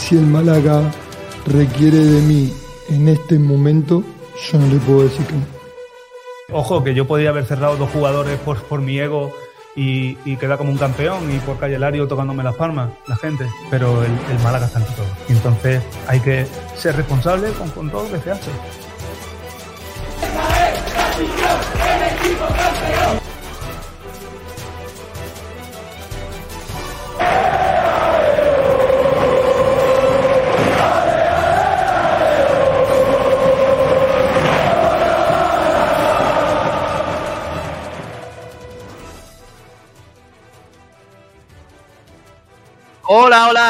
Si el Málaga requiere de mí en este momento, yo no le puedo decir que no. Ojo, que yo podía haber cerrado dos jugadores por, por mi ego y, y quedar como un campeón y por Calle Lario tocándome las palmas, la gente. Pero el, el Málaga está ante todo. Y entonces hay que ser responsable con, con todo lo que se hace. Hola,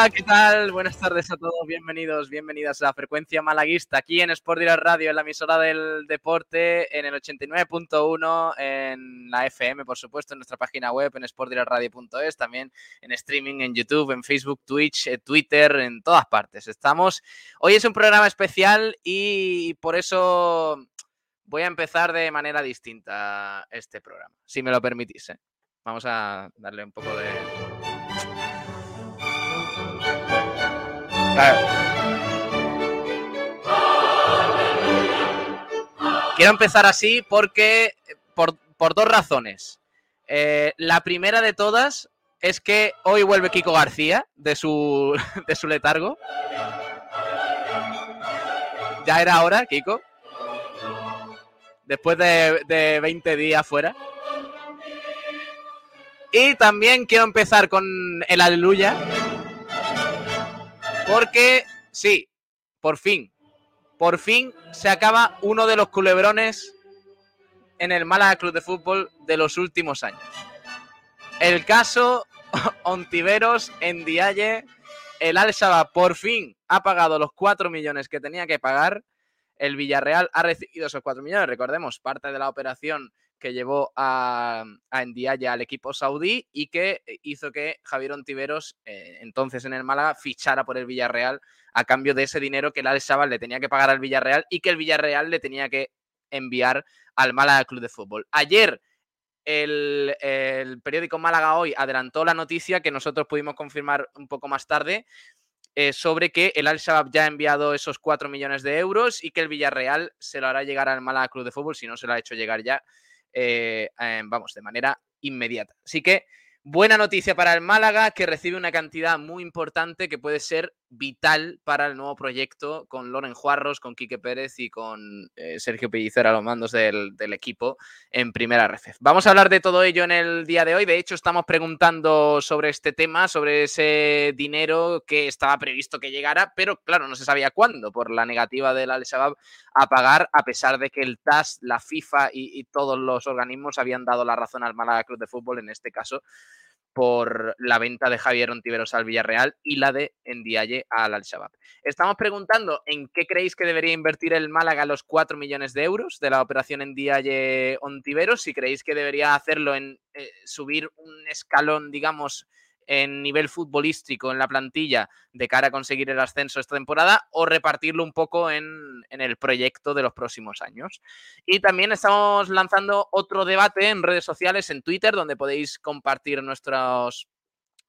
¿qué tal? Buenas tardes a todos, bienvenidos, bienvenidas a la frecuencia malaguista aquí en Sport Direct Radio, en la emisora del deporte, en el 89.1, en la FM, por supuesto, en nuestra página web, en sportdirectradio.es, también en streaming, en YouTube, en Facebook, Twitch, Twitter, en todas partes. Estamos. Hoy es un programa especial y por eso voy a empezar de manera distinta este programa, si me lo permitís. ¿eh? Vamos a darle un poco de. Quiero empezar así porque por, por dos razones. Eh, la primera de todas es que hoy vuelve Kiko García de su, de su letargo. Ya era hora, Kiko. Después de, de 20 días fuera. Y también quiero empezar con el aleluya. Porque, sí, por fin, por fin se acaba uno de los culebrones en el Málaga Club de Fútbol de los últimos años. El caso Ontiveros en Dialle, el Al Shabaab por fin ha pagado los 4 millones que tenía que pagar. El Villarreal ha recibido esos 4 millones, recordemos, parte de la operación que llevó a, a Ndiaye al equipo saudí y que hizo que Javier Ontiveros, eh, entonces en el Málaga, fichara por el Villarreal a cambio de ese dinero que el Al Shabaab le tenía que pagar al Villarreal y que el Villarreal le tenía que enviar al Málaga Club de Fútbol. Ayer el, el periódico Málaga Hoy adelantó la noticia que nosotros pudimos confirmar un poco más tarde, eh, sobre que el Al Shabaab ya ha enviado esos 4 millones de euros y que el Villarreal se lo hará llegar al Málaga Club de Fútbol, si no se lo ha hecho llegar ya, eh, eh, vamos, de manera inmediata. Así que buena noticia para el Málaga, que recibe una cantidad muy importante que puede ser vital para el nuevo proyecto con Loren Juarros, con Quique Pérez y con eh, Sergio Pellicer a los mandos del, equipo en primera RF. Vamos a hablar de todo ello en el día de hoy. De hecho, estamos preguntando sobre este tema, sobre ese dinero que estaba previsto que llegara, pero claro, no se sabía cuándo por la negativa del Al-Shabaab a pagar, a pesar de que el TAS, la FIFA y, y todos los organismos habían dado la razón al Málaga Club de Fútbol en este caso por la venta de Javier Ontiveros al Villarreal y la de Ndiaye al Al-Shabaab. Estamos preguntando en qué creéis que debería invertir el Málaga los 4 millones de euros de la operación Ndiaye Ontiveros, si creéis que debería hacerlo en eh, subir un escalón, digamos, en nivel futbolístico en la plantilla de cara a conseguir el ascenso esta temporada o repartirlo un poco en, en, el proyecto de los próximos años. Y también estamos lanzando otro debate en redes sociales, en Twitter, donde podéis compartir nuestros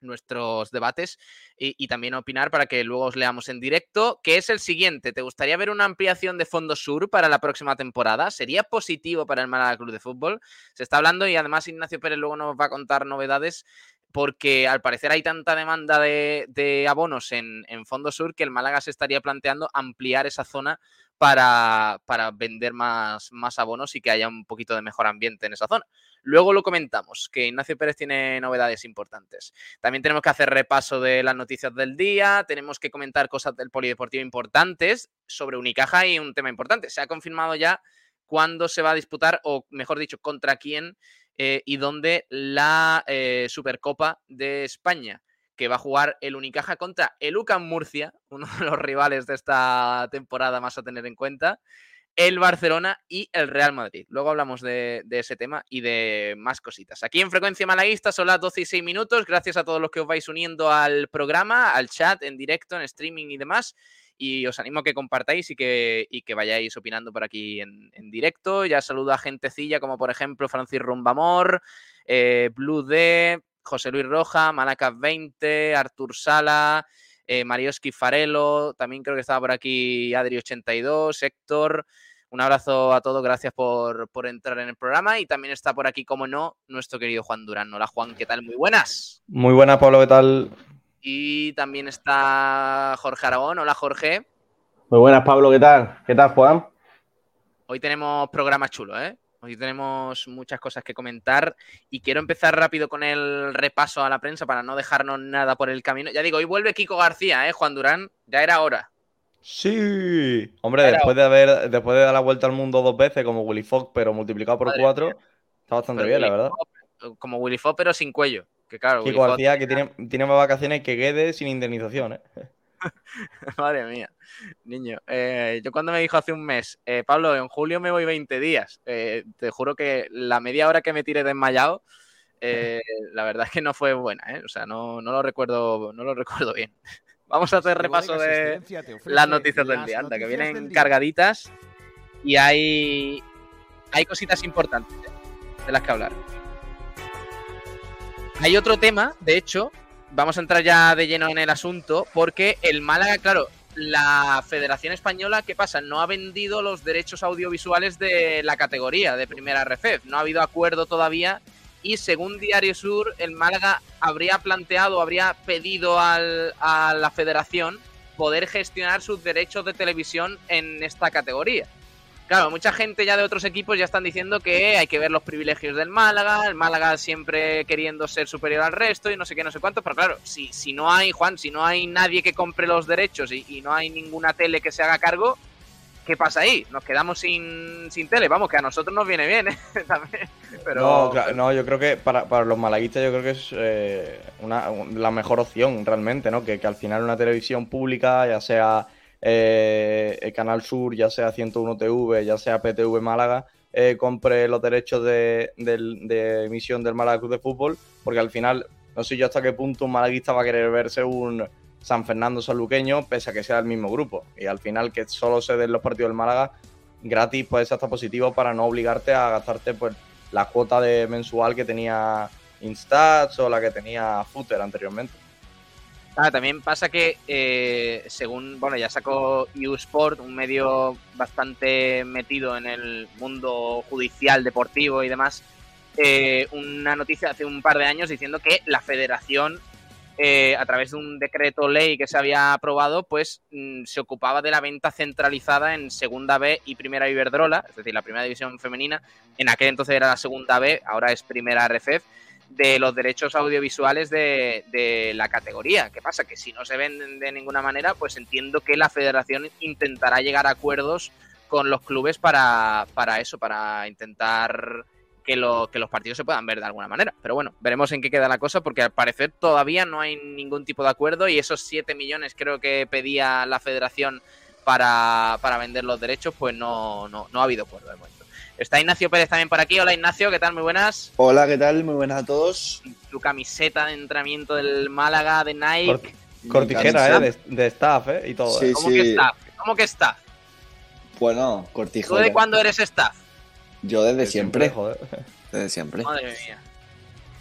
nuestros debates y, y, también opinar para que luego os leamos en directo, que es el siguiente. ¿Te gustaría ver una ampliación de Fondo Sur para la próxima temporada? ¿Sería positivo para el Málaga Club de Fútbol? Se está hablando y además Ignacio Pérez luego nos va a contar novedades porque al parecer hay tanta demanda de, abonos en, Fondo Sur que el Málaga se estaría planteando ampliar esa zona para, para vender más, más, abonos y que haya un poquito de mejor ambiente en esa zona. Luego lo comentamos, que Ignacio Pérez tiene novedades importantes. También tenemos que hacer repaso de las noticias del día, tenemos que comentar cosas del polideportivo importantes sobre Unicaja y un tema importante. Se ha confirmado ya cuándo se va a disputar, o mejor dicho, contra quién eh, y dónde la eh, Supercopa de España, que va a jugar el Unicaja contra el UCAM Murcia, uno de los rivales de esta temporada más a tener en cuenta, el Barcelona y el Real Madrid. Luego hablamos de, de ese tema y de más cositas. Aquí en Frecuencia Malaguista son las 12 y 6 minutos. Gracias a todos los que os vais uniendo al programa, al chat, en directo, en streaming y demás. Y os animo a que compartáis y que, y que vayáis opinando por aquí en, en directo. Ya saludo a gentecilla como por ejemplo Francis Rumbamor, eh, Blue D, José Luis Roja, Malacas 20, Artur Sala, eh, Marioski Farelo, también creo que estaba por aquí Adri82, Héctor. Un abrazo a todos, gracias por, por, entrar en el programa. Y también está por aquí, como no, nuestro querido Juan Durán. Hola Juan, ¿qué tal? Muy buenas. Muy buenas, Pablo, ¿qué tal? Y también está Jorge Aragón. Hola Jorge. Muy buenas, Pablo, ¿qué tal? ¿Qué tal, Juan? Hoy tenemos programa chulo, ¿eh? Hoy tenemos muchas cosas que comentar y quiero empezar rápido con el repaso a la prensa para no dejarnos nada por el camino. Ya digo, hoy vuelve Kiko García, ¿eh? Juan Durán, ya era hora. Sí, hombre, después de haber después de dar la vuelta al mundo dos veces como Willy Fox, pero multiplicado por Madre cuatro, mía. está bastante pero bien, Willy la verdad. Fox, como Willy Fox, pero sin cuello. Que claro, Kiko García, que tiene, tiene más vacaciones que Guedes sin indemnización, ¿eh? Madre mía, niño. Eh, yo cuando me dijo hace un mes, eh, Pablo, en julio me voy 20 días, eh, te juro que la media hora que me tiré desmayado, eh, la verdad es que no fue buena, o sea, no, no, lo recuerdo, no lo recuerdo bien. Vamos a hacer repaso de las noticias del día, anda, que vienen cargaditas y hay, hay cositas importantes de las que hablar. Hay otro tema, de hecho, vamos a entrar ya de lleno en el asunto, porque el Málaga, claro, la Federación Española, ¿qué pasa? No ha vendido los derechos audiovisuales de la categoría de primera RFEF. No ha habido acuerdo todavía. Y según Diario Sur, el Málaga habría planteado, habría pedido al, a la Federación poder gestionar sus derechos de televisión en esta categoría. Claro, mucha gente ya de otros equipos ya están diciendo que hay que ver los privilegios del Málaga, el Málaga siempre queriendo ser superior al resto y no sé qué, no sé cuánto, pero claro, si, si no hay, Juan, si no hay nadie que compre los derechos y, no hay ninguna tele que se haga cargo, ¿qué pasa ahí? Nos quedamos sin, sin tele, vamos, que a nosotros nos viene bien, ¿eh? Pero... no, claro, no, yo creo que para, para, los malaguistas yo creo que es eh, una, la mejor opción realmente, ¿no? Que, que al final una televisión pública, ya sea eh, el Canal Sur, ya sea 101 TV, ya sea PTV Málaga, eh, compre los derechos de, emisión del Málaga Club de Fútbol, porque al final, no sé yo hasta qué punto un malaguista va a querer verse un San Fernando Sanluqueño, pese a que sea el mismo grupo. Y al final, que solo se den los partidos del Málaga gratis, puede ser hasta positivo para no obligarte a gastarte pues, la cuota de mensual que tenía Instats o la que tenía Footer anteriormente. Ah, también pasa que, eh, según, bueno, ya sacó Sport, un medio bastante metido en el mundo judicial, deportivo y demás, eh, una noticia hace un par de años diciendo que la federación, eh, a través de un decreto ley que se había aprobado, pues mm, se ocupaba de la venta centralizada en Segunda B y Primera Iberdrola, es decir, la primera división femenina, en aquel entonces era la Segunda B, ahora es Primera RFF, de los derechos audiovisuales de, de, la categoría. ¿Qué pasa? Que si no se venden de ninguna manera, pues entiendo que la federación intentará llegar a acuerdos con los clubes para, para eso, para intentar que, lo, que los partidos se puedan ver de alguna manera. Pero bueno, veremos en qué queda la cosa, porque al parecer todavía no hay ningún tipo de acuerdo y esos 7 millones creo que pedía la federación para, para vender los derechos, pues no, no, no ha habido acuerdo. Está Ignacio Pérez también por aquí. Hola Ignacio, ¿qué tal? Muy buenas. Hola, ¿qué tal? Muy buenas a todos. Tu camiseta de entrenamiento del Málaga de Nike. Cort cortijera, ¿eh? De, de, staff, ¿eh? Y todo. Sí, ¿eh? ¿Cómo sí. que staff? ¿Cómo que staff? Bueno, cortijera. ¿Tú de cuándo eres staff? Yo desde siempre. Joder. Desde siempre. Madre mía.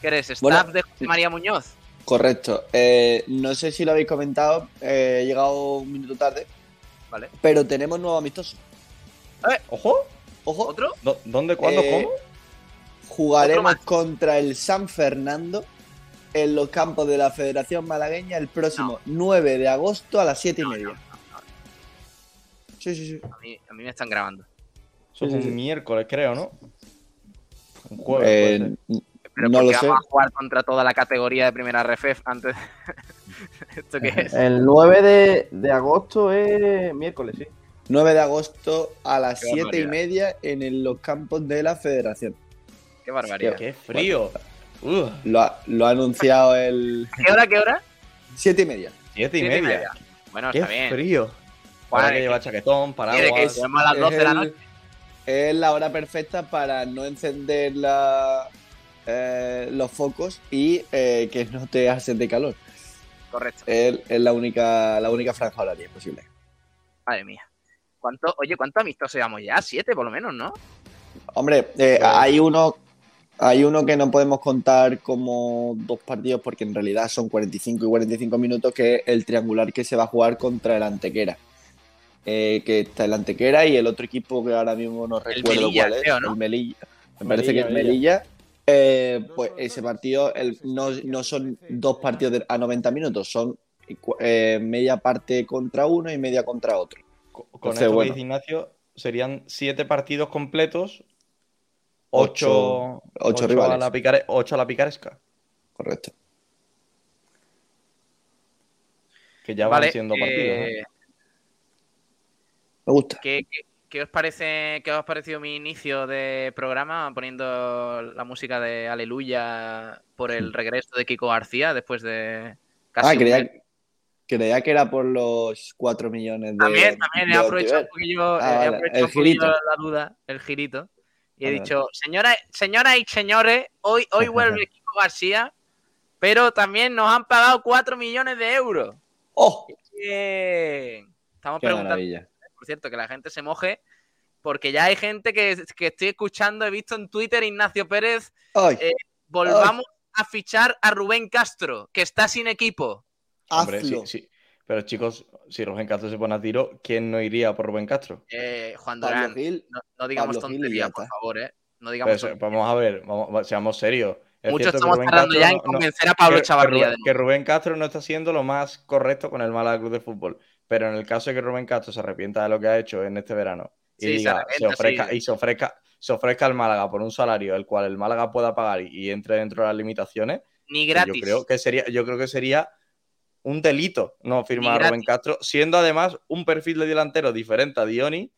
¿Qué eres? ¿Staff Bueno, de José María Muñoz? Correcto. Eh, no sé si lo habéis comentado, eh, he llegado un minuto tarde, Vale. pero tenemos nuevo amistoso. ¿Ojo? Ojo, ¿Otro? ¿Dó- ¿Dónde, cuándo, Eh, cómo? Jugaremos más. contra el San Fernando en los campos de la Federación Malagueña el próximo 9 de agosto a las 7 y No, media. no, no, no. Sí, sí, sí. A, mí, a mí me están grabando. Eso es sí, un sí. miércoles, creo, ¿no? Un jueves. Eh, puede ser. Pero no ¿por lo sé. vamos a jugar contra toda la categoría de primera RFF antes? ¿Esto qué es? El 9 de, de agosto es miércoles, sí. 9 de agosto a las Qué 7 y media en el- los campos de la Federación. Qué barbaridad. ¡Qué frío! Lo ha, lo ha anunciado el, ¿Qué hora, qué hora? Siete y media. Siete y Siete y media. media. Bueno, Qué está bien. frío. Ahora que que- lleva chaquetón, que paraguas. seamos a las 12 de la Es noche. Es la hora perfecta para no encender la, eh, los focos y eh, que no te haces de calor. Correcto. Es, es la única la única franja horaria posible. Madre mía. ¿Cuánto, oye, ¿cuánto amistosos llevamos ya? Siete por lo menos, ¿no? Hombre, eh, hay uno hay uno que no podemos contar como dos partidos porque en realidad son 45 y 45 minutos, que es el triangular que se va a jugar contra el Antequera. Eh, que está el Antequera y el otro equipo que ahora mismo no El recuerdo Melilla, cuál es. creo, ¿no? El Melilla. Me parece Melilla, que es Melilla. Eh, pues ese partido el- no, no son dos partidos de- a 90 minutos, son eh, media parte contra uno y media contra otro. Con con Entonces, esto que bueno. dice Ignacio, serían siete partidos completos, Ocho- ocho, ocho a rivales. la picare- ocho a la picaresca, Correcto. que ya vale. van siendo partidos. ¿eh? eh, Me gusta. ¿qué, qué, qué os parece, ¿Qué os ha parecido mi inicio de programa poniendo la música de Aleluya por el regreso de Kiko García después de casi Ah, un creía, mes? Creía que era por los 4 millones de. También, también he aprovechado un poquillo, Ah, he vale, aprovechado el girito. la duda, el girito. Y he dicho, señoras, señoras y señores, hoy, hoy vuelve Kiko García, pero también nos han pagado 4 millones de euros. ¡Oh! Bien. Estamos ¡Qué preguntando, maravilla! por cierto, que la gente se moje, porque ya hay gente que, que estoy escuchando, he visto en Twitter Ignacio Pérez, ¡Ay! Eh, volvamos a fichar a Rubén Castro, que está sin equipo. Hombre, sí, hazlo. sí. Pero chicos, si Rubén Castro se pone a tiro, ¿quién no iría por Rubén Castro? Eh, Juan Gil. no, no digamos tonterías, por favor, ¿eh? No digamos vamos a ver, vamos, seamos serios. Es Muchos estamos tardando ya en no- convencer a Pablo que Chavarría. Que. Rubén Castro no está haciendo lo más correcto con el Málaga Club de Fútbol. Pero en el caso de que Rubén Castro se arrepienta de lo que ha hecho en este verano y Sí, diga, se, ofrezca, sí. y se ofrezca, se ofrezca al Málaga por un salario el cual el Málaga pueda pagar y, y entre dentro de las limitaciones, Ni pues gratis. yo creo que sería, yo creo que sería un delito no firmar a. Rubén Castro, siendo además un perfil de delantero diferente a Dioni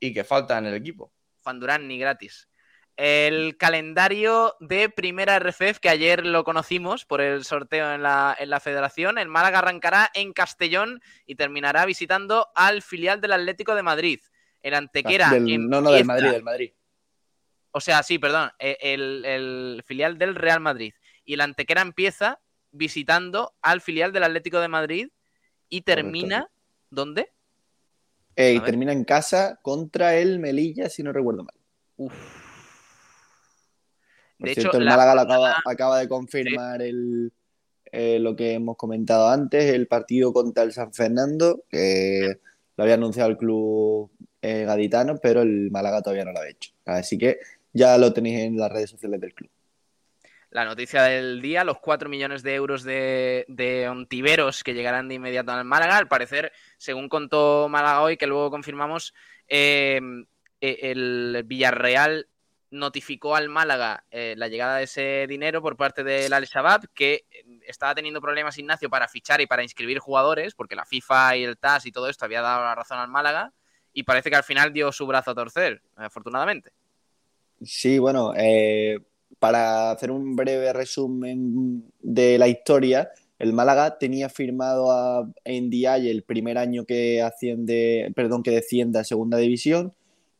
y que falta en el equipo. Juan Durán, ni gratis. El calendario de Primera RFF, que ayer lo conocimos por el sorteo en la, en la federación. El Málaga arrancará en Castellón y terminará visitando al filial del Atlético de Madrid. El Antequera. Del- no, no, del Madrid, del Madrid. O sea, sí, perdón. eh, El, el filial del Real Madrid. Y el Antequera empieza visitando al filial del Atlético de Madrid y termina. ¿Dónde? Eh, y termina en casa contra el Melilla, si no recuerdo mal. Uf. Por De cierto, hecho, el la Málaga acaba, acaba de confirmar el, eh, lo que hemos comentado antes, el partido contra el San Fernando, que lo había anunciado el club eh, gaditano, pero el Málaga todavía no lo ha hecho. Así que ya lo tenéis en las redes sociales del club. La noticia del día, los 4 millones de euros de, de Ontiveros que llegarán de inmediato al Málaga. Al parecer, según contó Málaga hoy, que luego confirmamos, eh, eh, el Villarreal notificó al Málaga eh, la llegada de ese dinero por parte del Al Shabaab, que eh, estaba teniendo problemas Ignacio para fichar y para inscribir jugadores, porque la FIFA y el TAS y todo esto había dado la razón al Málaga, y parece que al final dio su brazo a torcer, afortunadamente. Sí, bueno, eh, para hacer un breve resumen de la historia, el Málaga tenía firmado a Ndiaye el primer año que asciende, perdón, que desciende a segunda división.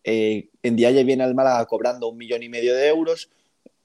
Eh, Ndiaye viene al Málaga cobrando un millón y medio de euros,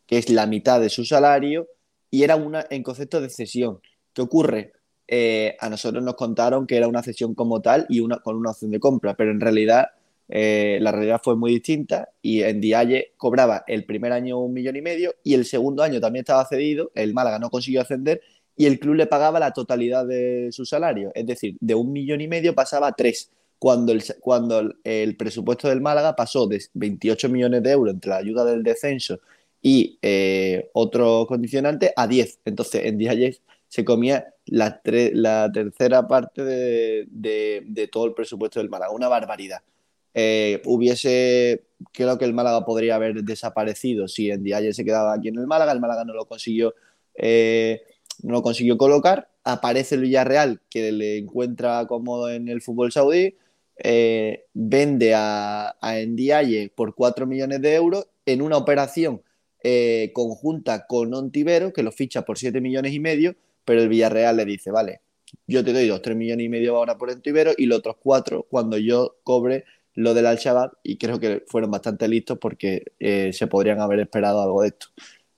que es la mitad de su salario, y era una en concepto de cesión. ¿Qué ocurre? Eh, a nosotros nos contaron que era una cesión como tal y una, con una opción de compra, pero en realidad eh, la realidad fue muy distinta y en Dialle cobraba el primer año un millón y medio y el segundo año también estaba cedido, el Málaga no consiguió ascender y el club le pagaba la totalidad de su salario, es decir, de un millón y medio pasaba a tres, cuando el, cuando el, presupuesto del Málaga pasó de 28 millones de euros entre la ayuda del descenso y eh, otros condicionantes a 10. Entonces en Dialle se comía la, la tercera parte de- de todo el presupuesto del Málaga, una barbaridad. Eh, hubiese, creo que el Málaga podría haber desaparecido si en Dialle se quedaba aquí en el Málaga, el Málaga no lo consiguió, eh, no lo consiguió colocar, aparece el Villarreal que le encuentra cómodo en el fútbol saudí, eh, vende a, a Ndiaye por 4 millones de euros en una operación conjunta con Ontivero, que lo ficha por 7 millones y medio, pero el Villarreal le dice, vale, yo te doy dos, tres millones y medio ahora por Ontivero y los otros cuatro cuando yo cobre lo del Al-Shabaab y creo que fueron bastante listos porque eh, se podrían haber esperado algo de esto.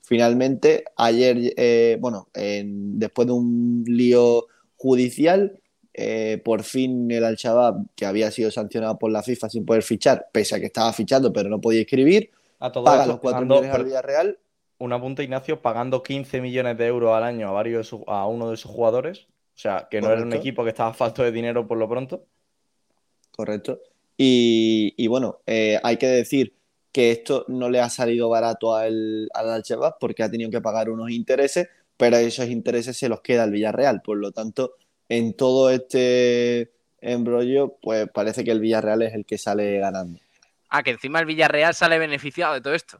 Finalmente, ayer, eh, bueno, en- después de un lío judicial, eh, por fin el Al-Shabaab, que había sido sancionado por la FIFA sin poder fichar, pese a que estaba fichando pero no podía escribir, A todo paga esto, los 4 pagando- millones al Villarreal. un apunte, Ignacio, pagando 15 millones de euros al año a varios a uno de sus jugadores. O sea, que no era un equipo que estaba falto de dinero por lo pronto. Correcto. Y, y bueno, eh, hay que decir que esto no le ha salido barato al, al Al-Shabaab porque ha tenido que pagar unos intereses, pero esos intereses se los queda el Villarreal. Por lo tanto, en todo este embrollo, pues parece que el Villarreal es el que sale ganando. Ah, que encima el Villarreal sale beneficiado de todo esto.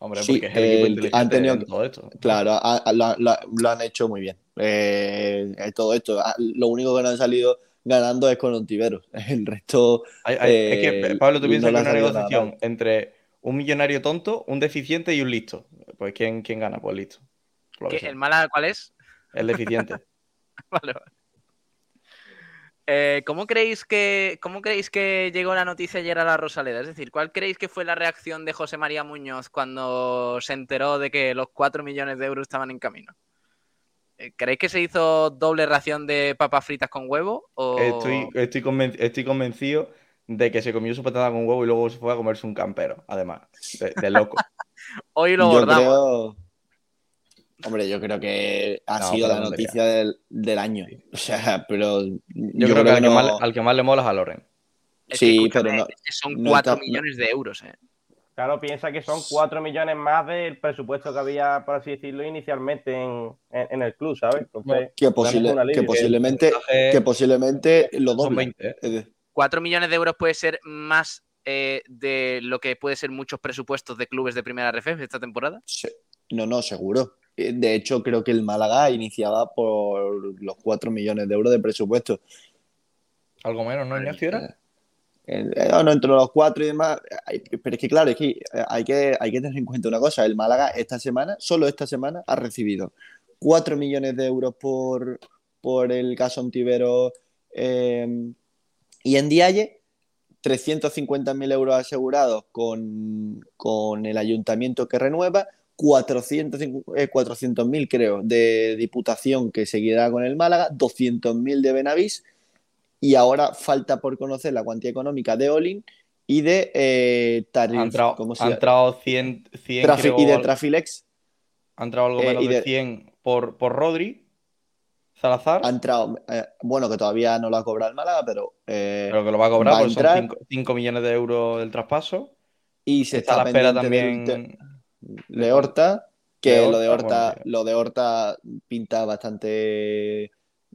Hombre, Sí, porque es el equipo el- inteligente han tenido todo esto. Claro, lo, lo- lo han hecho muy bien. Eh, eh, todo esto, ah, lo único que no han salido ganando es con Ontiveros. El resto, Hay- hay- es que, eh, Pablo, tú piensas que una nada negociación entre un millonario tonto, un deficiente y un listo. Pues ¿quién, quién gana? Pues listo. Por lo que ¿Qué- sea. ¿El Málaga cuál es? El deficiente. Vale, vale. Eh, ¿cómo, creéis que, ¿Cómo creéis que llegó la noticia ayer a la Rosaleda? Es decir, ¿cuál creéis que fue la reacción de José María Muñoz cuando se enteró de que los 4 millones de euros estaban en camino? Eh, ¿Creéis que se hizo doble ración de papas fritas con huevo? O... Estoy, estoy, conven- estoy convencido de que se comió su patata con huevo y luego se fue a comerse un campero, además. De, de loco. Hoy lo Yo bordamos. creo. Hombre, yo creo que ha No, sido la noticia del, del año. O sea, pero. Yo, creo, que, al, que más, al que más le mola es a Loren. Es Sí, pero no- son no 4 está- no- millones de euros. eh. Claro, piensa que son 4 millones más del presupuesto que había, por así decirlo, inicialmente en, en- en el club, ¿sabes? Entonces, que, posible- que posiblemente, porcentaje que posiblemente lo doble. 20, ¿eh? Es decir, 4 millones de euros puede ser más eh, de lo que puede ser muchos presupuestos de clubes de primera RF esta temporada. No, no, seguro. Eh, De hecho, creo que el Málaga iniciaba por los 4 millones de euros de presupuesto. Algo menos, ¿no, Ignacio? Era? Eh, no, entre los cuatro y demás. Pero es que, claro, es que eh, hay, que hay que tener en cuenta una cosa. El Málaga esta semana, solo esta semana, ha recibido 4 millones de euros por, por el caso Ontivero eh, y en Dialle, 350.000 euros asegurados con, con el ayuntamiento que renueva, 400.000 eh, 400.000 creo de Diputación que seguirá con el Málaga, 200.000 de Benavís y ahora falta por conocer la cuantía económica de Olin y de eh, Tarif- Ha entrado, ¿cómo se ha llama? entrado 100, 100 Trafi- creo, y de Trafilex ha entrado algo eh, menos de... de- 100 por, por Rodri, Salazar, ha entrado, eh, bueno, que todavía no lo ha cobrado el Málaga, pero, eh, pero que lo va a cobrar va porque entrar. son 5, millones de euros del traspaso. y se Está está, a la espera también... de Horta, que de lo de Horta, bueno, lo de Horta pinta bastante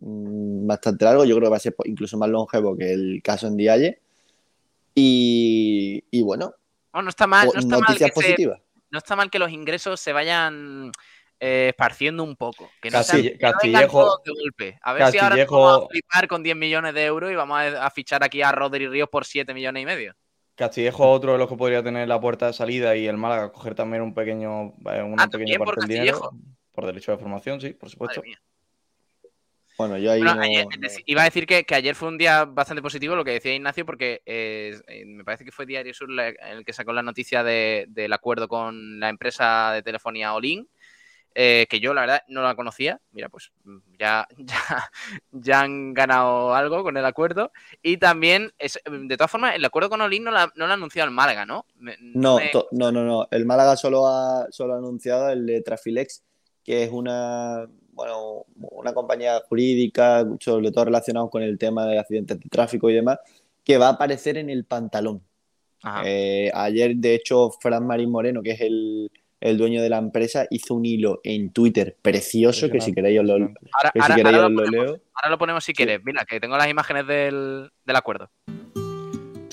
bastante largo, yo creo que va a ser incluso más longevo que el caso en Dialle. Y, y bueno, Bueno, no está mal, no está mal que se- positivas. no está mal que los ingresos se vayan eh, esparciendo un poco. Que no, Castille- sean- no Castillejo- todos de golpe. A ver si ahora vamos a flipar con 10 millones de euros y vamos a, a fichar aquí a Rodri Ríos por 7 millones y medio. Castillejo otro de los que podría tener la puerta de salida y el Málaga coger también un pequeño, eh, una Ah, pequeña ¿también por parte del dinero. Castillejo? Por derecho de formación, sí, por supuesto. Madre mía. Bueno, yo ahí Bueno, no- ayer- no- iba a decir que, que ayer fue un día bastante positivo, lo que decía Ignacio, porque eh, eh, me parece que fue Diario Sur la- el que sacó la noticia de- del acuerdo con la empresa de telefonía Olin, eh, que yo la verdad no la conocía. Mira, pues mm, ya, ya, ya han ganado algo con el acuerdo. Y también, es- de todas formas, el acuerdo con Olin no, la- no lo ha anunciado el Málaga, ¿no? Me- No, me- no, no, no. El Málaga solo ha, solo ha anunciado el de Trafilex, que es una, bueno, una compañía jurídica, sobre todo relacionado con el tema de accidentes de tráfico y demás, que va a aparecer en el pantalón. Eh, ayer, de hecho, Fran Marín Moreno, que es el, el dueño de la empresa, hizo un hilo en Twitter precioso, que si queréis os lo, ahora, que si ahora- queréis ahora os lo lo ponemos, leo. ahora lo ponemos si quieres. Mira, que tengo las imágenes del, del acuerdo.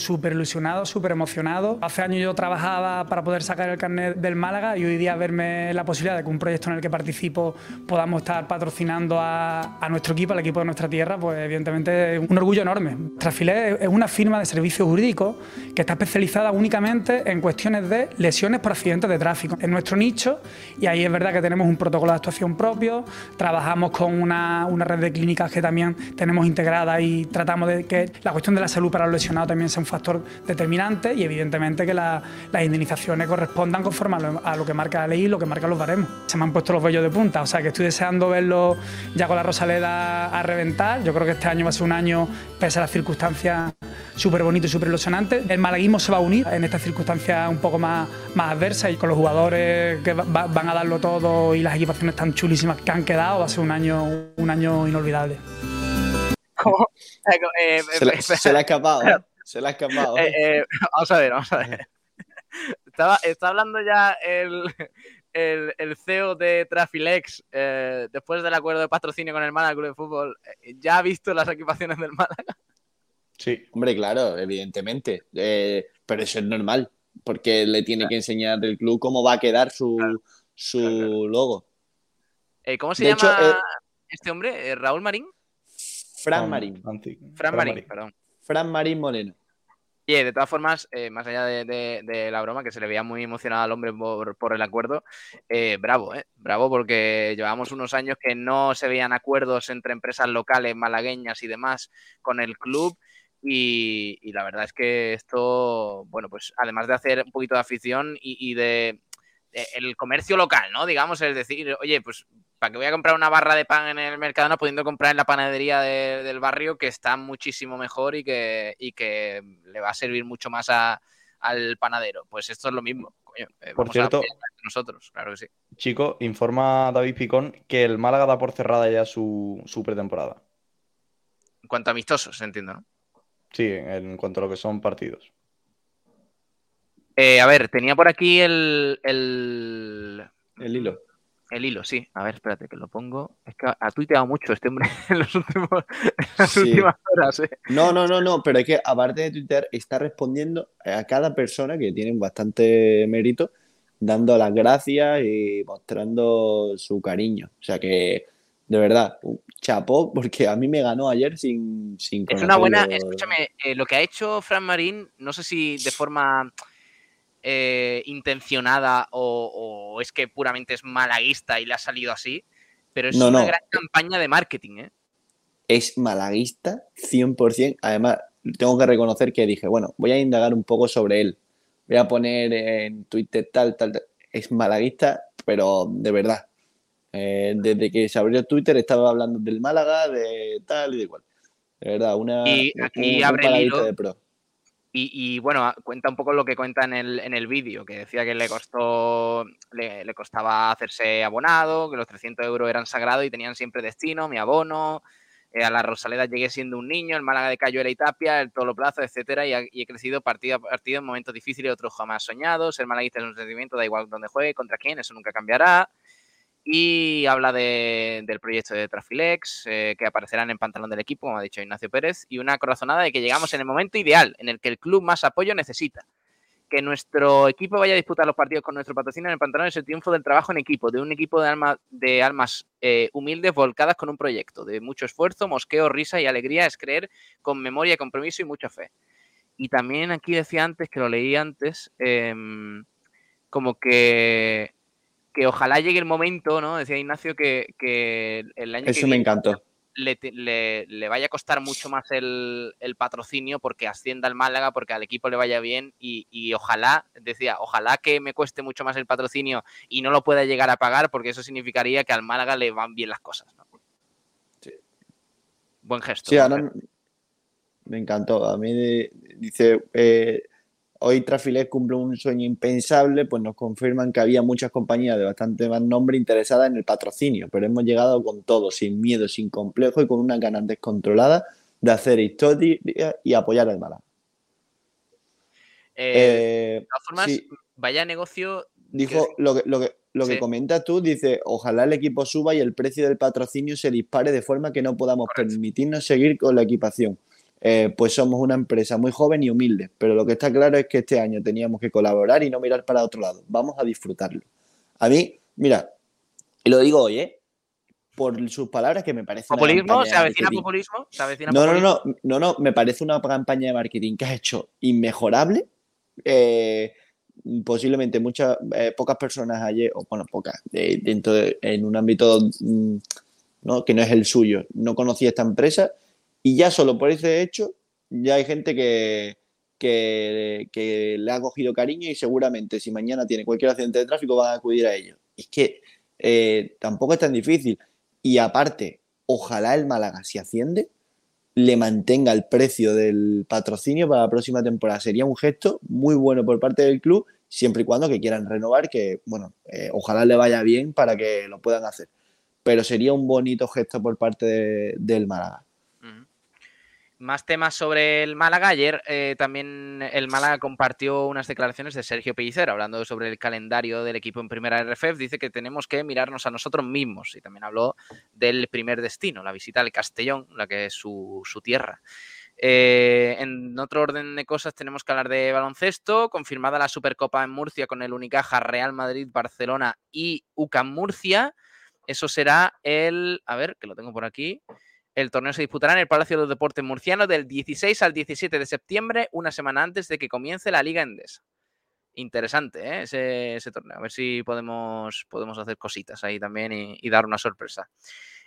Súper ilusionado, súper emocionado. Hace años yo trabajaba para poder sacar el carnet del Málaga y hoy día verme la posibilidad de que un proyecto en el que participo podamos estar patrocinando a, a nuestro equipo, al equipo de nuestra tierra, pues evidentemente es un orgullo enorme. Trafilé es una firma de servicios jurídicos que está especializada únicamente en cuestiones de lesiones por accidentes de tráfico. En nuestro nicho, y ahí es verdad que tenemos un protocolo de actuación propio, trabajamos con una, una red de clínicas que también tenemos integrada y tratamos de que la cuestión de la salud para los lesionados también sea un factor determinante y evidentemente que la- las indemnizaciones correspondan conforme a lo, a lo que marca la ley y lo que marcan los baremos. Se me han puesto los vellos de punta, o sea que estoy deseando verlo ya con la Rosaleda a reventar. Yo creo que este año va a ser un año, pese a las circunstancias, súper bonito y súper ilusionante. El malaguismo se va a unir en estas circunstancias un poco más, más adversas y con los jugadores que va- va- van a darlo todo y las equipaciones tan chulísimas que han quedado, va a ser un año, un año inolvidable. ¿Cómo? Eh, Se le, espera. se le ha escapado, ¿eh? Se le ha escapado. Eh, eh, vamos a ver, vamos a ver. Estaba, está hablando ya el, el, el CEO de Trafilex, eh, después del acuerdo de patrocinio con el Málaga Club de Fútbol, ¿ya ha visto las equipaciones del Málaga? Sí. Hombre, claro, evidentemente. Pero eso es normal, porque le tiene que enseñar el club cómo va a quedar su, su logo. ¿Cómo se De llama hecho, este hombre? ¿Raúl Marín? Fran Marín. Fran, Marín. perdón. Fran Marín Moreno. Y eh, de todas formas, eh, más allá de, la broma, que se le veía muy emocionado al hombre por, el acuerdo, eh, bravo. Bravo porque llevamos unos años que no se veían acuerdos entre empresas locales, malagueñas y demás con el club. Y, la verdad es que esto, bueno, pues además de hacer un poquito de afición y, de el comercio local, ¿no? Digamos, es decir, oye, pues ¿para qué voy a comprar una barra de pan en el Mercadona pudiendo comprar en la panadería de- del barrio que está muchísimo mejor y que, y que le va a servir mucho más a- al panadero? Pues esto es lo mismo. coño, eh, Por cierto- nosotros, claro que sí. Chico, informa David Picón que el Málaga da por cerrada ya su, su pretemporada. En cuanto a amistosos, entiendo, ¿no? Sí, en cuanto a lo que son partidos. Eh, a ver, tenía por aquí el, el, El hilo. el hilo, sí. A ver, espérate que lo pongo. Es que ha, tuiteado mucho este hombre en, los últimos, en las Sí. últimas horas, ¿eh? No, no, no, no, pero es que aparte de Twitter, está respondiendo a cada persona que tiene bastante mérito, dando las gracias y mostrando su cariño. O sea que, de verdad, chapó, porque a mí me ganó ayer sin, sin Es una buena. Escúchame, eh, lo que ha hecho Fran Marín, no sé si de forma eh, intencionada o, o es que puramente es malaguista y le ha salido así, pero es No, una no. gran campaña de marketing, ¿eh? Es malaguista 100%. Además, tengo que reconocer que dije, bueno, voy a indagar un poco sobre él. Voy a poner en Twitter tal, tal, tal. Es malaguista, pero de verdad. Eh, desde que se abrió Twitter estaba hablando del Málaga, de tal y de igual. De verdad, una, Y aquí un, un abre el malaguista hilo. de pro. Y, y, bueno, a- cuenta un poco lo que cuenta en el, en el vídeo, que decía que le costó, le, le costaba hacerse abonado, que los 300 euros eran sagrados y tenían siempre destino, mi abono, eh, a la Rosaleda llegué siendo un niño, el Málaga de Cayo era Itapia, el Tolo Plaza, etcétera, y, y he crecido partido a partido en momentos difíciles otros jamás soñados, ser malaguista es un sentimiento, da igual donde juegue, contra quién, eso nunca cambiará. Y habla de- del proyecto de Trafilex, eh, que aparecerán en pantalón del equipo, como ha dicho Ignacio Pérez, y una corazonada de que llegamos en el momento ideal, en el que el club más apoyo necesita. Que nuestro equipo vaya a disputar los partidos con nuestro patrocinio en el pantalón es el triunfo del trabajo en equipo, de un equipo de, alma, de almas eh, humildes volcadas con un proyecto, de mucho esfuerzo, mosqueo, risa y alegría, es creer con memoria, compromiso y mucha fe. Y también aquí decía antes, que lo leí antes, em, como que, que ojalá llegue el momento, ¿no? Decía Ignacio que, que el año que me viene encantó. le, te- le- le vaya a costar mucho más el, el patrocinio porque ascienda al Málaga, porque al equipo le vaya bien y, y ojalá, decía, ojalá que me cueste mucho más el patrocinio y no lo pueda llegar a pagar porque eso significaría que al Málaga le van bien las cosas. ¿no? Buen gesto. Sí, buen ahora gesto. me encantó. A mí dice, eh, hoy Trafilet cumple un sueño impensable, pues nos confirman que había muchas compañías de bastante más nombre interesadas en el patrocinio, pero hemos llegado con todo, sin miedo, sin complejo y con una ganas descontrolada de hacer historia y apoyar al Málaga. Eh, Eh, de todas formas, sí. vaya negocio. Dijo lo que, lo que, lo que comentas tú, dice, ojalá el equipo suba y el precio del patrocinio se dispare de forma que no podamos Correcto. permitirnos seguir con la equipación. Eh, pues somos una empresa muy joven y humilde, pero lo que está claro es que este año teníamos que colaborar y no mirar para otro lado. Vamos a disfrutarlo. A mí, mira, y lo digo hoy, ¿eh? Por sus palabras que me parece... ¿Populismo? ¿Se avecina populismo? ¿Se avecina No, no, populismo? no, no, no, me parece una campaña de marketing que has hecho inmejorable. Eh, posiblemente muchas, eh, pocas personas ayer, o bueno, pocas, dentro de, en un ámbito mm, ¿no? que no es el suyo, no conocía esta empresa y ya solo por ese hecho ya hay gente que, que, le ha cogido cariño y seguramente si mañana tiene cualquier accidente de tráfico van a acudir a ellos. Es que eh, tampoco es tan difícil. Y aparte, ojalá el Málaga, si asciende, le mantenga el precio del patrocinio para la próxima temporada. Sería un gesto muy bueno por parte del club, siempre y cuando que quieran renovar, que bueno, eh, ojalá le vaya bien para que lo puedan hacer. Pero sería un bonito gesto por parte de- del Málaga. Más temas sobre el Málaga. Ayer eh, también el Málaga compartió unas declaraciones de Sergio Pellicer hablando sobre el calendario del equipo en primera RFF. Dice que tenemos que mirarnos a nosotros mismos y también habló del primer destino, la visita al Castellón, la que es su, su tierra. Eh, en otro orden de cosas tenemos que hablar de baloncesto, confirmada la Supercopa en Murcia con el Unicaja, Real Madrid, Barcelona y UCAM Murcia. Eso será el, a ver, que lo tengo por aquí. El torneo se disputará en el Palacio de los Deportes Murciano del 16 al 17 de septiembre, una semana antes de que comience la Liga Endesa. Interesante ¿eh? ese, torneo. A ver si podemos, podemos hacer cositas ahí también y, y dar una sorpresa.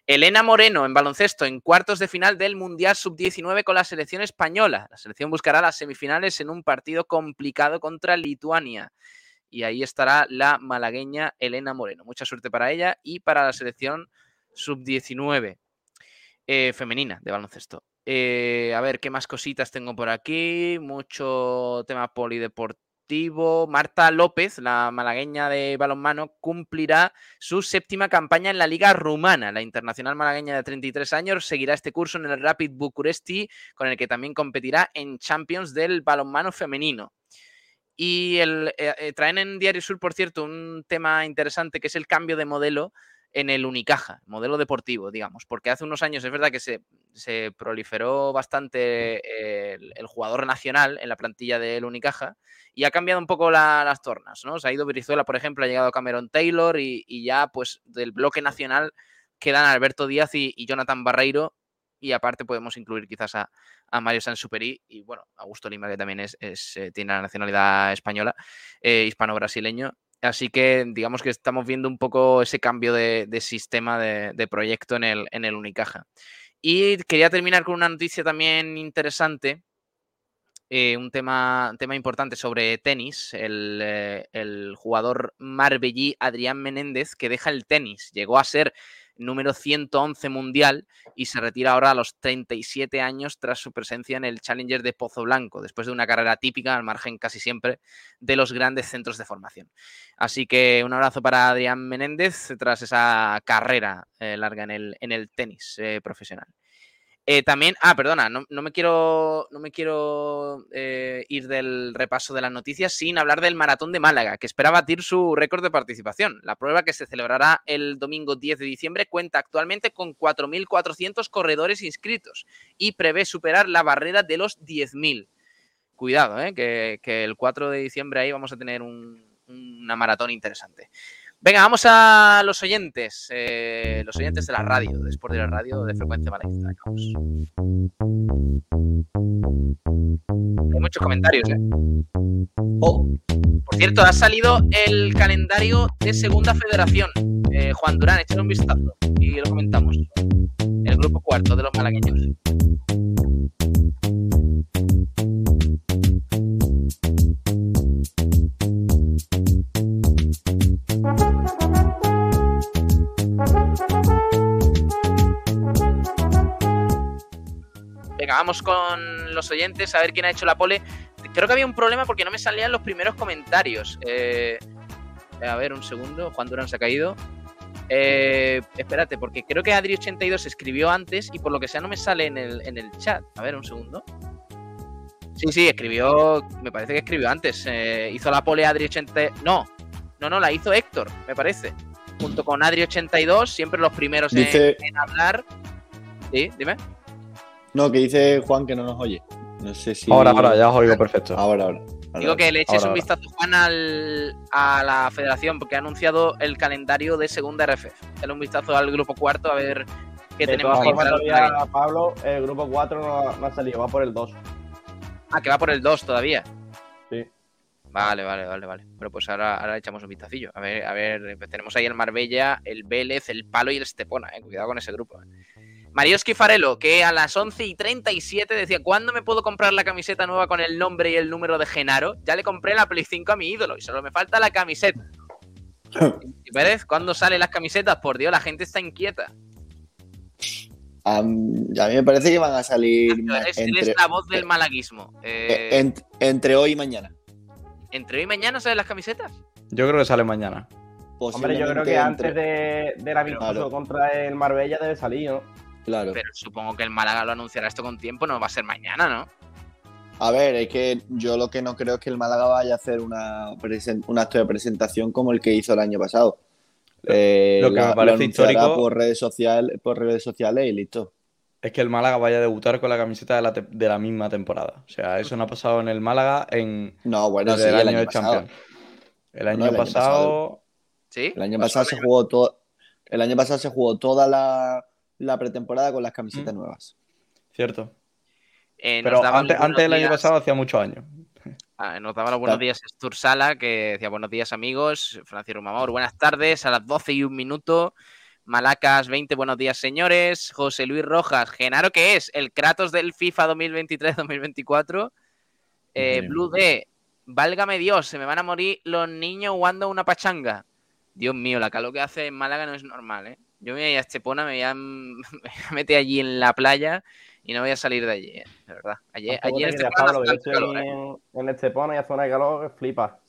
Elena Moreno en baloncesto en cuartos de final del Mundial Sub-19 con la selección española. La selección buscará las semifinales en un partido complicado contra Lituania. Y ahí estará la malagueña Elena Moreno. Mucha suerte para ella y para la selección Sub-19 eh, femenina de baloncesto. Eh, a ver, ¿qué más cositas tengo por aquí? Mucho tema polideportivo. Marta López, la malagueña de balonmano, cumplirá su séptima campaña en la Liga Rumana. La internacional malagueña de 33 años seguirá este curso en el Rapid Bucuresti, con el que también competirá en Champions del balonmano femenino. Y el, eh, traen en Diario Sur, por cierto, un tema interesante que es el cambio de modelo en el Unicaja, modelo deportivo, digamos, porque hace unos años es verdad que se, se proliferó bastante el, el jugador nacional en la plantilla del Unicaja y ha cambiado un poco la- las tornas, ¿no? Se ha ido Brizuela, por ejemplo, ha llegado Cameron Taylor y, y ya pues del bloque nacional quedan Alberto Díaz y, y Jonathan Barreiro y aparte podemos incluir quizás a, a Mario Sansuperi y bueno, Augusto Lima que también es, es, eh, tiene la nacionalidad española, eh, hispano-brasileño. Así que digamos que estamos viendo un poco ese cambio de, sistema de, proyecto en el, Unicaja. Y quería terminar con una noticia también interesante, eh, un, tema, un tema importante sobre tenis. El, eh, el jugador marbellí Adrián Menéndez, que deja el tenis, llegó a ser número 111 mundial y se retira ahora a los 37 años tras su presencia en el Challenger de Pozo Blanco, después de una carrera típica, al margen casi siempre de los grandes centros de formación. Así que un abrazo para Adrián Menéndez tras esa carrera eh, larga en el, en el tenis eh, profesional. Eh, también, ah, perdona, no, me quiero, no me quiero eh, ir del repaso de las noticias sin hablar del maratón de Málaga, que espera batir su récord de participación. La prueba que se celebrará el domingo 10 de diciembre cuenta actualmente con 4.400 corredores inscritos y prevé superar la barrera de los 10.000. Cuidado, eh, que, el 4 de diciembre ahí vamos a tener un, una maratón interesante. Venga, vamos a los oyentes, eh, los oyentes de la radio, de Sport de la Radio, de Frecuencia Malaguista. Hay muchos comentarios, ¿eh? Oh, por cierto, ha salido el calendario de Segunda Federación. Eh, Juan Durán, échale un vistazo y lo comentamos. El grupo cuarto de los malagueños. Venga, vamos con los oyentes a ver quién ha hecho la pole. Creo que había un problema porque no me salían los primeros comentarios. Eh, a ver, un segundo. Juan Durán se ha caído. Eh, espérate, porque creo que Adri82 escribió antes y por lo que sea no me sale en el, en el chat. A ver, un segundo. Sí, sí, escribió. Me parece que escribió antes. Eh, hizo la pole Adri80. No, no, no, la hizo Héctor, me parece. Junto con Adri82, siempre los primeros Dice... en, en hablar. Sí, dime. No, que dice Juan que no nos oye. No sé si. Ahora, ahora, ya os oigo perfecto. Ahora, ahora. Digo que le eches Ahora, un ahora. vistazo, Juan, al- a la federación, porque ha anunciado el calendario de segunda RFF. Dale un vistazo al grupo cuarto a ver qué De tenemos todas ahí formas, todavía. Pablo, el grupo 4 no, no ha salido, va por el 2. Ah, que va por el 2 todavía. Sí. Vale, vale, vale, vale. Pero pues ahora, ahora echamos un vistacillo. A ver, a ver, tenemos ahí el Marbella, el Vélez, el Palo y el Estepona, eh. Cuidado con ese grupo. eh. Marioski Farelo, que a las 11 y 37 decía, ¿cuándo me puedo comprar la camiseta nueva con el nombre y el número de Genaro? Ya le compré la Play 5 a mi ídolo y solo me falta la camiseta. Y Pérez, ¿cuándo salen las camisetas? Por Dios, la gente está inquieta. A mí me parece que van a salir eres entre, la voz del malaguismo. Eh, eh, ent- entre hoy y mañana. ¿Entre hoy y mañana salen las camisetas? Yo creo que sale mañana. Hombre, yo creo que antes de, del amistoso Claro. contra el Marbella debe salir, ¿no? Claro. Pero supongo que el Málaga lo anunciará esto con tiempo, no va a ser mañana, ¿no? A ver, es que yo lo que no creo es que el Málaga vaya a hacer una presen- un acto de presentación como el que hizo el año pasado. Eh, lo que me la- parece anunciará histórico- por redes sociales, por redes sociales y listo. Es que el Málaga vaya a debutar con la camiseta de la, te- de la misma temporada. O sea, eso no ha pasado en el Málaga en No, bueno, desde sí, el el año año de pasado. Champions. El año, No, el año pasado, ¿Sí? El año pasado se jugó todo, el año pasado se jugó toda la, la pretemporada con las camisetas Mm. nuevas. cierto. Eh, Pero antes, antes del año pasado, hacía muchos años. Ah, nos daba los buenos días Stur Sala, que decía buenos días amigos. Francisco Mamor, buenas tardes, a las 12 y un minuto. Malacas 20, buenos días señores. José Luis Rojas, Genaro, ¿qué es? El Kratos del FIFA 2023-2024. Eh, Blue D, válgame Dios, se me van a morir los niños jugando una pachanga. Dios mío, la calor que hace en Málaga no es normal, ¿eh? Yo me voy a ir a Estepona, me voy a, me voy a meter allí en la playa y no voy a salir de allí, ¿eh? de verdad. Ayer, Tampoco allí en Estepona Pablo, hace calor, ¿eh? en, en Estepona y a zona de calor que flipa.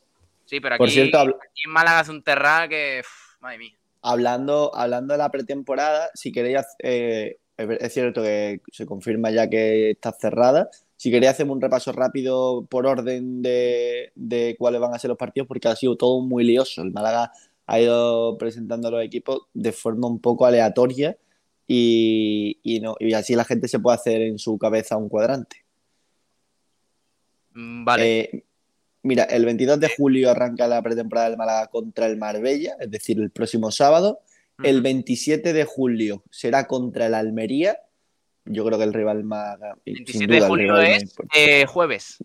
Sí, pero aquí, Por cierto, aquí en Málaga hace un terral que. uf, madre mía. Hablando, hablando de la pretemporada, si queréis, eh, es cierto que se confirma ya que está cerrada. Si queréis, hacemos un repaso rápido por orden de, de cuáles van a ser los partidos, porque ha sido todo muy lioso. El Málaga ha ido presentando a los equipos de forma un poco aleatoria y, y no, y así la gente se puede hacer en su cabeza un cuadrante. Mm, Vale. Eh, mira, el 22 de julio arranca la pretemporada del Málaga contra el Marbella, es decir, el próximo sábado. El 27 de julio será contra el Almería. Yo creo que el rival más. sin 27 duda, de julio es eh, jueves.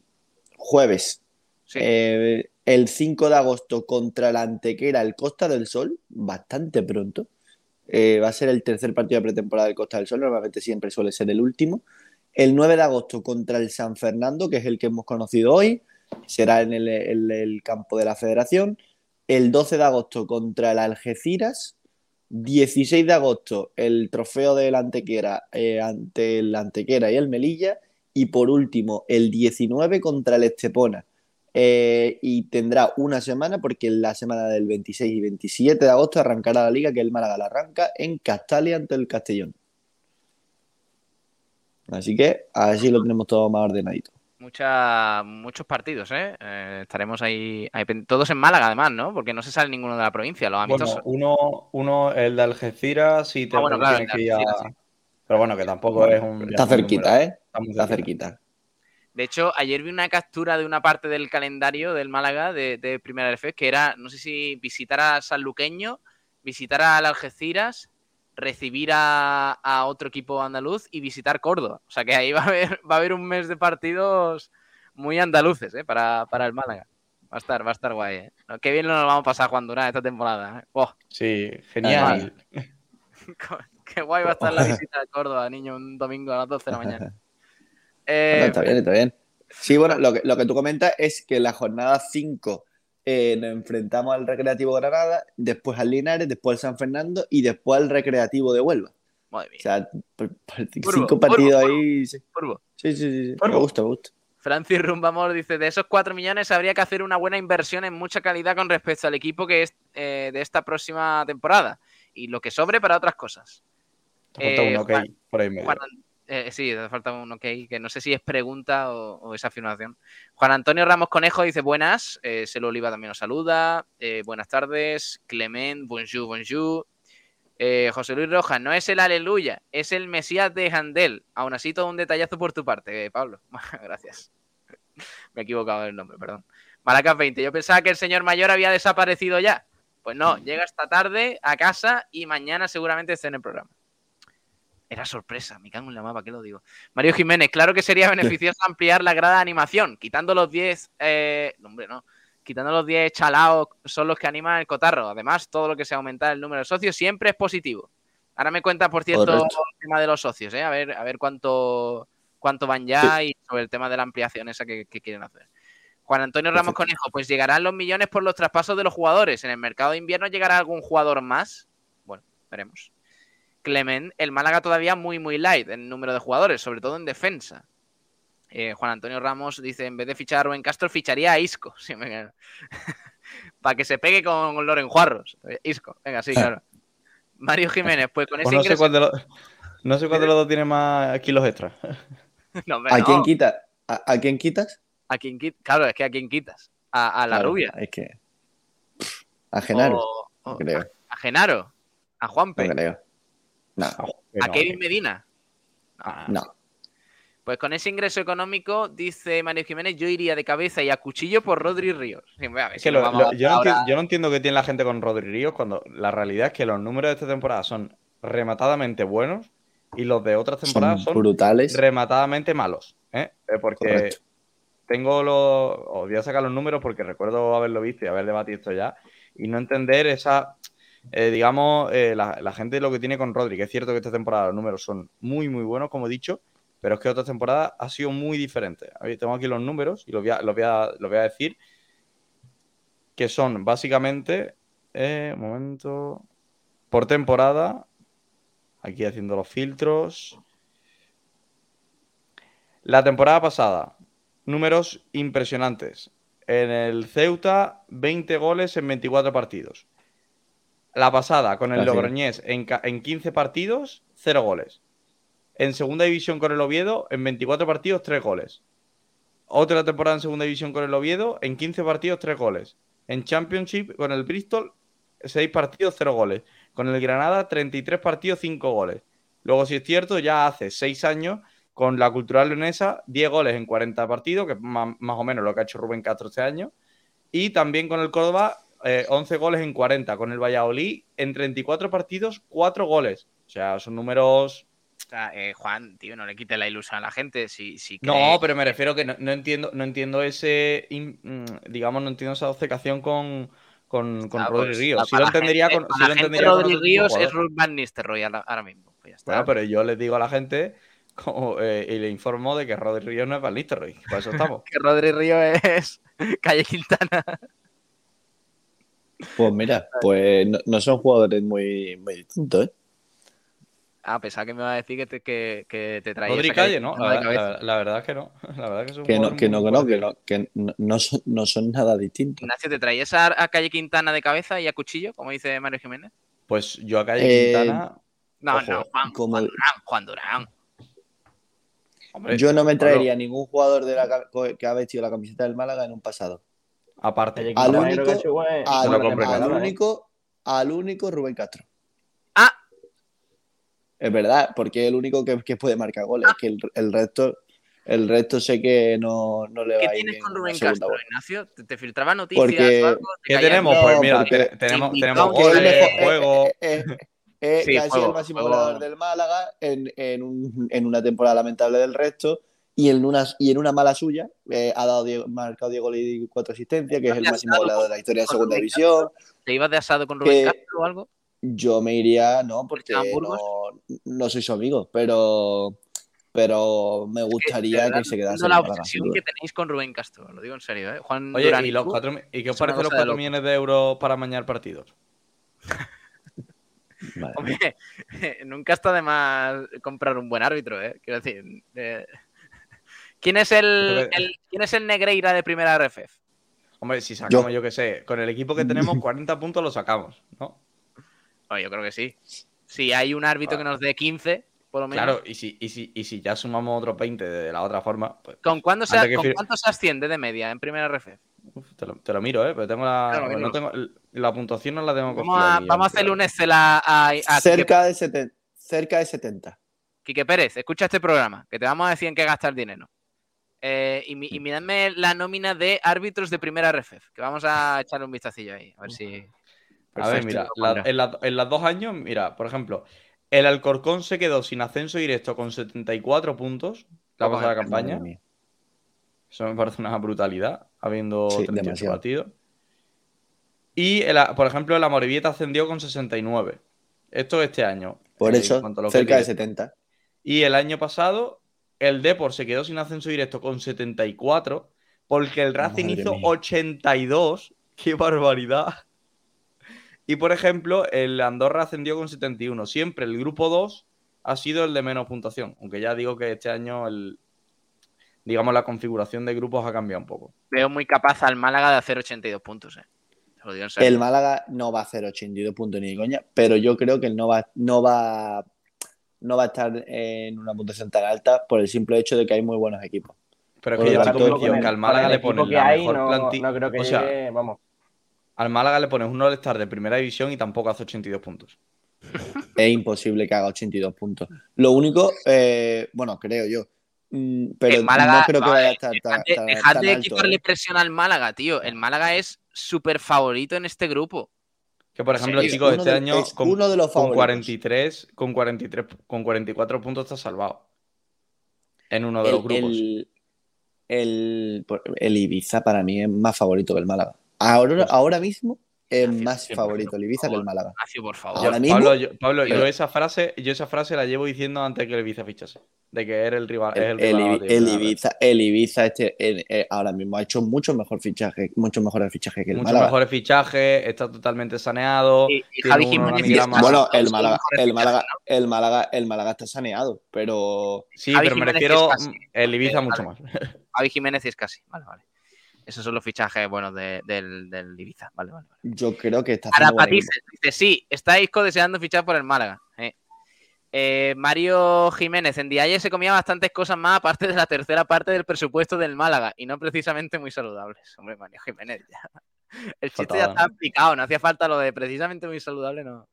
Jueves. Sí. Eh, el 5 de agosto contra la Antequera, el Costa del Sol, bastante pronto. Eh, va a ser el tercer partido de pretemporada del Costa del Sol, normalmente siempre suele ser el último. El 9 de agosto contra el San Fernando, que es el que hemos conocido hoy, será en el, campo de la Federación. El 12 de agosto contra el Algeciras. 16 de agosto el trofeo del Antequera eh, ante el Antequera y el Melilla. Y por último, el 19 contra el Estepona. Eh, y tendrá una semana porque en la semana del 26 y 27 de agosto arrancará la liga que el Málaga la arranca en Castalia ante el Castellón. Así que así lo tenemos todo más ordenadito. Mucha, muchos partidos, ¿eh? Eh, Estaremos ahí, Todos en Málaga, además, ¿no? Porque no se sale ninguno de la provincia. Los Bueno, uno, uno, el de Algeciras, sí te Ah, bueno, claro, que ir a- Algeciras, Pero bueno, que tampoco Bueno, es un. Está viaje muy cerquita, número. ¿eh? Está muy Está cerquita. cerquita. De hecho, ayer vi una captura de una parte del calendario del Málaga de, de Primera RF que era, no sé si visitar a Sanluqueño, visitar al Algeciras, recibir a, a otro equipo andaluz y visitar Córdoba. O sea que ahí va a haber, va a haber un mes de partidos muy andaluces ¿eh? para, para el Málaga. Va a estar, va a estar guay. ¿eh? Qué bien nos lo vamos a pasar Juan Durán esta temporada. ¿eh? Oh, Sí, genial. qué guay va a estar la visita a Córdoba, niño, un domingo a las 12 de la mañana. Eh, No, está bien, está bien. Sí, bueno, lo que, lo que tú comentas es que la jornada 5 eh, nos enfrentamos al Recreativo Granada, después al Linares, después al San Fernando y después al Recreativo de Huelva. madre mía. O sea, por- cinco partidos ahí. Sí, sí, sí. sí, sí. Me gusta, me gusta. Francis Rumbamor dice, de esos 4 millones habría que hacer una buena inversión en mucha calidad con respecto al equipo que es eh, de esta próxima temporada. Y lo que sobre para otras cosas. Te Eh, por ahí medio. Juan An- eh, sí, te falta un ok, que no sé si es pregunta o, o es afirmación. Juan Antonio Ramos Conejo dice buenas, eh, Selo Oliva también nos saluda, eh, buenas tardes, Clement, bonjour, bonjour. Eh, José Luis Rojas, no es el aleluya, es el Mesías de Handel. Aún así, todo un detallazo por tu parte, eh, Pablo. Gracias. Me he equivocado en el nombre, perdón. Maracas 20, yo pensaba que el señor mayor había desaparecido ya. Pues no, llega esta tarde a casa y mañana seguramente esté en el programa. Era sorpresa, me cago en la mapa, ¿qué lo digo? Mario Jiménez, claro que sería beneficioso ampliar la grada de animación, quitando los 10, eh, hombre, no, quitando los 10 chalaos son los que animan el cotarro. Además, todo lo que sea aumentar el número de socios siempre es positivo. Ahora me cuenta, por cierto, Correcto. el tema de los socios, ¿eh? a ver, a ver cuánto, cuánto van ya y sobre el tema de la ampliación esa que, que quieren hacer. Juan Antonio Ramos Perfecto. Conejo, pues llegarán los millones por los traspasos de los jugadores. ¿En el mercado de invierno llegará algún jugador más? Bueno, veremos. Clement, el Málaga todavía muy, muy light en número de jugadores, sobre todo en defensa. Eh, Juan Antonio Ramos dice, en vez de fichar a Rubén Castro, ficharía a Isco. Sí. Para que se pegue con Loren Juarros. Isco, venga, sí, claro. Mario Jiménez, pues con ese Pues no sé ingreso... cuál de los, no sé cuál de los dos tiene más kilos extra. No, hombre, ¿A no. quién quita? ¿A, a quién quitas? ¿A quién quit- Claro, es que a quién quitas. A, a la Claro, rubia. Es que. A Genaro. O- o- No creo. a Genaro. A Juanpe. No creo. No, a Kevin Medina. No. no. Pues con ese ingreso económico, dice Mario Jiménez, yo iría de cabeza y a cuchillo por Rodri Ríos. Yo, no entiendo, qué tiene la gente con Rodri Ríos cuando la realidad es que los números de esta temporada son rematadamente buenos y los de otras temporadas Son son, brutales. rematadamente malos. ¿eh? Eh, porque Correcto. tengo los. Os voy a sacar los números porque recuerdo haberlo visto y haber debatido esto ya y no entender esa. Eh, digamos, eh, la, gente lo que tiene con Rodri, es cierto que esta temporada los números son muy, muy buenos, como he dicho, pero es que otra temporada ha sido muy diferente. A ver, tengo aquí los números y los voy a, los voy a, los voy a decir, que son básicamente, eh, un momento, por temporada, aquí haciendo los filtros. La temporada pasada, números impresionantes. En el Ceuta, 20 goles en 24 partidos. La pasada, con el Así es. Logroñés, en, en 15 partidos, 0 goles. En segunda división con el Oviedo, en 24 partidos, 3 goles. Otra temporada en segunda división con el Oviedo, en 15 partidos, 3 goles. En Championship con el Bristol, 6 partidos, 0 goles. Con el Granada, 33 partidos, 5 goles. Luego, si es cierto, ya hace 6 años, con la Cultural Leonesa, 10 goles en 40 partidos, que es más, más o menos lo que ha hecho Rubén Castro este año. Y también con el Córdoba, eh, 11 goles en 40. Con el Valladolid, en 34 partidos, 4 goles. O sea, son números O sea, eh, Juan, tío, no le quites la ilusión a la gente. Si, si No, pero me refiero que no, no entiendo, no entiendo ese, in- mm, digamos, no entiendo esa obcecación con, con, con Ah, Rodri pues, Ríos. Sí para lo entendería gente- con, sí para lo entendería Rodri Ríos es. Ruth Van Nistelrooy ahora, ahora mismo. Pues ya está. Bueno, pero yo les digo a la gente como, eh, y le informo de que Rodri Ríos no es Van Nistelrooy. Por eso estamos. Que Rodri Ríos es Calle Quintana. Pues mira, pues no, no son jugadores muy, muy distintos, ¿eh? Ah, pensaba que me iba a decir que te, que, que te traía Rodri Calle ¿no? La, verdad es que no. La verdad es que es un Que no, jugador que no, que no, que no, que no, no son, no son nada distintos. Ignacio, ¿te traías a, a Calle Quintana de cabeza y a cuchillo, como dice Mario Jiménez? Pues yo a Calle Eh, Quintana. No, Ojo, no, Juan, como- Juan Durán, Juan Durán. hombre, Yo no me traería ningún jugador de la, ca- que ha vestido la camiseta del Málaga en un pasado. Aparte. Al único- buen- Al, al ¿eh? único, al único Rubén Castro. Ah. Es verdad, porque es el único que, que puede marcar goles. Que el, el resto, el resto sé que no, no le ¿Qué va a ir tienes con Rubén Castro. Ignacio? ¿Te, te filtraba noticias Porque- o algo? ¿Te ¿Qué tenemos? Pues mira, te- tenemos, tenemos goles, mejor- juego. eh, eh, eh, eh, Sí, que ha sido juego, el máximo juego. goleador del Málaga en, en, un- en una temporada lamentable del resto y en una, y en una mala suya eh, ha dado Diego- marcado 10 goles y 4 asistencias, que es el máximo goleador de la historia de segunda Rubén división. ¿Te ibas de asado con Rubén que- Castro o algo? Yo me iría, no, porque no, no soy su amigo, pero, pero me gustaría que se quedase la obsesión que tenéis con Rubén Castro, lo digo en serio, ¿eh? Juan Oye, Durán ¿y, los cuatro, ¿y qué os parece los cosa de 4 loco. millones de euros para mañar partidos? Vale. Hombre, nunca está de más comprar un buen árbitro, ¿eh? Quiero decir, eh, ¿quién, es el, ¿quién es el Negreira de primera RFF? Hombre, si sacamos, Yo. yo qué sé, con el equipo que tenemos, 40 puntos los sacamos, ¿no? Bueno, yo creo que sí. Si hay un árbitro que nos dé 15, por lo menos. Claro, y si, y, si, y si ya sumamos otros 20 de la otra forma, pues ¿Con, cuándo se, ¿con fir- cuánto se asciende de media en primera RFF? uf, te, lo, te lo miro, ¿eh? Pero tengo la. Claro, no míralo. tengo, La puntuación no la tengo Vamos a, vamos a hacerle un Excel a, a, a Quique, Cerca de, seten- cerca de 70. Quique Pérez. Escucha este programa, que te vamos a decir en qué gastar dinero. Eh, y, mi- y miradme la nómina de árbitros de primera RFF, que vamos a echarle un vistacillo ahí, a ver si... A ver, mira, la- en, la- en los dos años, mira, por ejemplo, el Alcorcón se quedó sin ascenso directo con 74 puntos la pasada campaña. Eso me parece una brutalidad, habiendo Sí, 38 demasiado. partidos. Y, el- por ejemplo, el Amorebieta ascendió con 69. Esto este año. Por eh, eso, cerca de es directo. 70. Y el año pasado, el Depor se quedó sin ascenso directo con 74, porque el Racing Madre hizo mía. 82. ¡Qué barbaridad! Y por ejemplo, el Andorra ascendió con 71. Siempre el grupo 2 ha sido el de menos puntuación. Aunque ya digo que este año el, digamos, la configuración de grupos ha cambiado un poco. Veo muy capaz al Málaga de hacer 82 puntos, eh. Te lo digo en serio. El Málaga no va a hacer 82 puntos ni de coña, pero yo creo que él no va, no va, no va a estar en una puntuación tan alta por el simple hecho de que hay muy buenos equipos. Pero es que yo estoy tanto, convencido que al Málaga le que la hay, mejor no, plantilla. no creo que o sea, llegue, vamos. al Málaga le pones un All-Star de primera división y tampoco hace 82 puntos. Es imposible que haga 82 puntos. Lo único, eh, bueno, creo yo, mm, pero El Málaga, no creo que vaya a estar tan, Dejad de- quitarle eh. presión al Málaga, tío. El Málaga es súper favorito en este grupo. Que por ejemplo, Es chicos, uno este de- año es con, uno de los con favoritos. 43, con 43, con 44 puntos está salvado. En uno de El, los grupos. el, el- el Ibiza para mí es más favorito que el Málaga. Ahora, Pues- ahora mismo es más siempre, favorito el Ibiza que el. Málaga. Ignacio, por favor. Ahora mismo- Pablo, yo, Pablo, Tío. yo esa frase, yo esa frase la llevo diciendo antes que el Ibiza fichase. De que era el rival. es El, el, rival el. Ibiza, el Ibiza este, el- eh, ahora mismo ha hecho mucho mejor fichaje, mucho mejores fichajes que el Muchos Málaga. mejores fichajes, está totalmente saneado. Y- y Javi Jiménez Bueno, el Málaga, el Málaga, el Málaga, el Málaga está saneado, pero Sí, Javi pero me refiero el Ibiza Eh, mucho vale. más. Javi Jiménez es casi. Vale, vale. Esos son los fichajes buenos de- del, del Ibiza. Vale, vale. vale. yo creo que está Arapati equipo. dice, sí, está Isco deseando fichar por el Málaga. eh. Eh, Mario Jiménez, en Dialle se comía bastantes cosas más aparte de la tercera parte del presupuesto del Málaga y no precisamente muy saludables. Hombre, Mario Jiménez, ya. El chiste ya está explicado, no hacía falta lo de precisamente muy saludable, no.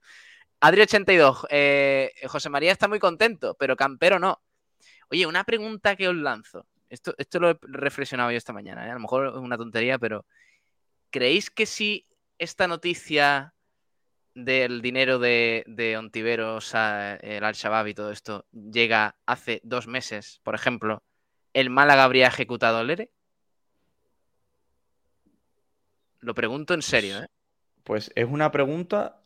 Adri82, eh, José María está muy contento, pero Campero no. Oye, una pregunta que os lanzo. Esto, esto lo he reflexionado yo esta mañana, ¿eh? a lo mejor es una tontería, pero ¿creéis que si esta noticia del dinero de, de Ontiveros, a- el Al-Shabaab y todo esto llega hace dos meses, por ejemplo, ¿el Málaga habría ejecutado el ERE? Lo pregunto en serio, ¿eh? Pues es una pregunta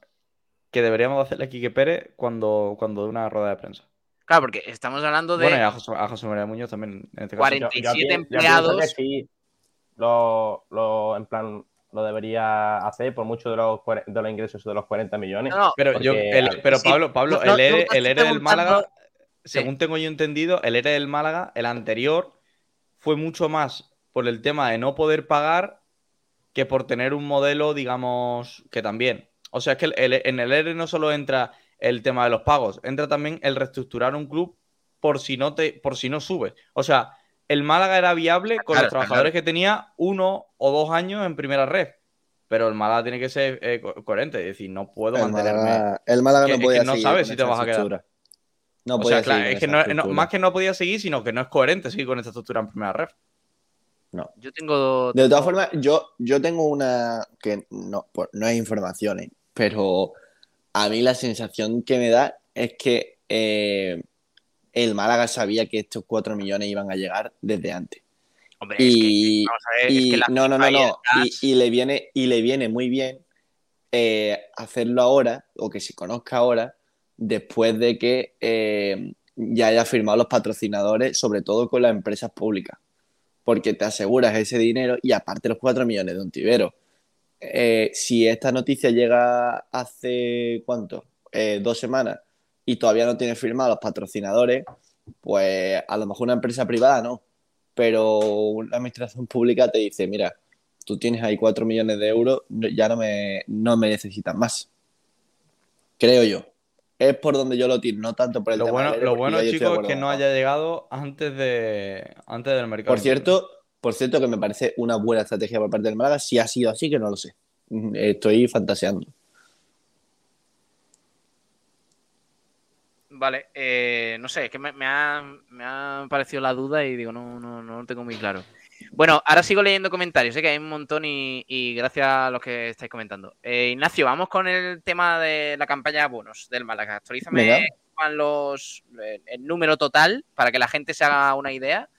que deberíamos hacerle a Quique Pérez cuando, cuando dé una rueda de prensa. Claro, porque estamos hablando de Bueno, y a José, a José María Muñoz también, en este caso. 40. 47 empleados. pienso que sí, lo, lo- en plan, lo debería hacer por mucho de los, de los ingresos de los 40 millones. No, no, Pero, yo, el- pero sí, Pablo, Pablo, no, el ERE, el ERE del Málaga, Sí. según tengo yo entendido, el ERE del Málaga, el anterior, fue mucho más por el tema de no poder pagar que por tener un modelo, digamos, que también. O sea, es que el- el- en el ERE no solo entra el tema de los pagos, entra también el reestructurar un club por si no te, por si no subes. O sea, el Málaga era viable con claro, los trabajadores que tenía uno o dos años en primera red. Pero el Málaga tiene que ser eh, co- coherente, es decir, no puedo El mantenerme. Málaga, el Málaga que- no es podía que no sabes si te vas a quedar. estructura. No o podía sea, claro, es que no, no- más que no podía seguir, sino que no es coherente seguir con esta estructura en primera red. Yo tengo. De todas formas, yo, yo tengo una que no, pues, no es información, ¿eh? pero a mí la sensación que me da es que eh, el Málaga sabía que estos 4 millones iban a llegar desde antes. Hombre, es que- Y, vamos a ver, es que la no, no, no, no. Y le viene, y le viene muy bien eh, hacerlo ahora, o que se conozca ahora, después de que eh, ya haya firmado los patrocinadores, sobre todo con las empresas públicas. Porque te aseguras ese dinero y aparte los 4 millones de un tibero. Eh, si esta noticia llega hace, ¿cuánto? Eh, dos semanas y todavía no tiene firmados los patrocinadores, pues a lo mejor una empresa privada no, pero una administración pública te dice, mira, tú tienes ahí 4 millones de euros, ya no me, no me necesitas más. Creo yo. Es por donde yo lo tiro, no tanto por el Lo tema bueno, lo bueno chicos, es que no haya llegado antes, de, antes del mercado. Por cierto, por cierto que me parece una buena estrategia por parte del Málaga, si ha sido así, que no lo sé. estoy fantaseando. Vale, eh, no sé, es que me, me ha, me ha parecido la duda y digo, no, no, no lo tengo muy claro. Bueno, ahora sigo leyendo comentarios, sé que hay un montón y, y gracias a los que estáis comentando. Eh, Ignacio, vamos con el tema de la campaña de bonos del Málaga. Actualízame los, el número total para que la gente se haga una idea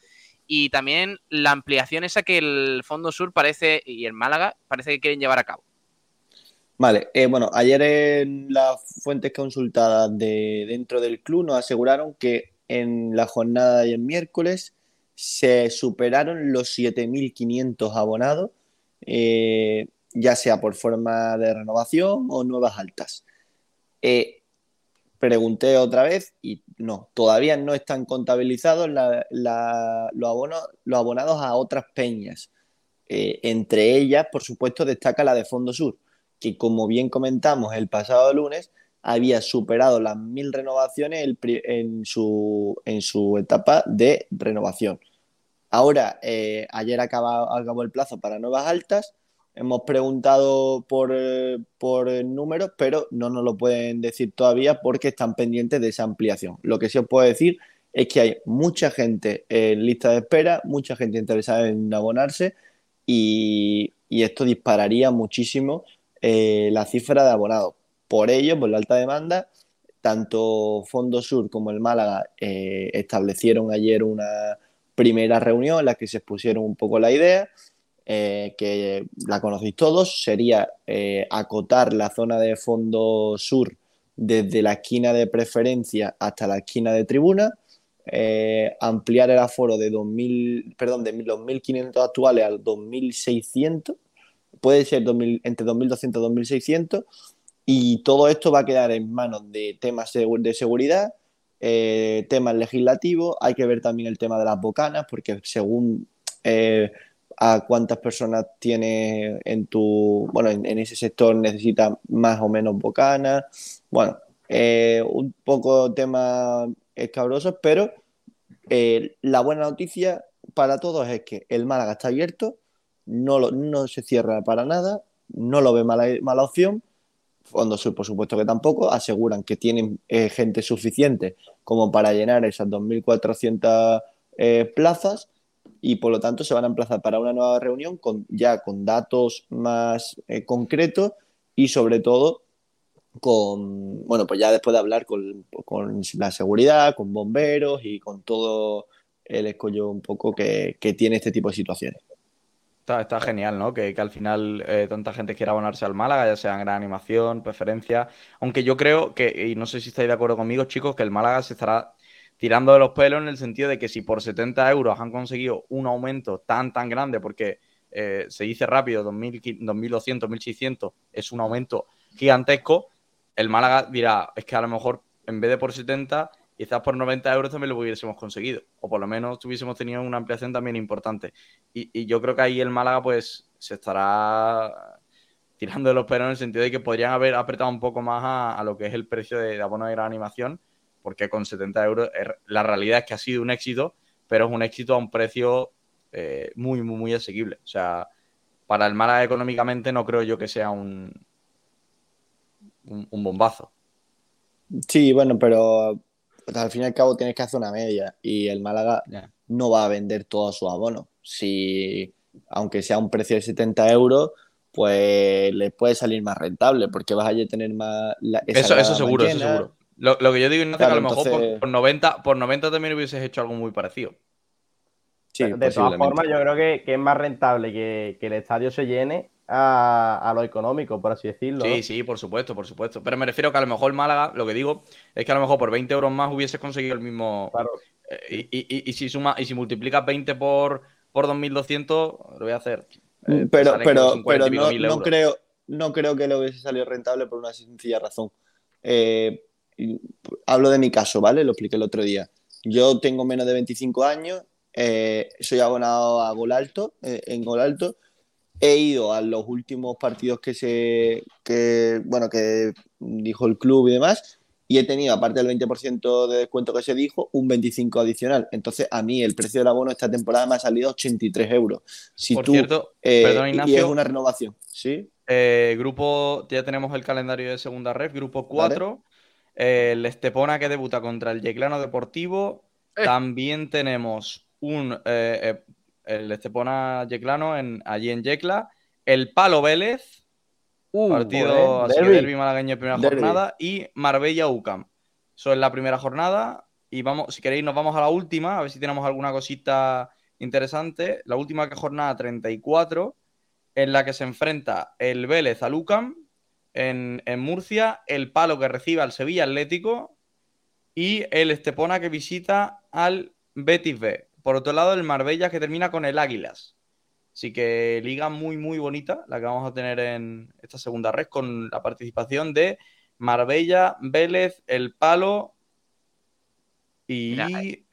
y también la ampliación esa que el Fondo Sur parece y el Málaga parece que quieren llevar a cabo. Vale, eh, bueno, ayer en las fuentes consultadas de dentro del club nos aseguraron que en la jornada del miércoles se superaron los 7.500 abonados, eh, ya sea por forma de renovación o nuevas altas. Eh, pregunté otra vez y no, todavía no están contabilizados los, abonos, los abonados a otras peñas. Eh, entre ellas, por supuesto, destaca la de Fondo Sur, que como bien comentamos el pasado lunes, había superado las mil renovaciones en su, en su etapa de renovación. Ahora, eh, ayer acabó el plazo para nuevas altas. Hemos preguntado por, eh, por números, pero no nos lo pueden decir todavía porque están pendientes de esa ampliación. Lo que sí os puedo decir es que hay mucha gente en lista de espera, mucha gente interesada en abonarse y, y esto dispararía muchísimo eh, la cifra de abonados. Por ello, por la alta demanda, tanto Fondo Sur como el Málaga eh, establecieron ayer una primera reunión en la que se expusieron un poco la idea, eh, que la conocéis todos, sería eh, acotar la zona de Fondo Sur desde la esquina de preferencia hasta la esquina de tribuna, eh, ampliar el aforo de 2000, perdón, de los 1.500 actuales al 2.600, puede ser 2000 entre 2.200 y 2.600, y todo esto va a quedar en manos de temas de seguridad, temas legislativos, hay que ver también el tema de las bocanas, porque según a cuántas personas tienes en tu, bueno, en, ese sector necesitas más o menos bocanas, bueno, eh, un poco temas escabrosos, pero eh, la buena noticia para todos es que el Málaga está abierto, no, lo- no se cierra para nada, no lo ve mala, mala opción. Fondo Sur, por supuesto que tampoco, aseguran que tienen eh, gente suficiente como para llenar esas 2.400 eh, plazas y por lo tanto se van a emplazar para una nueva reunión con, ya con datos más eh, concretos y sobre todo con, bueno, pues ya después de hablar con, con la seguridad, con bomberos y con todo el escollo un poco que, que tiene este tipo de situaciones. Está, genial, ¿no? Que, que al final eh, tanta gente quiera abonarse al Málaga, ya sea en gran animación, preferencia. Aunque yo creo que, y no sé si estáis de acuerdo conmigo, chicos, que el Málaga se estará tirando de los pelos en el sentido de que si por 70 euros han conseguido un aumento tan, tan grande, porque eh, se dice rápido, 2.000, 2.200, 1.600, es un aumento gigantesco, el Málaga dirá, es que a lo mejor en vez de por 70, quizás por 90 euros también lo hubiésemos conseguido, o por lo menos tuviésemos tenido una ampliación también importante. Y, yo creo que ahí el Málaga pues se estará tirando de los pelos en el sentido de que podrían haber apretado un poco más a, a lo que es el precio de, de abono de gran animación, porque con 70 euros la realidad es que ha sido un éxito, pero es un éxito a un precio eh, muy, muy, muy asequible. O sea, para el Málaga económicamente no creo yo que sea un, un, un bombazo. Sí, bueno, pero al fin y al cabo tienes que hacer una media y el Málaga no va a vender todos sus abonos. Si, aunque sea un precio de 70 euros, pues le puede salir más rentable porque vas a tener más... la- esa Eso, eso seguro, eso seguro. Lo, lo que yo digo, Ignacio, Claro, que a lo mejor por- por, 90, por 90 también hubieses hecho algo muy parecido. Sí, de todas formas, yo creo que, que es más rentable que, que el estadio se llene a, a lo económico, por así decirlo. ¿no? Sí, sí, por supuesto, por supuesto. Pero me refiero que a lo mejor Málaga, lo que digo, es que a lo mejor por 20 euros más hubieses conseguido el mismo. Claro. Eh, y, y- y si suma, y si multiplicas 20 por, por 2.200, lo voy a hacer. Eh, te pero pero, son 40 pero no, no creo, no creo que le hubiese salido rentable por una sencilla razón. Eh, hablo de mi caso, ¿vale? Lo expliqué el otro día. Yo tengo menos de 25 años, eh, soy abonado a Gol Alto, eh, en Gol Alto. He ido a los últimos partidos que se, que, bueno, que dijo el club y demás, y he tenido, aparte del 20% de descuento que se dijo, un 25 adicional. Entonces, a mí el precio del abono esta temporada me ha salido 83 euros. Si Por tú, cierto, eh, perdón, y es una renovación, ¿sí? Eh, grupo, ya tenemos el calendario de segunda red, grupo 4. eh, el Estepona que debuta contra el Yeclano Deportivo. Eh. También tenemos un eh, eh, el Estepona Yeclano en, allí en Yecla. El Palo Vélez, Uh, partido así que derbi. derbi malagueño en primera jornada. Y Marbella UCAM. Eso es la primera jornada. Y vamos, si queréis, nos vamos a la última, a ver si tenemos alguna cosita interesante. La última jornada 34, en la que se enfrenta el Vélez al UCAM en, en Murcia, el Palo que recibe al Sevilla Atlético y el Estepona que visita al Betis B. Por otro lado, el Marbella que termina con el Águilas. Así que liga muy, muy bonita la que vamos a tener en esta segunda red con la participación de Marbella, Vélez, El Palo y Mira,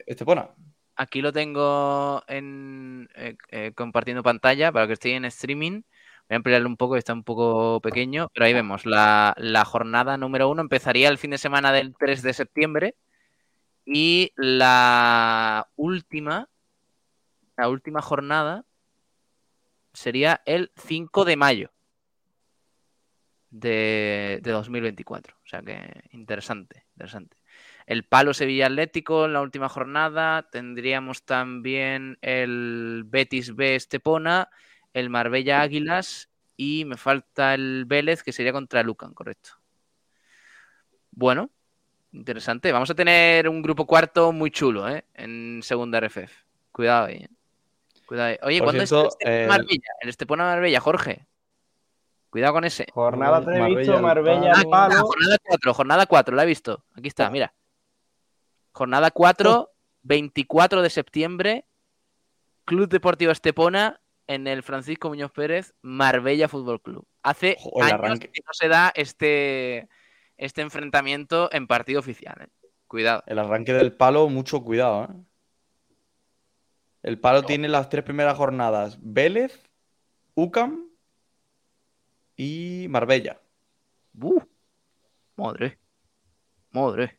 Estepona. Aquí lo tengo en, eh, eh, compartiendo pantalla para que esté en streaming. Voy a ampliarlo un poco, está un poco pequeño, pero ahí vemos. La, jornada número uno empezaría el fin de semana del 3 de septiembre y la última, la última jornada sería el 5 de mayo de, de 2024. O sea que interesante, interesante. El Palo Sevilla Atlético en la última jornada. Tendríamos también el Betis B Estepona, el Marbella Águilas y me falta el Vélez que sería contra Lucan, correcto. Bueno, interesante. Vamos a tener un grupo cuarto muy chulo, ¿eh? En segunda RFF. Cuidado ahí. ¿eh? Cuidado ahí. Oye, Por ¿cuándo cierto, es el Estepona el- Marbella? El Estepona Marbella, Jorge. Cuidado con ese. Jornada 3 he Marbella, visto, el Marbella, Ah, Palo. jornada 4, jornada 4, la he visto. Aquí está, mira. Jornada 4, 24 de septiembre, Club Deportivo Estepona en el Francisco Muñoz Pérez, Marbella Fútbol Club. Hace años arranque. que no se da este, este enfrentamiento en partido oficial. ¿eh? Cuidado. El arranque del palo, mucho cuidado, ¿eh? El palo tiene las tres primeras jornadas: Vélez, UCAM y Marbella. Uh, madre. Madre.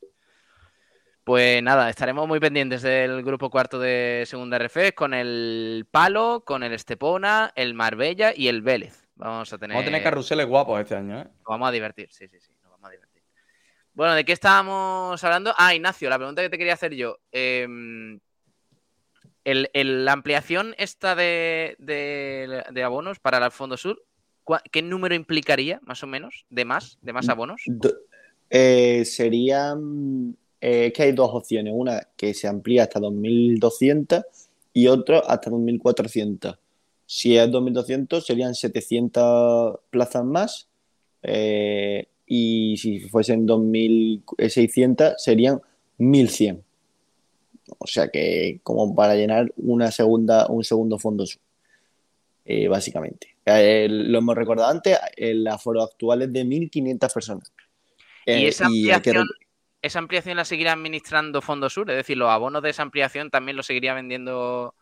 Pues nada, estaremos muy pendientes del grupo cuarto de segunda RF con el Palo, con el Estepona, el Marbella y el Vélez. Vamos a tener. Vamos a tener carruseles guapos este año, ¿eh? Nos vamos a divertir, sí, sí, sí, nos vamos a divertir. Bueno, ¿de qué estábamos hablando? Ah, Ignacio, la pregunta que te quería hacer yo. eh, el- el- la ampliación esta de, de- de abonos para el Fondo Sur, ¿cuá- ¿qué número implicaría, más o menos, de más, de más abonos? Do- eh, serían. Eh, es que hay dos opciones. Una que se amplía hasta 2200 y otra hasta 2400. Si es 2200, serían 700 plazas más. eh, y si fuesen 2600, serían 1100. O sea que, como para llenar una segunda, un segundo fondo sur, eh, básicamente. Eh, lo hemos recordado antes, el aforo actual es de 1.500 personas. ¿Y Eh, esa ampliación, rec- esa ampliación la seguirá administrando Fondo Sur? Es decir, los abonos de esa ampliación también los seguiría vendiendo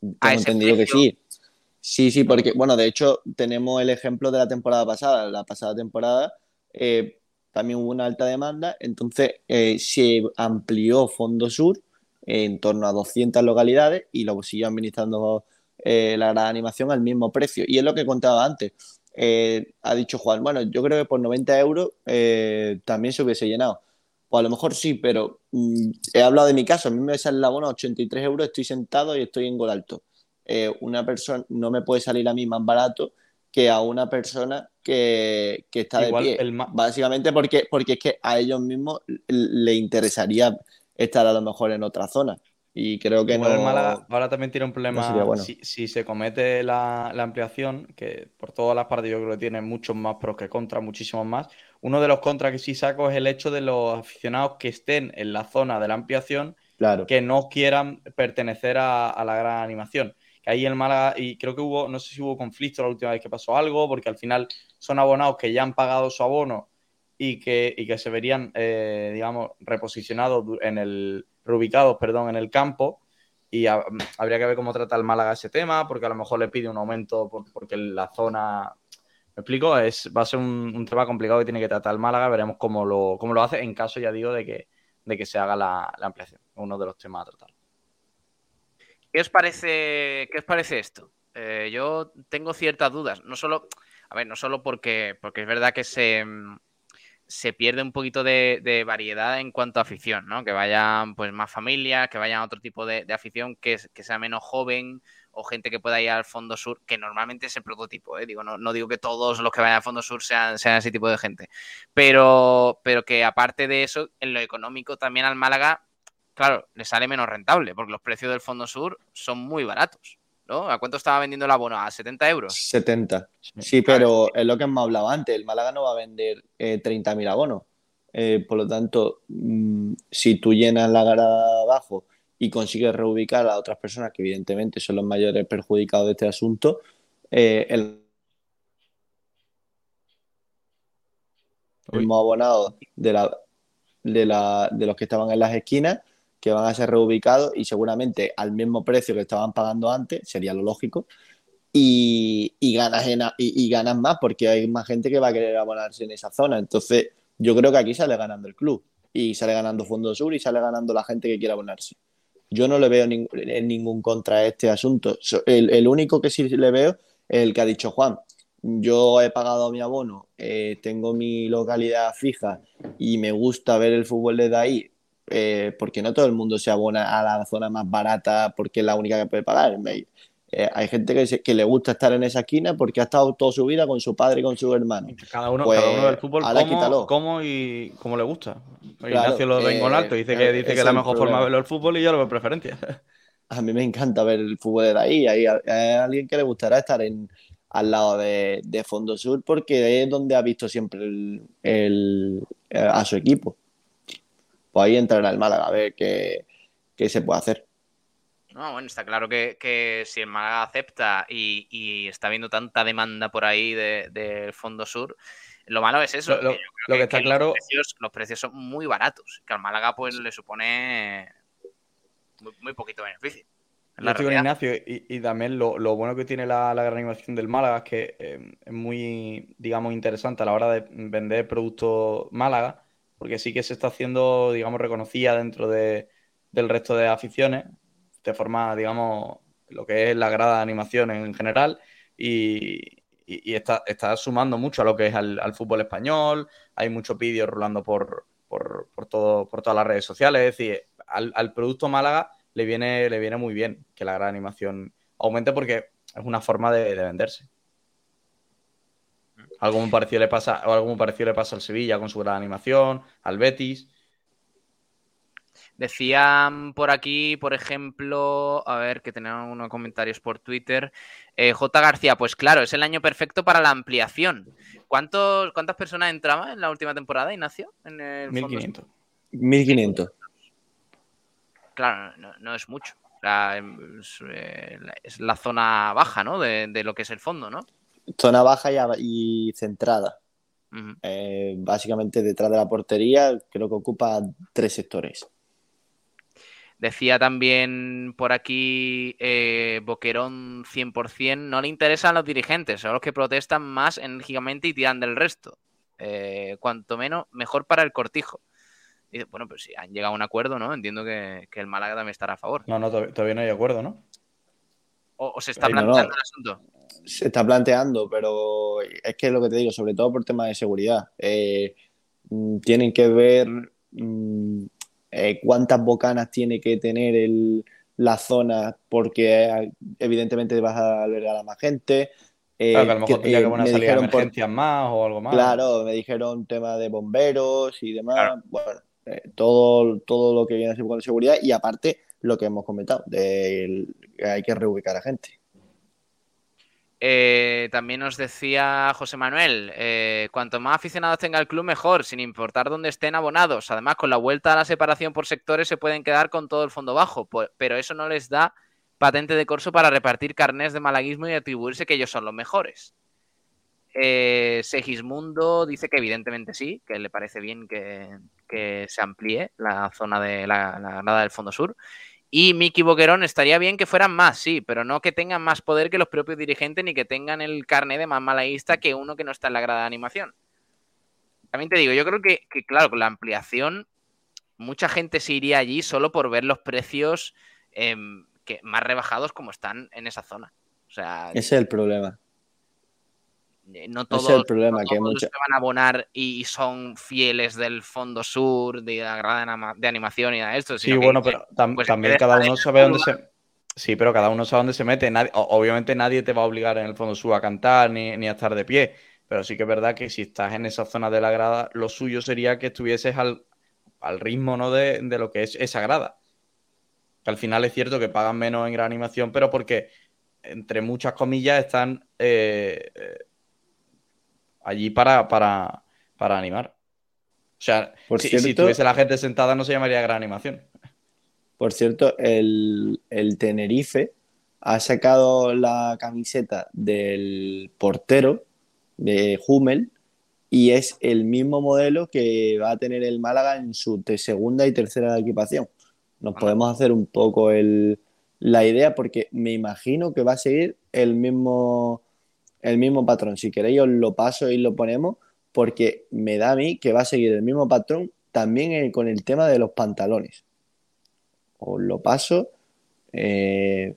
Tengo a ese entendido que sí. Sí, sí, porque, bueno, de hecho, tenemos el ejemplo de la temporada pasada. La pasada temporada eh, también hubo una alta demanda, entonces eh, se amplió Fondo Sur en torno a 200 localidades y lo siguió administrando eh, la gran animación al mismo precio. Y es lo que contaba antes. Eh, ha dicho Juan, bueno, yo creo que por 90 euros eh, también se hubiese llenado. Pues a lo mejor sí, pero mm, he hablado de mi caso. A mí me sale la bono a 83 euros, estoy sentado y estoy en gol alto. Eh, una persona no me puede salir a mí más barato que a una persona que, que está Igual de pie. el Básicamente porque, porque es que a ellos mismos le interesaría estar a lo mejor en otra zona. Y creo que Igual no. el Málaga ahora también tiene un problema. sería bueno. si, si se comete la, la ampliación, que por todas las partes yo creo que tiene muchos más pros que contras, muchísimos más. Uno de los contras que sí saco es el hecho de los aficionados que estén en la zona de la ampliación Claro. que no quieran pertenecer a, a la gran animación. Que ahí el Málaga, y creo que hubo, no sé si hubo conflicto la última vez que pasó algo, porque al final son abonados que ya han pagado su abono y que, y que se verían, eh, digamos, reposicionados en el, reubicados, perdón, en el campo. Y ha- habría que ver cómo trata el Málaga ese tema, porque a lo mejor le pide un aumento por- porque la zona ¿Me explico? Es, va a ser un, tema complicado que tiene que tratar el Málaga. Veremos cómo lo, cómo lo hace en caso, ya digo, de que, de que se haga la, ampliación. Uno de los temas a tratar. ¿Qué os parece, qué os parece esto? Eh, yo tengo ciertas dudas. No solo, a ver, no solo porque, porque es verdad que se, se pierde un poquito de, variedad en cuanto a afición, ¿no? Que vayan pues más familias, que vayan otro tipo de, de afición que, que sea menos joven o gente que pueda ir al Fondo Sur, que normalmente es el prototipo, ¿eh? Digo, no, no digo que todos los que vayan al Fondo Sur sean, sean ese tipo de gente, pero, pero que aparte de eso, en lo económico también al Málaga, claro, le sale menos rentable, porque los precios del Fondo Sur son muy baratos, ¿no? ¿A cuánto estaba vendiendo el abono? ¿A 70 euros? 70. Sí, pero es lo que hemos hablado antes. El Málaga no va a vender eh, 30.000 abonos. Eh, por lo tanto, mm, si tú llenas la grada abajo y consigues reubicar a otras personas que evidentemente son los mayores perjudicados de este asunto, eh, el mismo abonado de, la, de, la, de los que estaban en las esquinas que van a ser reubicados y seguramente al mismo precio que estaban pagando antes, sería lo lógico, y, y ganas en y, y ganas más porque hay más gente que va a querer abonarse en esa zona. Entonces, yo creo que aquí sale ganando el club y sale ganando Fondo Sur y sale ganando la gente que quiere abonarse. Yo no le veo ning- ningún contra este asunto. El único que sí le veo es el que ha dicho Juan. Yo he pagado mi abono, eh, tengo mi localidad fija y me gusta ver el fútbol desde ahí, eh, porque no todo el mundo se abona a la zona más barata porque es la única que puede pagar. Me- eh, hay gente que, se- que le gusta estar en esa esquina porque ha estado toda su vida con su padre y con su hermano. Cada uno, Pues, cada uno del fútbol ahora cómo, quítalo. cómo y cómo le gusta. Claro, Ignacio lo ve eh, con alto, dice eh, que, dice que es la mejor forma de verlo el fútbol y yo lo veo preferencia. A mí me encanta ver el fútbol desde ahí. Hay, hay alguien que le gustará estar en, al lado de, de Fondo Sur porque es donde ha visto siempre el, el- eh, a su equipo. Pues ahí entrará el Málaga a ver qué, qué se puede hacer. No, bueno, está claro que, que si el Málaga acepta y, y está viendo tanta demanda por ahí de- del Fondo Sur, lo malo es eso. Lo- que lo está los claro- precios- los precios son muy baratos, que al Málaga pues le supone muy, muy poquito beneficio. Yo estoy con. Ignacio y, y también lo, lo bueno que tiene la, la gran animación del Málaga es que eh, es muy, digamos, interesante a la hora de vender productos Málaga, porque sí que se está haciendo, digamos, reconocida dentro de, del resto de aficiones, de forma, digamos, lo que es la grada de animación en general, y, y- y está, está sumando mucho a lo que es al, al fútbol español, hay muchos vídeos rolando por, por, por todo, por todas las redes sociales, es decir, al, al producto Málaga le viene, le viene muy bien que la gran animación aumente porque es una forma de, de venderse. Algo muy parecido le pasa, o algo muy parecido le pasa al Sevilla con su gran animación, al Betis. Decían por aquí, por ejemplo, a ver, que tenían unos comentarios por Twitter. eh, J. García, pues claro, es el año perfecto para la ampliación. ¿Cuántos, ¿Cuántas personas entraban en la última temporada, Ignacio? En el Fondo 1500. 1500. Claro, no, no es mucho. O sea, es, eh, la- es la zona baja, ¿no? De, de lo que es el fondo, ¿no? Zona baja y, centrada. Eh, básicamente detrás de la portería, creo que ocupa tres sectores. Decía también por aquí eh, Boquerón 100%, no le interesan los dirigentes, son los que protestan más enérgicamente y tiran del resto. Eh, cuanto menos, mejor para el cortijo. Y bueno, pues si han llegado a un acuerdo, ¿no? Entiendo que, que el Málaga también estará a favor. No, no, todavía, no hay acuerdo, ¿no? O, o se está no, no. planteando el asunto. Se está planteando, pero es que es lo que te digo, sobre todo por temas de seguridad. Eh, mm, tienen que ver mm, eh, cuántas bocanas tiene que tener el, la zona, porque eh, evidentemente vas a albergar a más gente. Eh, Claro, que a lo mejor que- eh, me salida dijeron por- emergencias más o algo más. Claro, me dijeron tema de bomberos y demás. Claro. Bueno, eh, todo, todo lo que viene a ser con seguridad y aparte lo que hemos comentado, de el- que hay que reubicar a gente. Eh, también nos decía José Manuel, eh, cuanto más aficionados tenga el club, mejor, sin importar dónde estén abonados. Además, con la vuelta a la separación por sectores se pueden quedar con todo el fondo bajo, pero eso no les da patente de corso para repartir carnés de malaguismo y atribuirse que ellos son los mejores. Eh, Segismundo dice que evidentemente sí, que le parece bien que, se amplíe la zona de la, la del fondo sur. Y Miki Boquerón estaría bien que fueran más, sí, pero no que tengan más poder que los propios dirigentes ni que tengan el carnet de más malaísta que uno que no está en la grada de animación. También te digo, yo creo que, claro, con la ampliación, mucha gente se iría allí solo por ver los precios em, que, más rebajados como están en esa zona. O sea, Ese es el problema. Eh, no todos, es el problema, no que todos se van a abonar y son fieles del Fondo Sur, de la grada de, anima- de animación y de esto. Sí, que bueno, pero tam- pues, también cada uno sabe dónde se. Sí, pero cada uno sabe dónde se mete. Nadie- obviamente nadie te va a obligar en el fondo sur a cantar ni, ni a estar de pie. Pero sí que es verdad que si estás en esa zona de la grada, lo suyo sería que estuvieses al, al ritmo ¿no? de, de lo que es esa grada. Que al final es cierto que pagan menos en gran animación, pero porque, entre muchas comillas, están eh, eh, allí para, para, para animar. O sea, Por si, si cierto- tuviese la gente sentada no se llamaría gran animación. Por cierto, el, el Tenerife ha sacado la camiseta del portero de Hummel y es el mismo modelo que va a tener el Málaga en su segunda y tercera equipación. Nos podemos hacer un poco el, la idea porque me imagino que va a seguir el mismo, el mismo patrón. Si queréis os lo paso y lo ponemos porque me da a mí que va a seguir el mismo patrón también eh, con el tema de los pantalones. Os lo paso. eh,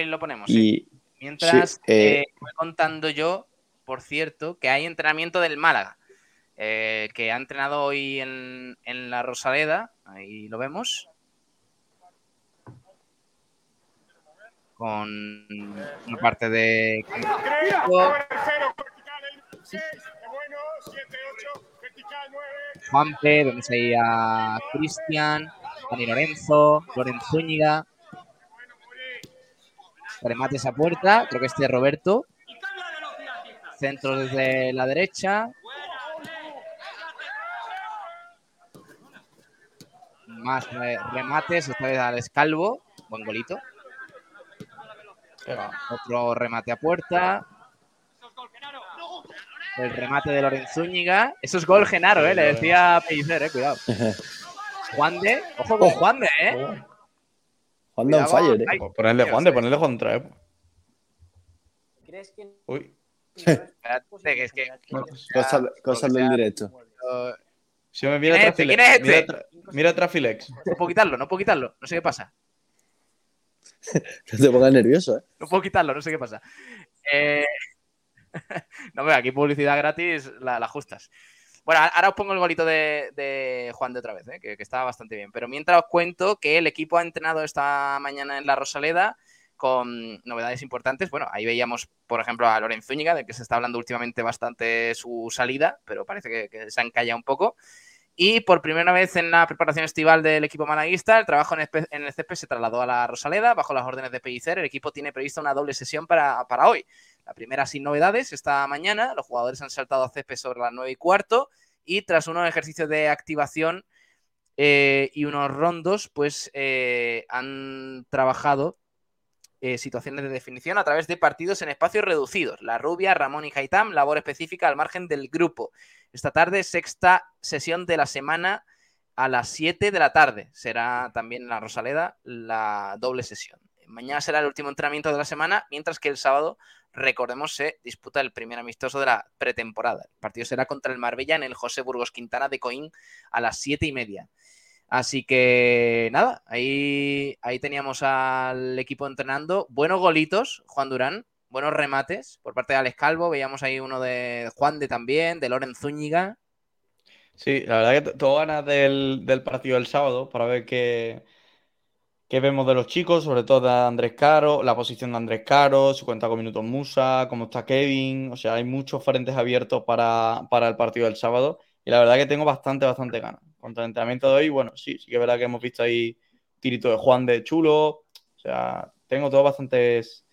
y lo ponemos. y Mientras sí, eh, eh, voy contando yo, por cierto, que hay entrenamiento del Málaga, eh, que ha entrenado hoy en, en la Rosaleda, ahí lo vemos. Con una parte de. Juanpe, vemos ahí a Cristian, Dani Lorenzo, Lorenzo Zúñiga. Remate esa puerta, creo que este es Roberto. Centro desde la derecha. Más re- remates, esta vez al escalvo. Buen golito. Otro remate a puerta. El remate de Lorenzo Zúñiga. Eso es gol Genaro, ¿eh? Le decía Pellicer, eh. Cuidado. Juan de. Ojo con Juan de, ¿eh? Juan de on fire, ¿eh? ay, Ponerle Juan de, ponerle contra. eh. ¿Crees que Uy. Espérate, que es que. Cosas, cosas del directo. Si me mira ¿Quién es este? Trafilex. ¿Quién es este? Mira Trafilex. No puedo quitarlo, no puedo quitarlo. No sé qué pasa. No te pongas nervioso, ¿eh? No puedo quitarlo, no sé qué pasa. Eh, no, veo, aquí publicidad gratis, la, la ajustas. Bueno, ahora os pongo el golito de, de Juan de otra vez, ¿eh? que, que está bastante bien. Pero mientras os cuento que el equipo ha entrenado esta mañana en la Rosaleda con novedades importantes. Bueno, ahí veíamos, por ejemplo, a Lorenzo Zúñiga, de que se está hablando últimamente bastante su salida, pero parece que, que se han callado un poco. Y por primera vez en la preparación estival del equipo malaguista, el trabajo en, en el césped se trasladó a la Rosaleda bajo las órdenes de Pellicer. El equipo tiene prevista una doble sesión para, para hoy. La primera sin novedades esta mañana. Los jugadores han saltado a césped sobre las 9 y cuarto y tras unos ejercicios de activación eh, y unos rondos, pues eh, han trabajado eh, situaciones de definición a través de partidos en espacios reducidos. La Rubia, Ramón y Haitam, labor específica al margen del grupo. Esta tarde, sexta sesión de la semana a las 7 de la tarde. Será también en la Rosaleda la doble sesión. Mañana será el último entrenamiento de la semana, mientras que el sábado, recordemos, se disputa el primer amistoso de la pretemporada. El partido será contra el Marbella en el José Burgos Quintana de Coín a las 7 y media. Así que nada, ahí, ahí teníamos al equipo entrenando. Buenos golitos, Juan Durán, buenos remates por parte de Alex Calvo. Veíamos ahí uno de Juan de también, de Loren Zúñiga. Sí, la verdad que tengo ganas del, del partido del sábado para ver qué, qué vemos de los chicos, sobre todo de Andrés Caro, la posición de Andrés Caro, si cuenta con minutos Musa, cómo está Kevin. O sea, hay muchos frentes abiertos para, para el partido del sábado. Y la verdad que tengo bastante, bastante ganas. Contra el entrenamiento de hoy, bueno, sí, sí que es verdad que hemos visto ahí tirito de Juan de chulo. O sea, tengo todo bastantes,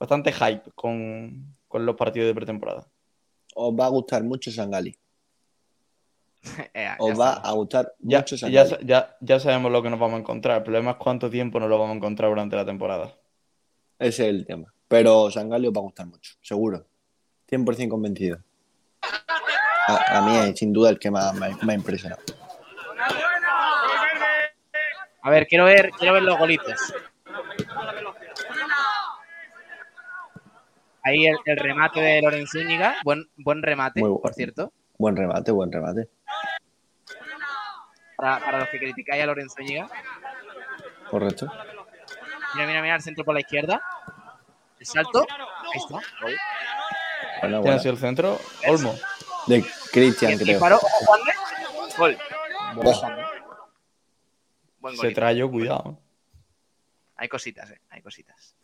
bastante hype con, con los partidos de pretemporada. Os va a gustar mucho Sangali. Os va a gustar Ya, mucho ya, Sangali. ya, ya sabemos lo que nos vamos a encontrar. El problema es cuánto tiempo nos lo vamos a encontrar durante la temporada. Ese es el tema. Pero Sangali os va a gustar mucho, seguro. 100% convencido. A, a mí es sin duda el que más me, me ha impresionado. A ver, quiero ver, quiero ver los golitos. Ahí el, el remate de Lorenzo Zúñiga. Buen, buen remate, Muy bueno. por cierto. Buen remate, buen remate. Para, para los que criticáis a Lorenzo Zúñiga. Correcto. Mira, mira, mira, el centro por la izquierda. El salto. Ahí está. Gol. Buena, ¿Quién buena. ha sido el centro? Olmo. De Cristian, creo. Ojo, Juan de. Gol. Oh. Buen Se trayó, cuidado. Hay cositas, eh. Hay cositas.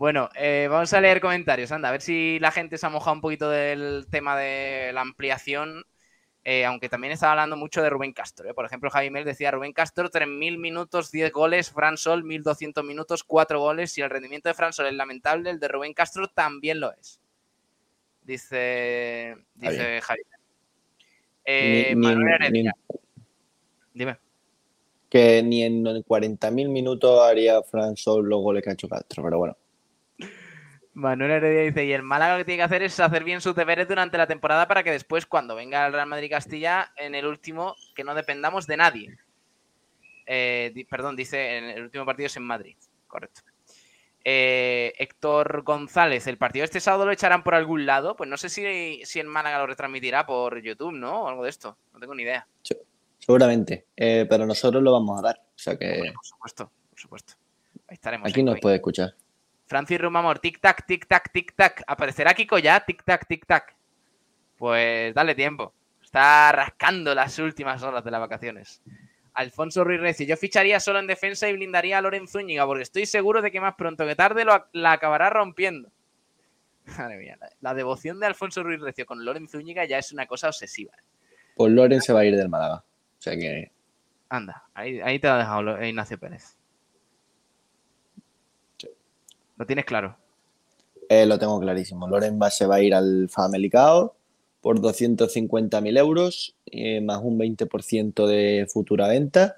Bueno, eh, vamos a leer comentarios. Anda, a ver si la gente se ha mojado un poquito del tema de la ampliación. eh, aunque también estaba hablando mucho de Rubén Castro. eh. Por ejemplo, Javi Mel decía Rubén Castro, 3.000 minutos, 10 goles. Fran Sol, 1.200 minutos, 4 goles. Si el rendimiento de Fran Sol es lamentable, el de Rubén Castro también lo es. Dice, dice Javi. Manuel Heredia. Dime. que ni en 40.000 minutos haría Fran Sol los goles que ha hecho Castro, pero bueno. Manuel Heredia dice, y el Málaga lo que tiene que hacer es hacer bien sus deberes durante la temporada para que después, cuando venga el Real Madrid-Castilla, en el último, que no dependamos de nadie. Eh, di- perdón, dice, en el último partido es en Madrid. Correcto. Eh, Héctor González, el partido este sábado lo echarán por algún lado. Pues no sé si, si en Málaga lo retransmitirá por YouTube, ¿no? O algo de esto. No tengo ni idea. Seguramente, eh, pero nosotros lo vamos a dar. O sea que Por supuesto, por supuesto. Ahí estaremos. aquí nos puede escuchar. Francis Rumamor, tic-tac, tic-tac, tic-tac. ¿Aparecerá Kiko ya? Tic-tac, tic-tac. Pues dale tiempo. Está rascando las últimas horas de las vacaciones. Alfonso Ruiz Recio, yo ficharía solo en defensa y blindaría a Lorenzo Zúñiga porque estoy seguro de que más pronto que tarde lo, la acabará rompiendo. Madre mía, la, la devoción de Alfonso Ruiz Recio con Lorenzo Zúñiga ya es una cosa obsesiva. Pues Loren se va a ir del Málaga. O sea que Anda, ahí, ahí te ha dejado lo- Ignacio Pérez. Lo tienes claro. eh, lo tengo clarísimo. Loren va, se va a ir al Famalicao por 250.000 euros, eh, más un 20% de futura venta.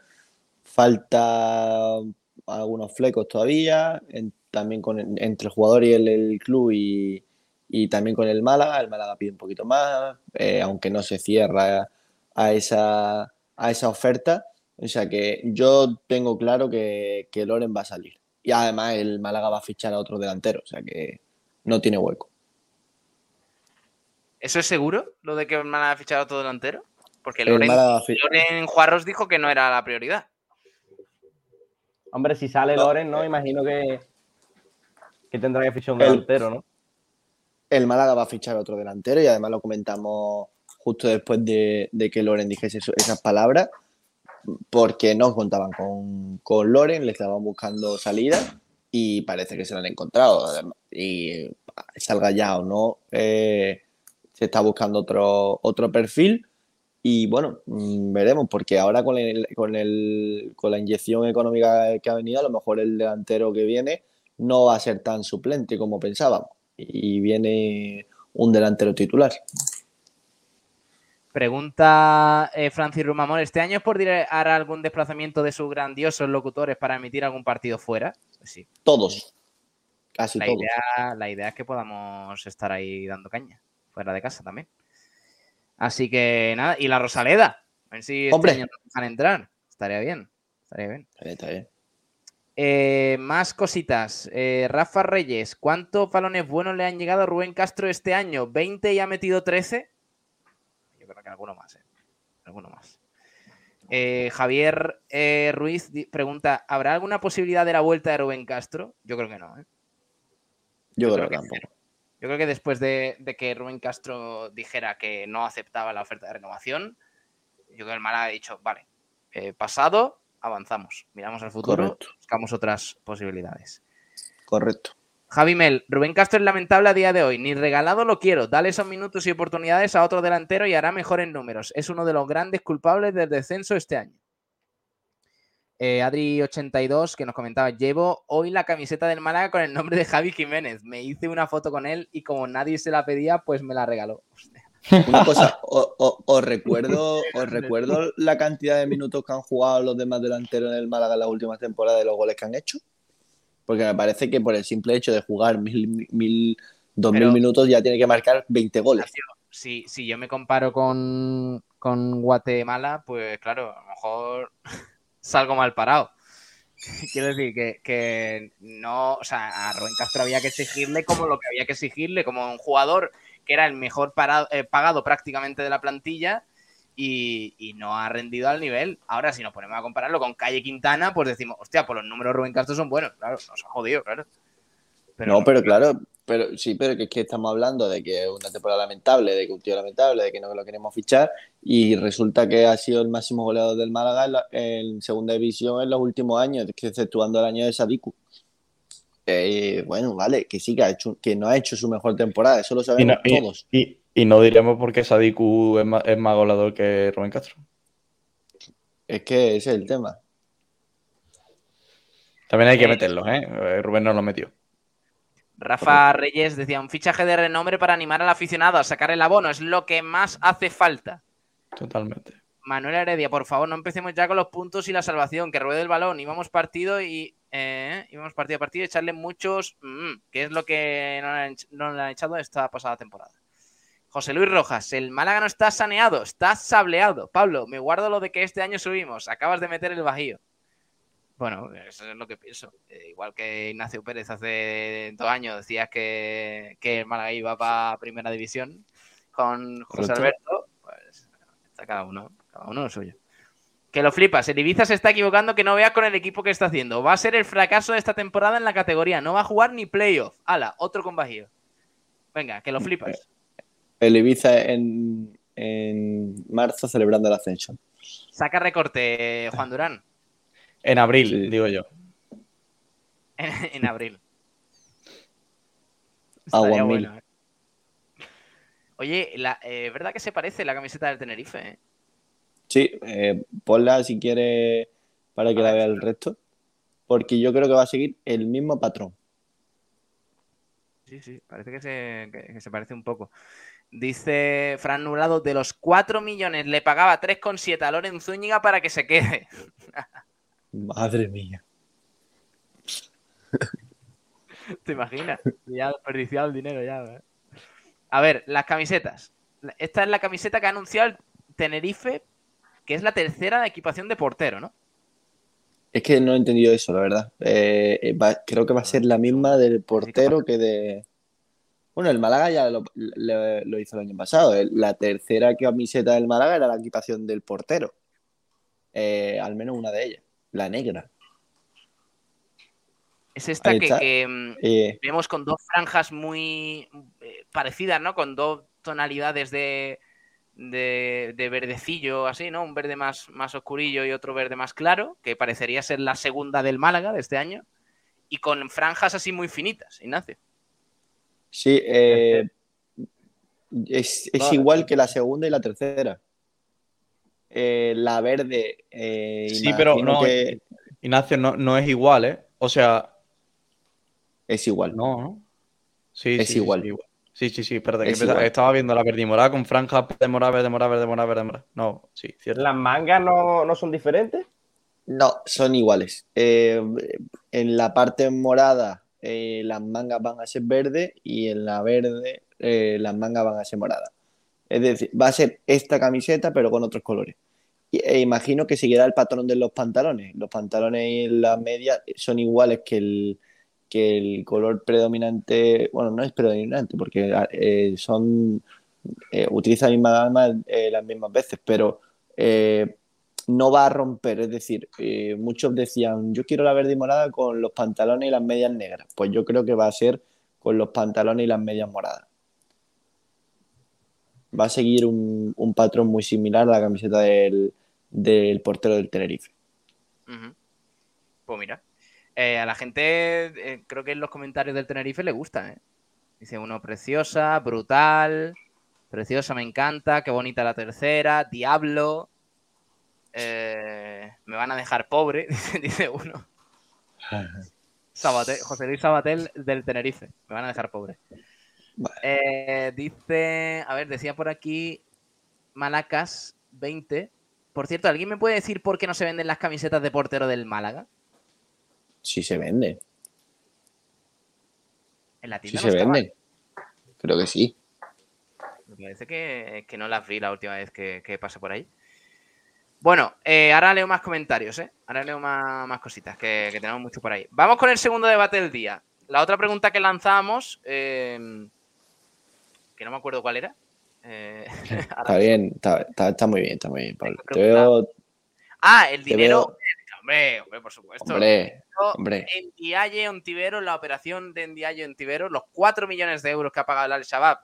Falta algunos flecos todavía, también con, entre el jugador y el, club y, y también con el Málaga. El Málaga pide un poquito más, eh, aunque no se cierra a esa, a esa oferta. O sea que yo tengo claro que, que Loren va a salir. Y además el Málaga va a fichar a otro delantero, o sea que no tiene hueco. ¿Eso es seguro? ¿Lo de que van a fichar a otro delantero? Porque El Loren, Málaga Loren Juarros dijo que no era la prioridad. Hombre, si sale Loren, ¿no? Imagino que, que tendrá que fichar un El- delantero, ¿no? El Málaga va a fichar a otro delantero y además lo comentamos justo después de, de que Loren dijese esas palabras, porque no contaban con, con Loren, le estaban buscando salida y parece que se lo han encontrado. Y salga ya o no, eh, se está buscando otro, otro perfil. Y bueno, mm, veremos, porque ahora con, el, con, el, con la inyección económica que ha venido, a lo mejor el delantero que viene no va a ser tan suplente como pensábamos. Y viene un delantero titular. Pregunta eh, Francis Rumamor, ¿este año es por hará algún desplazamiento de sus grandiosos locutores para emitir algún partido fuera? Pues sí. Todos. Casi La todos. idea, la idea es que podamos estar ahí dando caña, fuera de casa también. Así que nada, y la Rosaleda. A ver si este año nos dejan entrar. Estaría bien. Estaría bien. Está bien, está bien. Eh, más cositas. Eh, Rafa Reyes, ¿cuántos balones buenos le han llegado a Rubén Castro este año? ¿20 y ha metido 13? Que alguno más, ¿eh? Alguno más. Eh, Javier eh, Ruiz pregunta: ¿habrá alguna posibilidad de la vuelta de Rubén Castro? Yo creo que no, ¿eh? Yo, Yo creo que que tampoco. Yo creo que después de, de que Rubén Castro dijera que no aceptaba la oferta de renovación, yo creo que el Málaga ha dicho, vale, eh, pasado, avanzamos, miramos al futuro, Correcto. buscamos otras posibilidades. Correcto. Javi Mel, Rubén Castro es lamentable a día de hoy, ni regalado lo quiero, dale esos minutos y oportunidades a otro delantero y hará mejor en números. Es uno de los grandes culpables del descenso este año. Eh, Adri82, que nos comentaba, llevo hoy la camiseta del Málaga con el nombre de Javi Jiménez. Me hice una foto con él y como nadie se la pedía, pues me la regaló. Hostia. Una cosa, os recuerdo, os recuerdo la cantidad de minutos que han jugado los demás delanteros en el Málaga en las últimas temporadas y los goles que han hecho. Porque me parece que por el simple hecho de jugar mil, mil, dos mil minutos ya tiene que marcar 20 goles. Si, si yo me comparo con, con Guatemala, pues claro, a lo mejor salgo mal parado. quiero decir que, que no, o sea, a Rubén Castro había que exigirle como lo que había que exigirle, como un jugador que era el mejor parado- eh, pagado prácticamente de la plantilla y, y no ha rendido al nivel. Ahora, si nos ponemos a compararlo con Calle Quintana, pues decimos, hostia, pues los números de Rubén Castro son buenos, claro, nos ha jodido, claro. no, pero claro, pero sí, pero que es que estamos hablando de que es una temporada lamentable, de que un tío lamentable, de que no lo queremos fichar, y resulta que ha sido el máximo goleador del Málaga en, la- en segunda división en los últimos años, que exceptuando el año de Sadiku. Eh, bueno, vale, que sí, que, ha hecho, que no ha hecho su mejor temporada, eso lo Y sabemos no, y- todos. y- y no diremos por qué Sadiku es más, es más goleador que Rubén Castro. Es que ese es el tema. También hay que Eh, meterlos, ¿eh? Eh, Rubén no lo metió. Rafa Reyes decía, un fichaje de renombre para animar al aficionado a sacar el abono, es lo que más hace falta. Totalmente. Manuel Heredia, por favor, no empecemos ya con los puntos y la salvación, que ruede el balón, íbamos partido y eh, íbamos partido a partido y echarle muchos, mm, que es lo que no le, han, no le han echado esta pasada temporada. José Luis Rojas, el Málaga no está saneado, está sableado. Pablo, me guardo lo de que este año subimos, acabas de meter el bajío. Bueno, eso es lo que pienso. Eh, igual que Ignacio Pérez hace dos años decías que, que el Málaga iba para primera división con José Correcto. Alberto, pues está cada uno, cada uno lo suyo. Que lo flipas, el Ibiza se está equivocando que no veas con el equipo que está haciendo. Va a ser el fracaso de esta temporada en la categoría. No va a jugar ni playoff. Ala, otro con bajío. Venga, que lo flipas. El Ibiza en, en marzo celebrando el ascenso. Saca recorte, Juan Durán, En abril, Sí. digo yo. en, en abril. Estaría Agua mil. bueno, ¿eh? Oye, la- eh, verdad que se parece la camiseta del Tenerife, ¿eh? Sí, eh, ponla si quieres para que la vea el resto, porque yo creo que va a seguir el mismo patrón. Sí, sí, parece que se, que- que se parece un poco. Dice Fran Nublado, de los 4 millones le pagaba 3,7 a Loren Zúñiga para que se quede. Madre mía. ¿Te imaginas? Ya ha desperdiciado el dinero ya. ¿eh? A ver, las camisetas. Esta es la camiseta que ha anunciado el Tenerife, que es la tercera de equipación de portero, ¿no? Es que no he entendido eso, la verdad. Eh, eh, va- creo que va a ser la misma del portero que de... Bueno, el Málaga ya lo, lo- lo hizo el año pasado. La tercera camiseta del Málaga era la equipación del portero. Eh, al menos una de ellas, la negra. Es esta que, mm, Eh, vemos con dos franjas muy eh, parecidas, ¿no? Con dos tonalidades de, de, de verdecillo, así, ¿no? Un verde más, más oscurillo y otro verde más claro, que parecería ser la segunda del Málaga de este año, y con franjas así muy finitas, Ignacio. Sí, eh, es, es No, igual que la segunda y la tercera. Eh, la verde, eh, Sí, pero no, que Ignacio, no, no es igual, ¿eh? O sea, es igual. no, ¿no? Sí, Es sí, igual. sí, Sí, sí, sí, espérate, Es igual. estaba viendo la verde y morada con franja verde morada, verde morada, verde morada, verde morada. No, sí, cierto. ¿Las mangas no, no son diferentes? No, son iguales. Eh, en la parte morada eh, las mangas van a ser verdes y en la verde eh, las mangas van a ser moradas. Es decir, va a ser esta camiseta pero con otros colores. E imagino que seguirá el patrón de los pantalones. Los pantalones y las medias son iguales que el, que el color predominante. Bueno, no es predominante porque eh, son eh, utiliza la misma gama las mismas veces, pero no va a romper. Es decir, eh, muchos decían, yo quiero la verde y morada con los pantalones y las medias negras. Pues yo creo que va a ser con los pantalones y las medias moradas. Va a seguir un, patrón muy similar a la camiseta del, portero del Tenerife. Pues mira, eh, a la gente eh, creo que en los comentarios del Tenerife le gusta. Dice uno, preciosa, brutal, preciosa, me encanta, qué bonita la tercera, diablo, eh, me van a dejar pobre, dice, uno. Sabatel- José Luis Sabatel del Tenerife, me van a dejar pobre. Vale. Eh, dice, a ver, decía por aquí Malacas 20. Por cierto, ¿alguien me puede decir por qué no se venden las camisetas de portero del Málaga? Sí se vende, En la sí tienda se no estaban. vende. Creo que sí. Me parece que, que no las vi la última vez que, que pasé por ahí. Bueno, eh, ahora leo más comentarios, ¿eh? Ahora leo más, más cositas, que, que tenemos mucho por ahí. Vamos con el segundo debate del día. La otra pregunta que lanzábamos, eh, que no me acuerdo cuál era. eh, Está bien, está, está- está muy bien, está muy bien, Pablo. Te pregunta. veo, Ah, el dinero. Hombre, hombre, por supuesto. hombre, hombre. En Ndiaye Ontivero, la operación de Ndiaye Ontivero, los 4 millones de euros que ha pagado el Al-Shabaab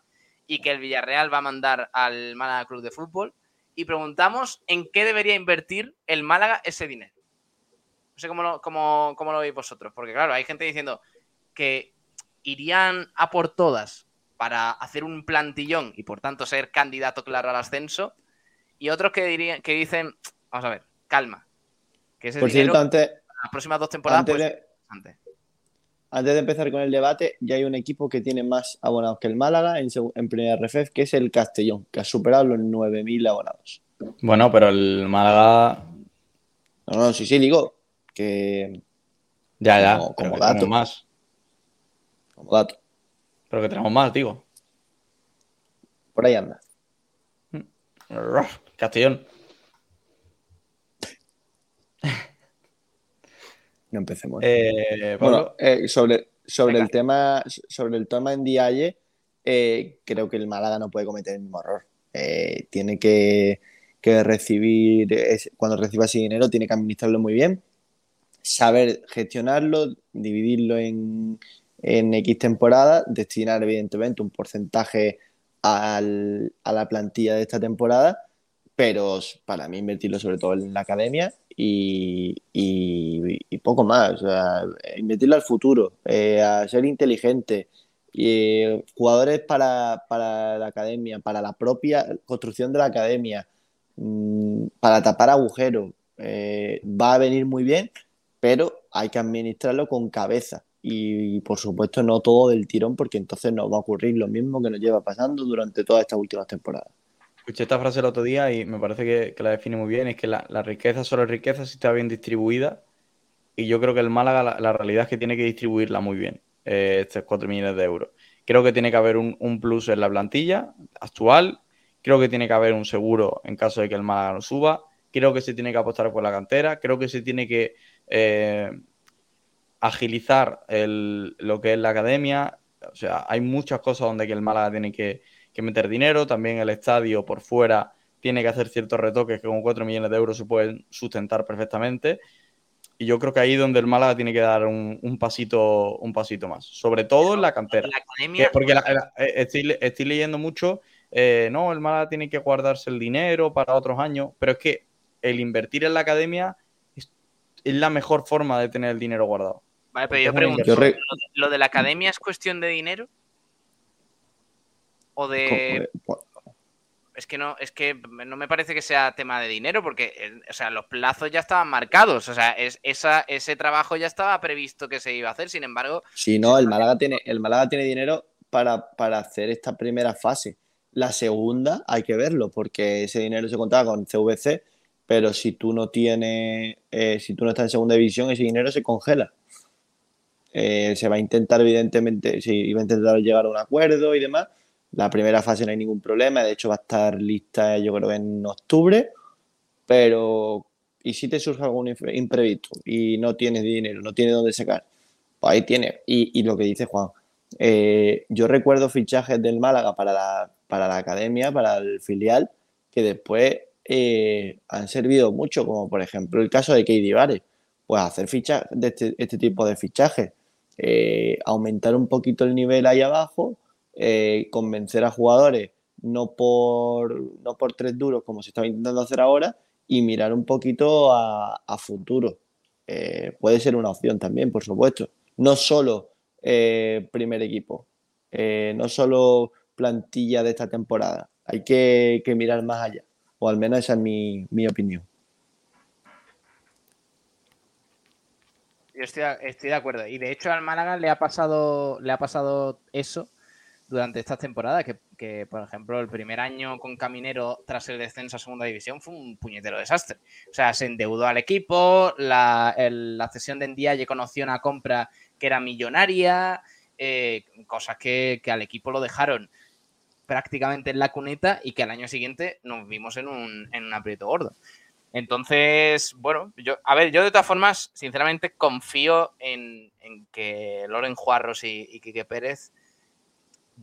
y que el Villarreal va a mandar al Málaga Club de Fútbol. Y preguntamos en qué debería invertir el Málaga ese dinero. No sé cómo lo, cómo, cómo lo veis vosotros, porque claro, hay gente diciendo que irían a por todas para hacer un plantillón y por tanto ser candidato claro al ascenso, y otros que, dirían, que dicen, vamos a ver, calma, que ese Por dinero cierto, antes, las próximas dos temporadas antes de, interesante. Antes de empezar con el debate, ya hay un equipo que tiene más abonados que el Málaga en, en primera RFF, que es el Castellón, que ha superado los 9.000 abonados. Bueno, pero el Málaga. No, no, sí, sí, digo que Ya, ya. Como- dato. más. como dato, Pero que tenemos más, digo. por ahí anda. Castellón. No empecemos. Eh, Bueno, eh, sobre, sobre Venga. el tema, sobre el tema en Dialle, eh, creo que el Málaga no puede cometer el mismo error. Eh, tiene que, que recibir, cuando reciba ese dinero, tiene que administrarlo muy bien, saber gestionarlo, dividirlo en, en X temporadas, destinar evidentemente un porcentaje al- a la plantilla de esta temporada, pero para mí invertirlo sobre todo en la academia y, y- y poco más. O sea, invertirlo al futuro, eh, a ser inteligente. Y, eh, jugadores para, para la academia, para la propia construcción de la academia, mm, para tapar agujeros. eh, va a venir muy bien, pero hay que administrarlo con cabeza. Y, por supuesto no todo del tirón, porque entonces nos va a ocurrir lo mismo que nos lleva pasando durante todas estas últimas temporadas. Escuché esta frase el otro día y me parece que, la define muy bien. Es que la, riqueza solo es riqueza si está bien distribuida. Y yo creo que el Málaga, la, realidad es que tiene que distribuirla muy bien, eh, estos 4 millones de euros. Creo que tiene que haber un, plus en la plantilla actual. Creo que tiene que haber un seguro en caso de que el Málaga no suba. Creo que se tiene que apostar por la cantera. Creo que se tiene que eh, agilizar lo que es la academia. O sea, hay muchas cosas donde que el Málaga tiene que, que meter dinero. También el estadio por fuera tiene que hacer ciertos retoques que con 4 millones de euros se pueden sustentar perfectamente. Y yo creo que ahí es donde el Málaga tiene que dar un, un pasito, un pasito más. Sobre todo en la cantera. La academia, Que- porque la- la- eh, estoy, le- estoy leyendo mucho, eh, no, el Málaga tiene que guardarse el dinero para otros años, pero es que el invertir en la academia es, es la mejor forma de tener el dinero guardado. Vale, pero yo pregunto, Yo re- ¿lo de- ¿lo de la academia es cuestión de dinero? ¿O de...? Como- Es que no, es que no me parece que sea tema de dinero, porque eh, o sea, los plazos ya estaban marcados. O sea, es, esa, ese trabajo ya estaba previsto que se iba a hacer. Sin embargo, Si no, el Málaga tiene, el Málaga tiene dinero para, para hacer esta primera fase. La segunda hay que verlo, porque ese dinero se contaba con CVC, pero si tú no tienes, eh, si tú no estás en segunda división, ese dinero se congela. Eh, se va a intentar, evidentemente, se iba a intentar llegar a un acuerdo y demás. La primera fase no hay ningún problema, de hecho va a estar lista, yo creo, en octubre, pero ¿y si te surge algún impre- imprevisto y no tienes dinero, no tienes dónde sacar? Pues ahí tienes. Y, y lo que dice Juan, eh, yo recuerdo fichajes del Málaga para la, para la academia, para el filial, que después eh, han servido mucho, como por ejemplo el caso de Keidi Vares. Pues hacer ficha de este, este tipo de fichajes, eh, aumentar un poquito el nivel ahí abajo, eh, convencer a jugadores no por, no por tres duros como se estaba intentando hacer ahora y mirar un poquito a, futuro. Eh, puede ser una opción también, por supuesto. No solo eh, primer equipo, no solo plantilla de esta temporada. Hay que, que mirar más allá, o al menos esa es mi, mi opinión. yo estoy, estoy de acuerdo. Y de hecho al Málaga le ha pasado, le ha pasado eso durante estas temporadas, que, que, por ejemplo el primer año con Caminero tras el descenso a segunda división fue un puñetero desastre. O sea, se endeudó al equipo, la, la cesión de Ndiaye conoció una compra que era millonaria, eh, cosas que, que al equipo lo dejaron prácticamente en la cuneta y que al año siguiente nos vimos en un, en un aprieto gordo. Entonces, bueno, yo, a ver, yo de todas formas, sinceramente, confío en, en que Loren Juarros y, y Quique Pérez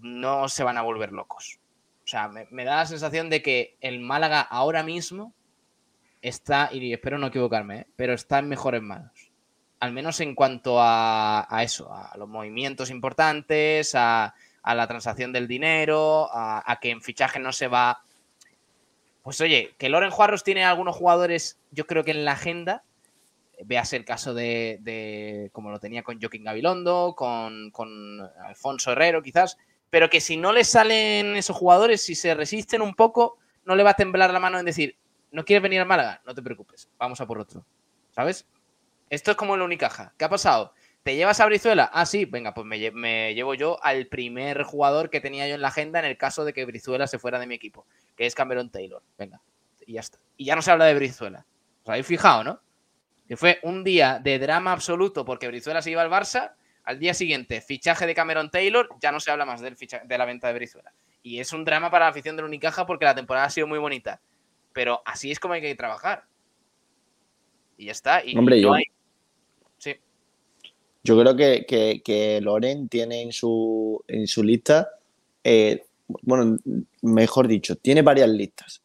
no se van a volver locos. O sea, me, da la sensación de que el Málaga ahora mismo está, y espero no equivocarme, ¿eh? pero está en mejores manos. Al menos en cuanto a, a eso, a los movimientos importantes, a, la transacción del dinero, a, que en fichaje no se va. Pues oye, que Loren Juarros tiene algunos jugadores, yo creo que en la agenda, véase el caso de, de como lo tenía con Joaquín Gabilondo, con, con Alfonso Herrero quizás, pero que si no le salen esos jugadores, si se resisten un poco, no le va a temblar la mano en decir, no quieres venir al Málaga, no te preocupes, vamos a por otro. ¿Sabes? Esto es como en la Unicaja. ¿Qué ha pasado? ¿Te llevas a Brizuela? Ah, sí, venga, pues me, me llevo yo al primer jugador que tenía yo en la agenda en el caso de que Brizuela se fuera de mi equipo, que es Cameron Taylor. Venga, y ya está. Y ya no se habla de Brizuela. ¿Os habéis fijado, no? Que fue un día de drama absoluto porque Brizuela se iba al Barça. Al día siguiente, fichaje de Cameron Taylor, ya no se habla más del ficha- de la venta de Brizuela. Y es un drama para la afición del Unicaja porque la temporada ha sido muy bonita. Pero así es como hay que trabajar. Y ya está. Y Hombre, no yo- hay- Sí. Yo creo que, que, que Loren tiene en su, en su lista, eh, bueno, mejor dicho, tiene varias listas.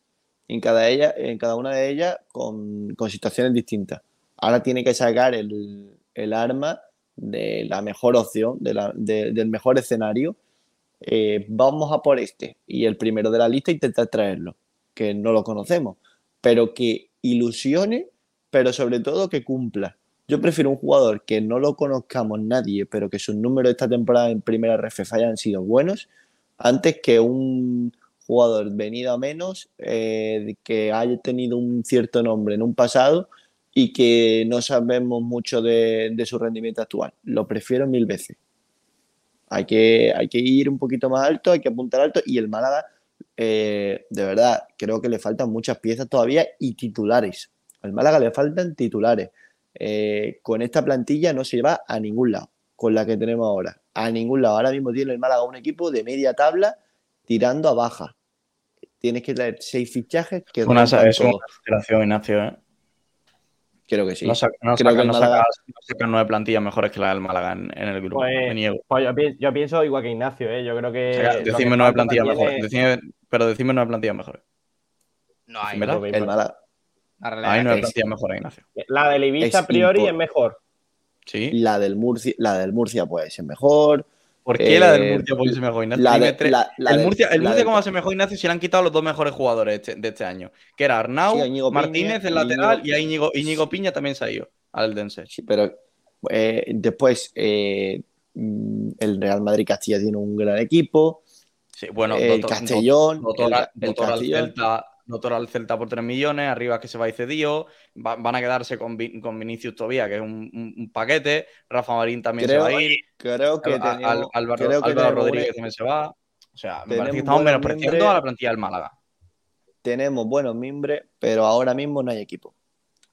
En cada, ella, en cada una de ellas con, con situaciones distintas. Ahora tiene que sacar el, el arma de la mejor opción, de del mejor escenario. Eh, vamos a por este. Y el primero de la lista intentar traerlo, que no lo conocemos, pero que ilusione, pero sobre todo que cumpla. Yo prefiero un jugador que no lo conozcamos nadie, pero que sus números esta temporada en primera RFF hayan sido buenos, antes que un jugador venido a menos, eh, que haya tenido un cierto nombre en un pasado y que no sabemos mucho de, de su rendimiento actual. Lo prefiero mil veces. Hay que, hay que ir un poquito más alto, hay que apuntar alto y el Málaga, eh, de verdad, creo que le faltan muchas piezas todavía y titulares. Al Málaga le faltan titulares. Eh, con esta plantilla no se va a ningún lado, con la que tenemos ahora. A ningún lado. Ahora mismo tiene el Málaga un equipo de media tabla tirando a baja. Tienes que traer seis fichajes que Una, es una exageración, Ignacio, ¿eh? Creo que sí. No, saca- no Creo que sacan, el no Málaga- sacan- no sacan nueve plantillas mejores que la del Málaga en, en el grupo. me Pues, niego. pues yo, pi- yo pienso igual que Ignacio, ¿eh? Yo creo que. Lo que decidme nueve plantillas mejores. es- pero decidme nueve plantillas mejores. No hay. ¿Verdad? El Málaga. Hay nueve que plantillas mejores, Ignacio. La del Ibiza a priori impor- es mejor. Sí. La del Murcia, la del Murcia puede ser mejor. ¿Por qué la del Eh, Murcia puede ser mejor, Ignacio? la Dime de- tres- la- la el Murcia, el Murcia del- ¿cómo va a ser mejor, Ignacio? Si le han quitado los dos mejores jugadores este- de este año. Que era Arnau, Sí, Martínez, Piña el lateral, y a Íñigo, Íñigo Piña también se ha ido al Dense. Sí, pero eh, después eh, mm, el Real Madrid Castilla tiene un gran equipo. Sí, bueno, el Castellón, Doctor, el- Castellón. Doctor al Celta por 3 millones, arriba que se va y cedido, va- van a quedarse con, Vi- con Vinicius todavía, que es un, un- un paquete, Rafa Marín también Creo- se va a ir, Creo que Al- al- tenemos, Álvaro, creo que Álvaro Rodríguez también se va. O sea, me parece que estamos menospreciando a la plantilla del Málaga. tenemos buenos mimbres, pero ahora mismo no hay equipo.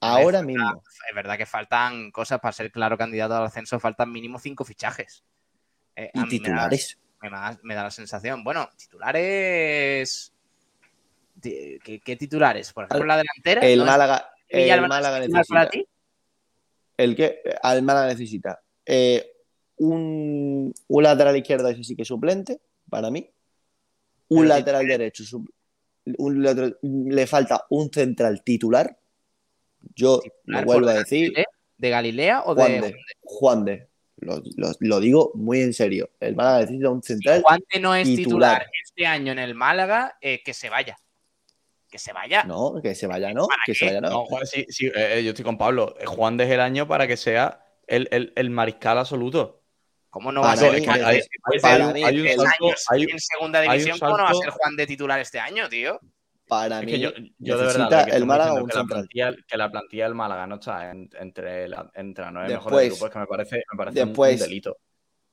Ahora Es mismo. verdad- Es verdad que faltan cosas para ser claro candidato al ascenso, faltan mínimo cinco fichajes. Eh, a Y mí me da- titulares. Me da, me da la sensación. Bueno, titulares. ¿Qué, qué titulares? Por ejemplo, la delantera. El ¿no es Málaga, el Málaga titular para necesita. ti? El que al Málaga necesita eh, un, un lateral izquierdo, ese sí que suplente, para mí. Un Pero lateral derecho, un lateral- le falta un central titular. Yo Titular lo vuelvo a decir. ¿De Galilea o Juan de.? de. Juan de. Lo, lo- lo digo muy en serio. El Málaga necesita un central. Juan de no es titular. titular. este año en el Málaga, eh, que se vaya. Que se vaya. No, que se vaya, no. ¿Para Que se vaya, no. No, Juan, sí, sí, eh, eh, yo estoy con Pablo. Eh, Juan desde el año para que sea el, el- el mariscal absoluto. ¿Cómo no va a ser mí, es- hay- para hay un salto- hay- en segunda división? ¿Cómo no va a ser Juan de titular este año, tío? Para Es mí, que yo, yo de verdad que el Málaga un que la, plantilla, que la plantilla del Málaga no está en- entre, la, entre las nueve Después- mejores grupos, que me parece, me parece un, delito.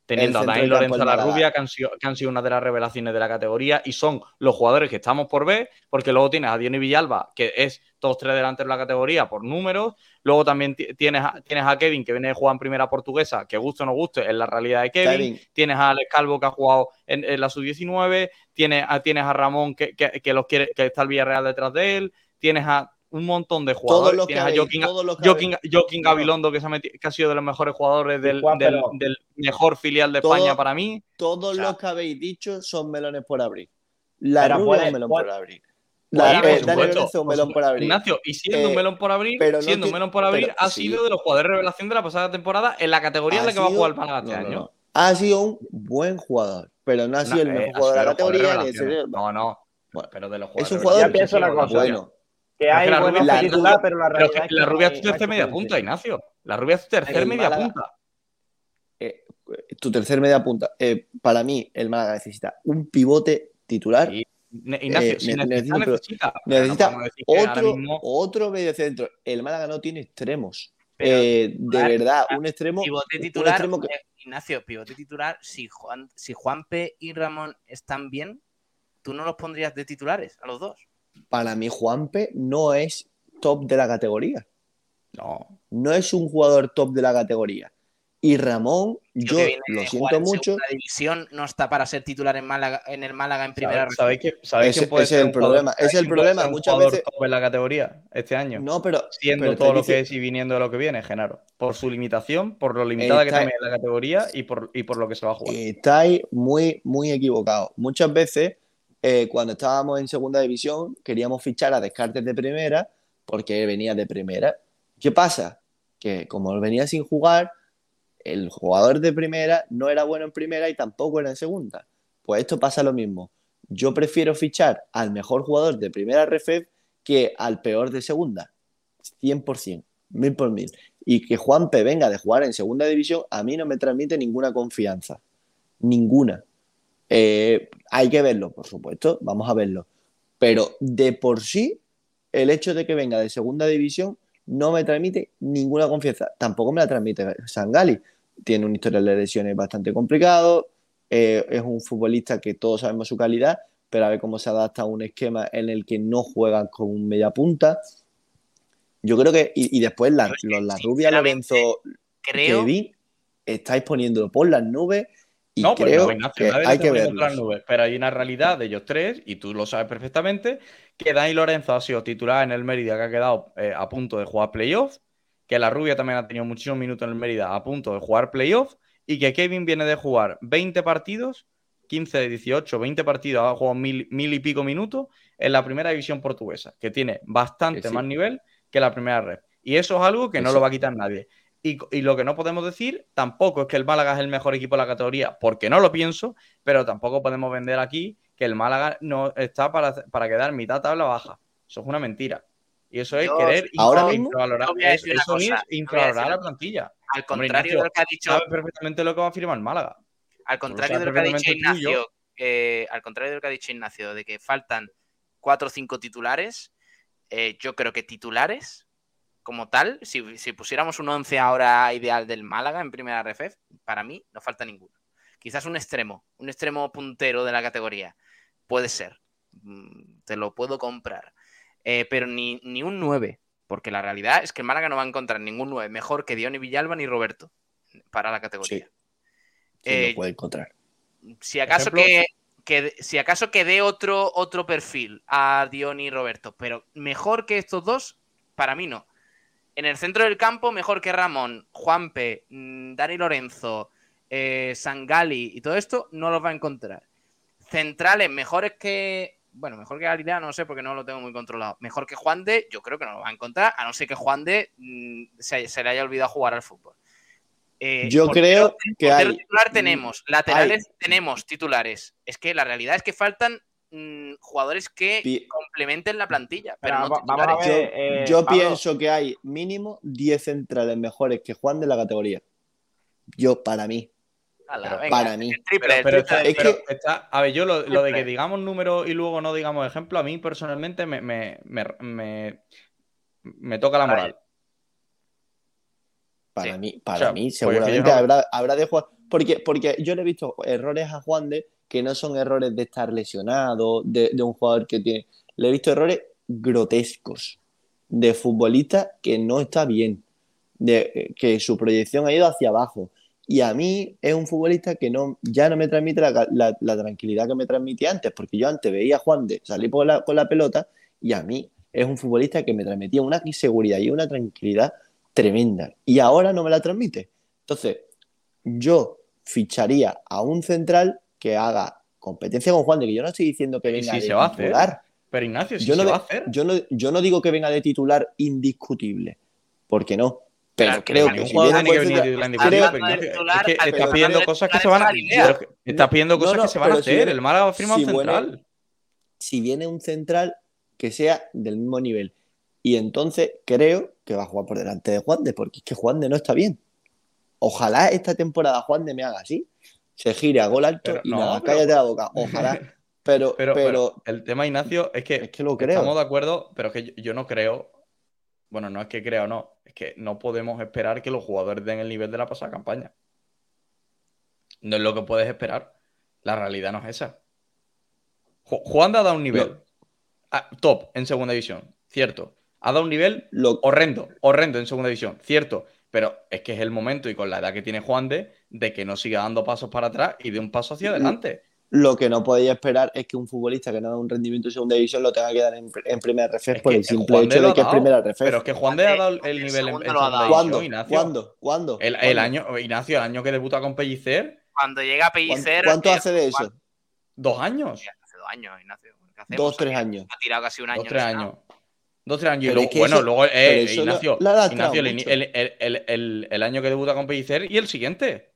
Teniendo a Dani Lorenzo La. Rubia, que han, sido, que han sido una de las revelaciones de la categoría, y son los jugadores que estamos por ver, porque luego tienes a Diony Villalba, que es todos tres delanteros de la categoría por números. Luego también ti- tienes a, tienes a Kevin, que viene de jugar en primera portuguesa, que guste o no guste, es la realidad de Kevin. Kevin, Tienes a Alex Calvo, que ha jugado en, en la sub-19. Tienes a, tienes a Ramón, que, que- que los quiere, que está el Villarreal detrás de él. Tienes a un montón de jugadores. todos los que Joaquín-. Gabilondo, que, se ha meti- que ha sido de los mejores jugadores del, Juan del- mejor filial de Todo- España para mí. Todos O sea- los que habéis dicho son melones por abrir. La rubia es un melón por abrir. Sí, La, eh, supuesto, es un melón por abrir. Ignacio, y siendo Eh, un melón por abrir, pero no siendo un melón por abrir, pero ha sí. sido de los jugadores de revelación de la pasada temporada en la categoría en la que va a jugar el Málaga este no, no, año. no. Ha sido un buen jugador, pero no ha sido el mejor eh, ha jugador de la categoría. No, no. Bueno, pero de los es jugadores un Yo jugador pienso una cosa. bueno. Que hay la buenos rubia- titular, pero la Pero realidad que es la rubia es tu tercer media punta, Ignacio. La rubia es tu tercer El media Málaga- punta. Eh, tu tercer media punta. Eh, para mí, el Málaga necesita un pivote titular. Ignacio, Eh, si ne- necesita, no otro, mismo- otro medio centro. El Málaga no tiene extremos. Pero, Eh, de verdad, un extremo. Pivote un titular, extremo que- eh, Ignacio, pivote titular, si, Juan, si Juanpe y Ramón están bien, ¿tú no los pondrías de titulares a los dos? Para mí, Juanpe no es top de la categoría. No. No es un jugador top de la categoría. Y Ramón, yo que viene lo siento mucho. segunda división no está para ser titular en, Málaga, en el Málaga en primera ¿Sabéis- ¿Sabéis, que, sabéis Ese- quién puede ese ser es el jugador- problema, es ¿sabéis el problema, muchas jugador veces- top en la categoría este año? No, pero. siendo pero todo lo dice- que es y viniendo de lo que viene, Genaro. Por su limitación, por lo limitada que Está- también es la categoría y por, y por lo que se va a jugar. Estáis muy, muy equivocados. Muchas veces, eh, cuando estábamos en segunda división, queríamos fichar a Descartes de primera porque venía de primera. ¿Qué pasa? Que como él venía sin jugar, el jugador de primera no era bueno en primera y tampoco era en segunda. Pues esto pasa lo mismo. Yo prefiero fichar al mejor jugador de primera RFEF que al peor de segunda. 100%, mil por mil. Y que Juanpe venga de jugar en segunda división, a mí no me transmite ninguna confianza. Ninguna. Eh, hay que verlo, por supuesto, vamos a verlo. Pero de por sí, el hecho de que venga de segunda división no me transmite ninguna confianza. Tampoco me la transmite Sangali. Tiene un historial de lesiones bastante complicado. eh, es un futbolista que todos sabemos su calidad, pero a ver cómo se adapta a un esquema en el que no juegan con un media punta. Yo creo que, y, y después la, rubia Lorenzo Creo Kevin, estáis poniéndolo por las nubes y no, pues creo no, que nadie le hay que verlo. pero hay una realidad de ellos tres, y tú lo sabes perfectamente, que Dani Lorenzo ha sido titular en el Mérida, que ha quedado eh, a punto de jugar playoff, que la rubia también ha tenido muchísimos minutos en el Mérida a punto de jugar playoff, y que Kevin viene de jugar 20 partidos, 15 de 18, 20 partidos, ha jugado mil, mil y pico minutos en la primera división portuguesa, que tiene bastante Que sí. más nivel que la primera red. Y eso es algo que Que no sí. lo va a quitar nadie. Y, y lo que no podemos decir tampoco es que el Málaga es el mejor equipo de la categoría, porque no lo pienso, pero tampoco podemos vender aquí que el Málaga no está para, para quedar mitad tabla baja. Eso es una mentira. Y eso es Yo- querer ahora mismo- eso, es cosa, infravalorar la plantilla. al Hombre, contrario Ignacio, de lo que ha dicho, Sabes perfectamente lo que va a firmar el Málaga. al contrario de lo que ha dicho. Ignacio, eh, al contrario de lo que ha dicho Ignacio, de que faltan cuatro o cinco titulares, eh, yo creo que titulares, como tal, si, si pusiéramos un 11 ahora ideal del Málaga en primera RFF, para mí no falta ninguno. Quizás un extremo, un extremo puntero de la categoría. Puede ser. Mm, Te lo puedo comprar. Eh, pero ni, ni un 9, porque la realidad es que el Málaga no va a encontrar ningún 9 mejor que Diony Villalba ni Roberto para la categoría. Sí, Eh, lo puede encontrar. si acaso ejemplo- que, que- si acaso que dé otro, otro perfil a Diony y Roberto, pero mejor que estos dos, para mí no. En el centro del campo, mejor que Ramón, Juanpe, mm, Dani Lorenzo, eh, Sangali y todo esto, no los va a encontrar. Centrales mejores que. Bueno, mejor que Galilea, no sé porque no lo tengo muy controlado. Mejor que Juan de, yo creo que no lo va a encontrar, a no ser que Juan de mm, se, se le haya olvidado jugar al fútbol. Eh, Yo creo que hay- titular tenemos, laterales tenemos titulares. Es que la realidad es que faltan mm, jugadores que Pi- complementen la plantilla, pero Pero no va- vamos a ver. Yo, eh, yo pienso que hay mínimo 10 centrales mejores que Juan de la categoría. Yo, para mí. Ala, pero venga, para mí. triple, Pero, el pero triple. está- Es pero que- está- a ver, yo lo, lo de que digamos números y luego no digamos ejemplo, a mí personalmente me, me, me, me- me toca la moral. Para Sí. mí, para O sea, mí, seguramente no- habrá, habrá de jugar. Porque, porque yo le he visto errores a Juan de que no son errores de estar lesionado, de, un jugador que tiene. Le he visto errores grotescos de futbolista que no está bien, de que su proyección ha ido hacia abajo. Y a mí es un futbolista que no, ya no me transmite la, tranquilidad que me transmitía antes, porque yo antes veía a Juan de salir por la- con la pelota y a mí es un futbolista que me transmitía una seguridad y una tranquilidad tremenda. Y ahora no me la transmite. Entonces, yo ficharía a un central que haga competencia con Juan de, que yo no estoy diciendo que venga sí de se va a hacer. titular. Pero Ignacio, si yo, no se de- va a hacer. yo, no, yo no digo que venga de titular indiscutible, porque no. Pero Claro, creo que si jugador viene un tiene que venir titular Está indiscutible, pero Ignacio, titular es que al estás pidiendo cosas que se van a... que Estás pidiendo No, cosas no, que se van a hacer. El Málaga va a firmar si un viene- central. si viene un central que sea del mismo nivel. Y entonces creo que va a jugar por delante de Juan de, porque es que Juan de no está bien. Ojalá esta temporada Juan de me haga así, se gire a gol alto Pero y no, nada, pero- cállate la boca. Ojalá. Pero, Pero, pero, el tema, Ignacio, es que, es que lo creo. estamos de acuerdo, pero es que yo, yo no creo. Bueno, no es que crea o no, es que no podemos esperar que los jugadores den el nivel de la pasada campaña. No es lo que puedes esperar. La realidad no es esa. Ju- Juan de ha dado un nivel ah, top en segunda división, cierto. Ha dado un nivel Lo, horrendo, horrendo en segunda división, cierto. Pero es que es el momento y con la edad que tiene Juan de, de que no siga dando pasos para atrás y de un paso hacia adelante. lo que no podéis esperar es que un futbolista que no da un rendimiento en segunda división lo tenga que dar en, en primera reflex Es por que el simple Juan de hecho lo de que es primera. Pero es que Juan de ha dado el nivel en, segunda dado. ¿Cuándo? ¿Cuándo? ¿Cuándo? El, año, Ignacio, el año que debuta con Pellicer, Cuando llega a ¿Cuánto, Pellicer. cuánto eh, hace de eso? Dos años. Hace dos años, Ignacio. Dos, tres años. Ha tirado casi un año. Dos, tres años. Dos, tres años. Y luego, bueno, eso- luego, eh, Ignacio, el- el año que debuta con Pellicer y el siguiente.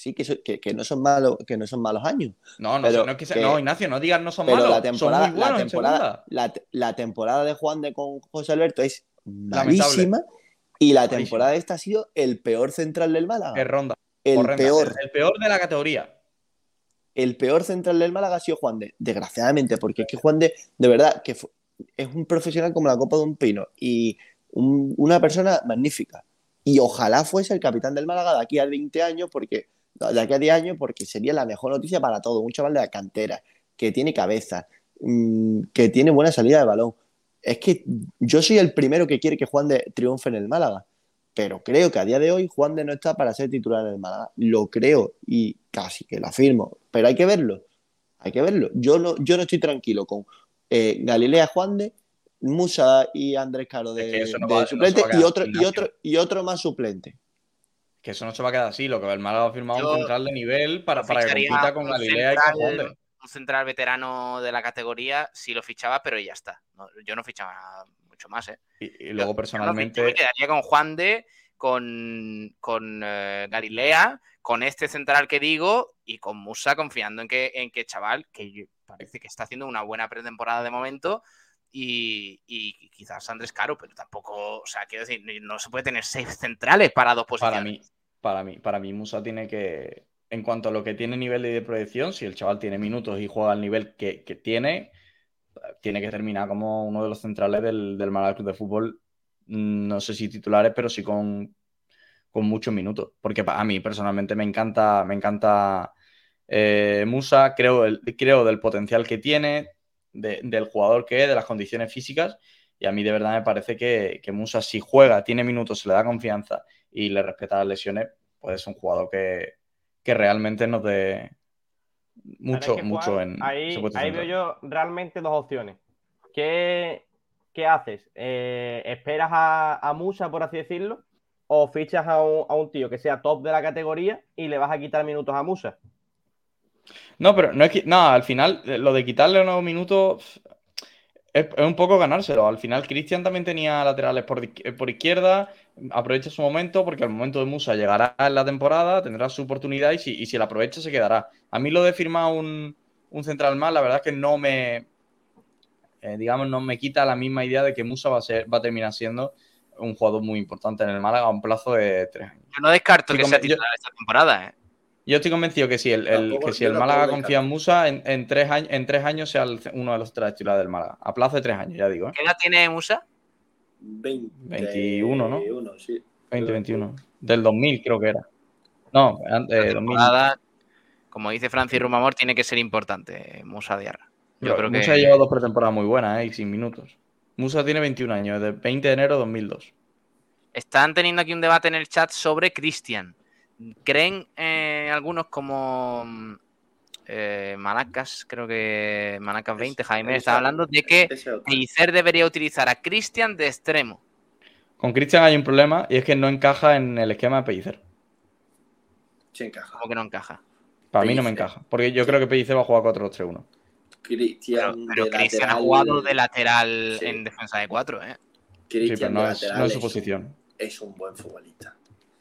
Sí, que, eso- que, que no son malos, que no son malos años. No, no, Pero no, es que sea- no, Ignacio, no digas no son Pero malos. la temporada, son muy buenos la, temporada, la, la temporada de Juan de con José Alberto es Lamentable. malísima. Y la Malísima. temporada esta ha sido el peor central del Málaga. Es ronda. El horrenda. peor. El peor de la categoría. el peor central del Málaga ha sido Juan de, desgraciadamente, porque es que Juan de, de verdad, que es un profesional como la copa de un pino y un- una persona magnífica. Y ojalá fuese el capitán del Málaga de aquí a 20 años, porque de aquí a 10 años, porque sería la mejor noticia para todo. Un chaval de la cantera, que tiene cabeza, mm, que tiene buena salida de balón. Es que yo soy el primero que quiere que Juan de triunfe en el Málaga. Pero creo que a día de hoy Juan de no está para ser titular en el Málaga. Lo creo y casi que lo afirmo. Pero hay que verlo. Hay que verlo. Yo no, yo no estoy tranquilo con eh, Galilea Juan de, Musa y Andrés Caro de, Es que eso no de va- no se suplente y, otro, y, otro, y otro más suplente. Que eso no se va a quedar así. Lo que el Málaga ha firmado Yo un central de nivel para, para que compita con Galilea y con. Un central veterano de la categoría, sí lo fichaba, pero ya está. No, yo no fichaba mucho más, ¿eh? Y, y Yo- luego yo personalmente. me quedaría con Juan de, con, con eh, Galilea, con este central que digo y con Musa confiando en que, en que chaval, que yo- parece que está haciendo una buena pretemporada de momento. Y, y quizás Andrés Caro, pero tampoco, o sea, quiero decir, no se puede tener seis centrales para dos posiciones. Para mí, para mí, para mí, Musa tiene que. En cuanto a lo que tiene nivel de proyección, si el chaval tiene minutos y juega al nivel que, que tiene, tiene que terminar como uno de los centrales del, del Málaga Club de Fútbol. No sé si titulares, pero sí con, con muchos minutos. Porque a mí personalmente me encanta, me encanta eh, Musa, creo, el- creo del potencial que tiene, de- del jugador que es, de las condiciones físicas. Y a mí de verdad me parece que, que Musa, si juega, tiene minutos, se le da confianza y le respeta las lesiones, pues es un jugador que, que realmente nos dé mucho, que, mucho en Ahí, ahí veo yo realmente dos opciones. ¿Qué, qué haces? Eh, ¿Esperas a, a Musa, por así decirlo? ¿O fichas a un, a un tío que sea top de la categoría y le vas a quitar minutos a Musa? No, pero no es que. No, al final, eh, lo de quitarle unos minutos es, es un poco ganárselo. Al final, Cristian también tenía laterales por, izqui- por izquierda. Aprovecha su momento, porque al momento de Musa llegará en la temporada, tendrá su oportunidad y si, y si la aprovecha, se quedará. A mí lo de firmar un, un central más, la verdad es que no me. eh, digamos, no me quita la misma idea de que Musa va a, ser, va a terminar siendo un jugador muy importante en el Málaga a un plazo de tres años. Yo no descarto Sí, que sea yo- titular esta temporada, ¿eh? Yo estoy convencido que si el, que si el Málaga confía en Musa, en, en tres años, en tres años sea el- uno de los tres titulares del Málaga. A plazo de tres años, ya digo. ¿eh? ¿Qué edad tiene Musa? 21, ¿no? 21, sí. 2021. Del 2000 creo que era. No, antes, eh, 2000. temporada, como dice Francis Rumamor, tiene que ser importante, Musa Diarra. Yo Pero creo Musa que lleva dos pretemporadas muy buenas, ¿eh? Y sin minutos. Musa tiene 21 años, de 20 de enero de 2002. están teniendo aquí un debate en el chat sobre Cristian. ¿Creen eh, algunos como eh, Manacas, creo que Manacas 20, Jaime, está hablando de que. Pellicer debería utilizar a Cristian de extremo. Con Cristian hay un problema y es que no encaja en el esquema de Pellicer. Sí encaja. Como que no encaja. Para mí no me encaja. Porque yo creo que Pellicer va a jugar 4-2-3-1. Pero, Cristian pero Cristian ha jugado de lateral Sí. en defensa de cuatro, ¿eh? Sí, Cristian pero no de es, lateral no es su un- posición. es un buen futbolista.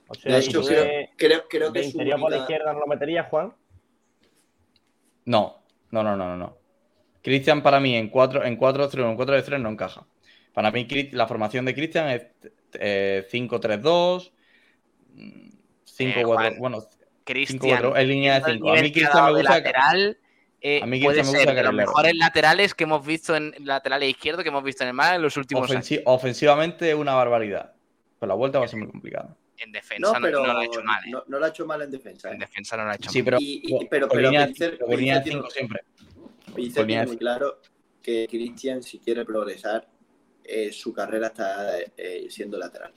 O sea, De ¿tú hecho, creo, creo, creo que de su interior por la izquierda no lo metería, Juan. No, no, no, no, no. no. Cristian para mí en 4 en 4-3-1, en 4-3 no encaja. Para mí la formación de Cristian es eh, 5-3-2, mm, 5-4, Juan, bueno, Cristian. 5-4, en línea de viendo el 5. A mí Cristian me gusta lateral, eh, a mí puede me ser gusta de los mejores laterales que hemos visto en laterales izquierdos que hemos visto en el Málaga en los últimos años. ofensi- ofensivamente es una barbaridad. Pero la vuelta va a ser muy complicada. En defensa No, no, pero no lo ha hecho mal. ¿eh? no, no lo ha hecho mal en defensa. En ¿eh? defensa no lo ha hecho Sí, mal. pero, Y- y- pero- pero Pellicer- Pellicer 5 siempre. Pellicer tiene muy cinco. claro que Cristian, si quiere progresar, eh, su carrera está eh, siendo lateral.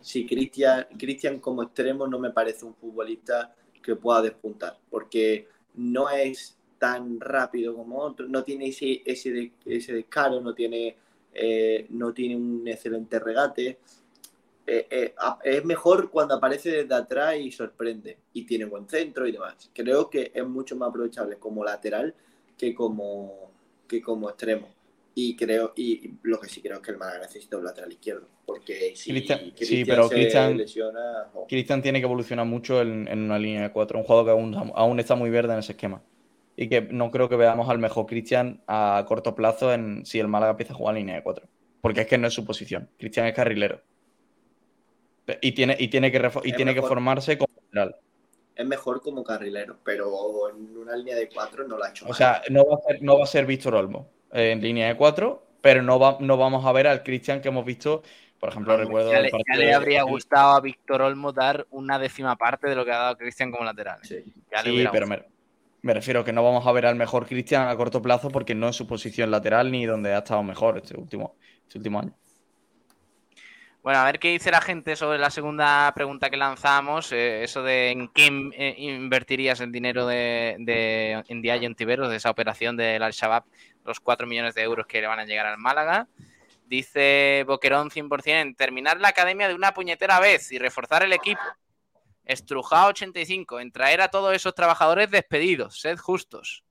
Si Cristian, Cristian como extremo no me parece un futbolista que pueda despuntar, porque no es tan rápido como otro, no tiene ese, ese, de- ese descaro, no tiene, eh, no tiene un excelente regate. Eh, eh, es mejor cuando aparece desde atrás y sorprende y tiene buen centro y demás. Creo que es mucho más aprovechable como lateral que como, que como extremo. Y creo, y lo que sí creo es que el Málaga necesita un lateral izquierdo. Porque si Cristian- sí, pero se Cristian- lesiona, oh, Cristian tiene que evolucionar mucho en, en una línea de 4. Un jugador que aún, aún está muy verde en ese esquema. Y que no creo que veamos al mejor Cristian a corto plazo en si el Málaga empieza a jugar en línea de 4. Porque es que no es su posición. Cristian es carrilero. Y tiene, y tiene, que, y tiene que formarse como lateral. es mejor como carrilero, pero en una línea de cuatro no la ha hecho O mal. sea, no va a ser, no va a ser Víctor Olmo eh, en línea de 4, pero no, va, no vamos a ver al Cristian que hemos visto, por ejemplo, Vamos, recuerdo Ya le, ya de- habría gustado a Víctor Olmo dar una décima parte de lo que ha dado Cristian como lateral. Sí. Ya Sí, pero me, me refiero que no vamos a ver al mejor Cristian a corto plazo porque no es su posición lateral ni donde ha estado mejor este último, este último año. Bueno, a ver qué dice la gente sobre la segunda pregunta que lanzamos. eh, eso de en qué eh, invertirías el dinero de, de Diaye Ontiveros, de esa operación del Al-Shabaab, los 4 millones de euros que le van a llegar al Málaga. Dice Boquerón 100% en terminar la academia de una puñetera vez y reforzar el equipo. Estrujado 85, en traer a todos esos trabajadores despedidos, sed justos.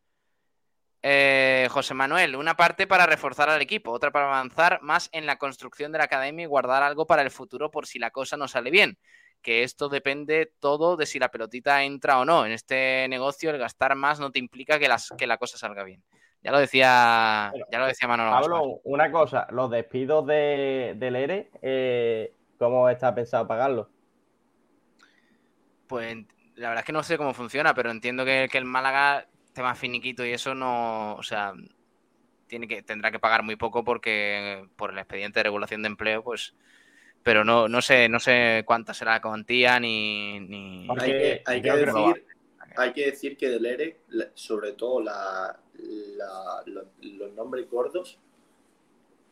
Eh, José Manuel, una parte para reforzar al equipo, otra para avanzar más en la construcción de la academia y guardar algo para el futuro por si la cosa no sale bien. Que esto depende todo de si la pelotita entra o no. En este negocio el gastar más no te implica que, las, que la cosa salga bien. Ya lo decía, ya lo decía Manolo Gaspar. Pablo, una cosa, los despidos de, del ERE, eh, ¿cómo está pensado pagarlos? Pues la verdad es que no sé cómo funciona, pero entiendo que, que el Málaga, tema finiquito y eso no, o sea, tiene que, tendrá que pagar muy poco porque por el expediente de regulación de empleo, pues, pero no, no sé, no sé cuánta será la cuantía ni, hay que, hay que decir, hay que decir que del ERE, sobre todo la, la- lo- los nombres gordos,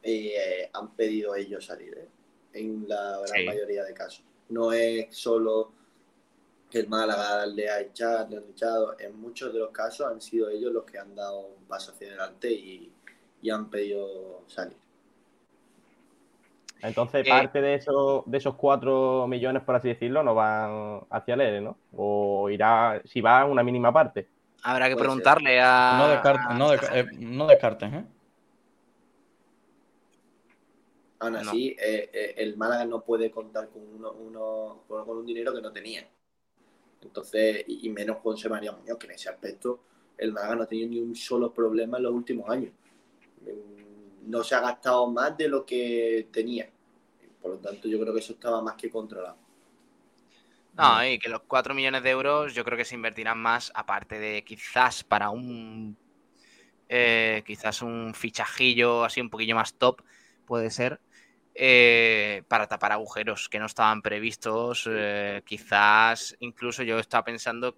eh, han pedido ellos salir, ¿eh? en la gran Sí. mayoría de casos. No es solo que el Málaga le ha echado, le han echado, en muchos de los casos han sido ellos los que han dado un paso hacia adelante y, y han pedido salir. Entonces, Eh, parte de esos, de esos 4 millones, por así decirlo, no van hacia el ERE, ¿no? O irá, si va, una mínima parte. habrá que puede ser. preguntarle a... No, descarte- a no, esta desca- eh, no descartes, ¿eh? Aún No. así, eh, eh, el Málaga no puede contar con, uno, uno- con, con un dinero que no tenía. Entonces, y, menos José María Muñoz, que en ese aspecto el Málaga no ha tenido ni un solo problema en los últimos años. Mm, No se ha gastado más de lo que tenía. Por lo tanto, yo creo que eso estaba más que controlado. No, y que los 4 millones de euros yo creo que se invertirán más, aparte de quizás para un eh, quizás un fichajillo así un poquillo más top, puede ser, eh, para tapar agujeros que no estaban previstos. eh, quizás incluso yo estaba pensando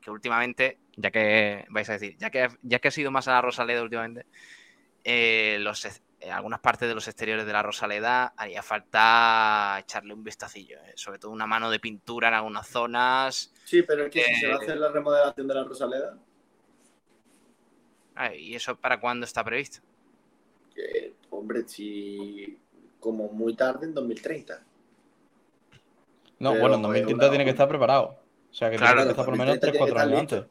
que últimamente, ya que vais a decir, ya que, ya que ha sido más a la Rosaleda últimamente, eh, los, eh, algunas partes de los exteriores de la Rosaleda haría falta echarle un vistacillo, sobre todo una mano de pintura en algunas zonas. Sí, pero es que si se va a hacer la remodelación de la Rosaleda, Ah, ¿Y eso para cuándo está previsto? Hombre, si como muy tarde en 2030. No, Pero bueno, en es 2030 una- tiene que estar preparado. O sea, que Claro, tiene que estar por lo menos 2030 3-4 tiene que años antes.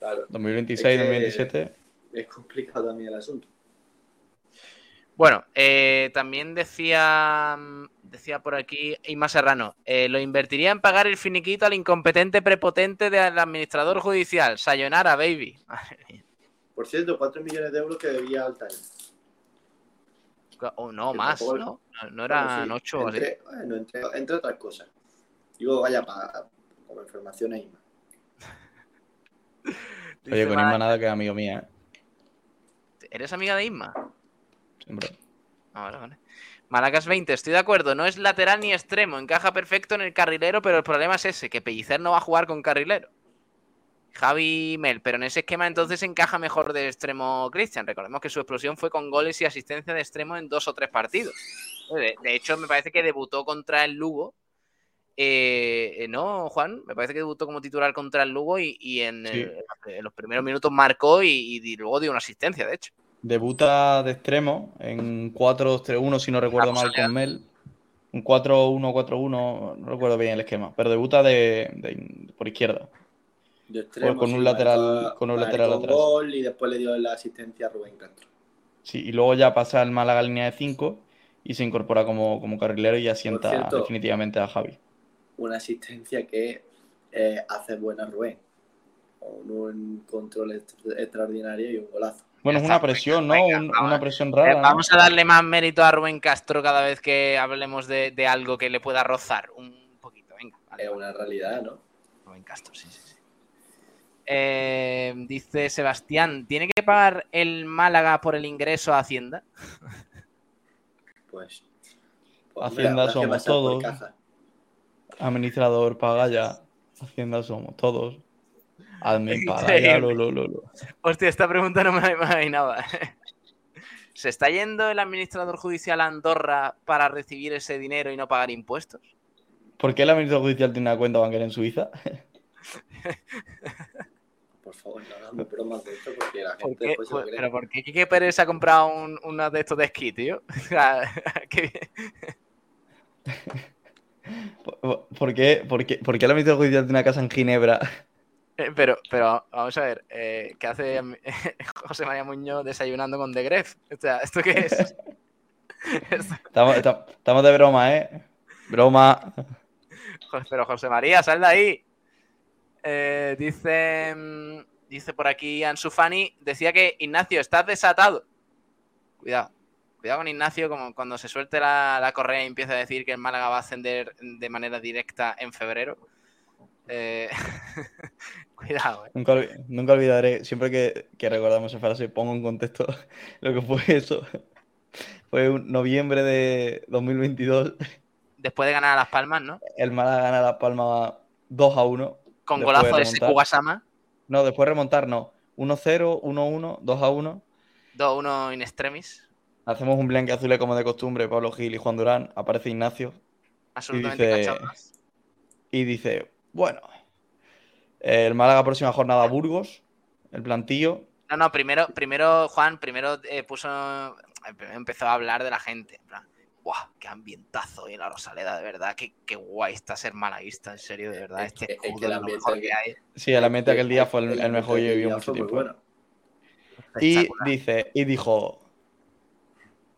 Claro, 2026, Es que- 2027. es complicado también el asunto. Bueno, eh, también decía, decía por aquí Isma Serrano, eh, lo invertiría en pagar el finiquito al incompetente prepotente del administrador judicial. Sayonara, baby. Madre mía. Por cierto, 4 millones de euros que debía Altair. O no, Que más, ¿no? No, no eran Bueno, sí, ocho entre, bueno, entre, entre otras cosas. Digo, vaya, para, como información ahí. Oye, Dice con Isma nada que es amigo mío, ¿eh? ¿Eres amiga de Isma? Siempre. Ah, vale, vale. Malacas 20, estoy de acuerdo, no es lateral ni extremo, encaja perfecto en el carrilero, pero el problema es ese, que Pellicer no va a jugar con carrilero. Javi Mel, pero en ese esquema entonces encaja mejor de extremo Cristian. Recordemos que su explosión fue con goles y asistencia de extremo en dos o tres partidos. De, de hecho, me parece que debutó contra el Lugo. Eh, ¿No, Juan? Me parece que debutó como titular contra el Lugo y, y en, Sí. el- en los primeros minutos marcó y, y luego dio una asistencia, de hecho. Debuta de extremo en 4-3-1, si no recuerdo mal, con Mel. Un 4-1-4-1, no recuerdo bien el esquema, pero debuta de, de- por izquierda. De extremo, con un lateral- con un lateral atrás. gol y después le dio la asistencia a Rubén Castro. Sí, y luego ya pasa al Málaga a línea de 5 y se incorpora como, como carrilero y asienta cierto. definitivamente a Javi. Una asistencia que eh, hace buena Rubén. Con un control extra- extraordinario y un golazo. Bueno, es una presión, ¿no? venga, Un- vamos. una presión Eh, rara. ¿no? vamos a darle más mérito a Rubén Castro cada vez que hablemos de, de algo que le pueda rozar un poquito. Venga, vale, Es una realidad, ¿no? Rubén Castro, sí, sí. Eh, dice Sebastián, ¿tiene que pagar el Málaga por el ingreso a Hacienda? Pues. pues, Hacienda somos todos. Administrador, paga ya. Hacienda somos todos. Admin, paga ya. Lo, lo, lo. Hostia, esta pregunta no me la imaginaba. ¿Se está yendo el administrador judicial a Andorra para recibir ese dinero y no pagar impuestos? ¿Por qué el administrador judicial tiene una cuenta bancaria en Suiza? Por favor, no hagamos bromas de esto porque la ¿Por gente qué? después se lo cree. ¿Pero por qué Quique Pérez ha comprado un, uno de estos de esquí, tío? O sea, que- ¿Por, por qué, por, qué, por qué el administrador judicial tiene una casa en Ginebra? eh, pero, pero vamos a ver, eh, ¿qué hace José María Muñoz desayunando con The Gref? O sea, ¿esto qué es? Estamos, esta- estamos de broma, ¿eh? Broma. Pero José María, sal de ahí. Eh, dice, dice por aquí Ansu Fani, decía que Ignacio, estás desatado. Cuidado. Cuidado con Ignacio, como cuando se suelte la, la correa y empieza a decir que el Málaga va a ascender de manera directa en febrero. Eh, cuidado, eh. Nunca, nunca olvidaré, siempre que, que recordamos esa frase, pongo en contexto lo que fue eso. Fue un noviembre de 2022. Después de ganar a Las Palmas, ¿no? El Málaga gana la Palma 2 a 1. Con Después golazo de. Sekugasama. No, después remontar, no. 1-0, 1-1, 2 a 1. 2-1 in extremis. Hacemos un blanque azul como de costumbre, Pablo Gil y Juan Durán. Aparece Ignacio Absolutamente dice- cachorros. y dice: Bueno, el Málaga próxima jornada Burgos, el plantillo. No, no, primero, primero Juan, primero eh, puso, empezó a hablar de la gente. En plan, ¡Qué ambientazo en la Rosaleda! De verdad, qué, qué guay está ser malaguista, en serio, de verdad. Es Este que- es que el es lo ambiente mejor que hay. Sí, el ambiente aquel día fue el, el el mejor que yo he vivido día mucho tiempo. bueno. Y dice, y dijo,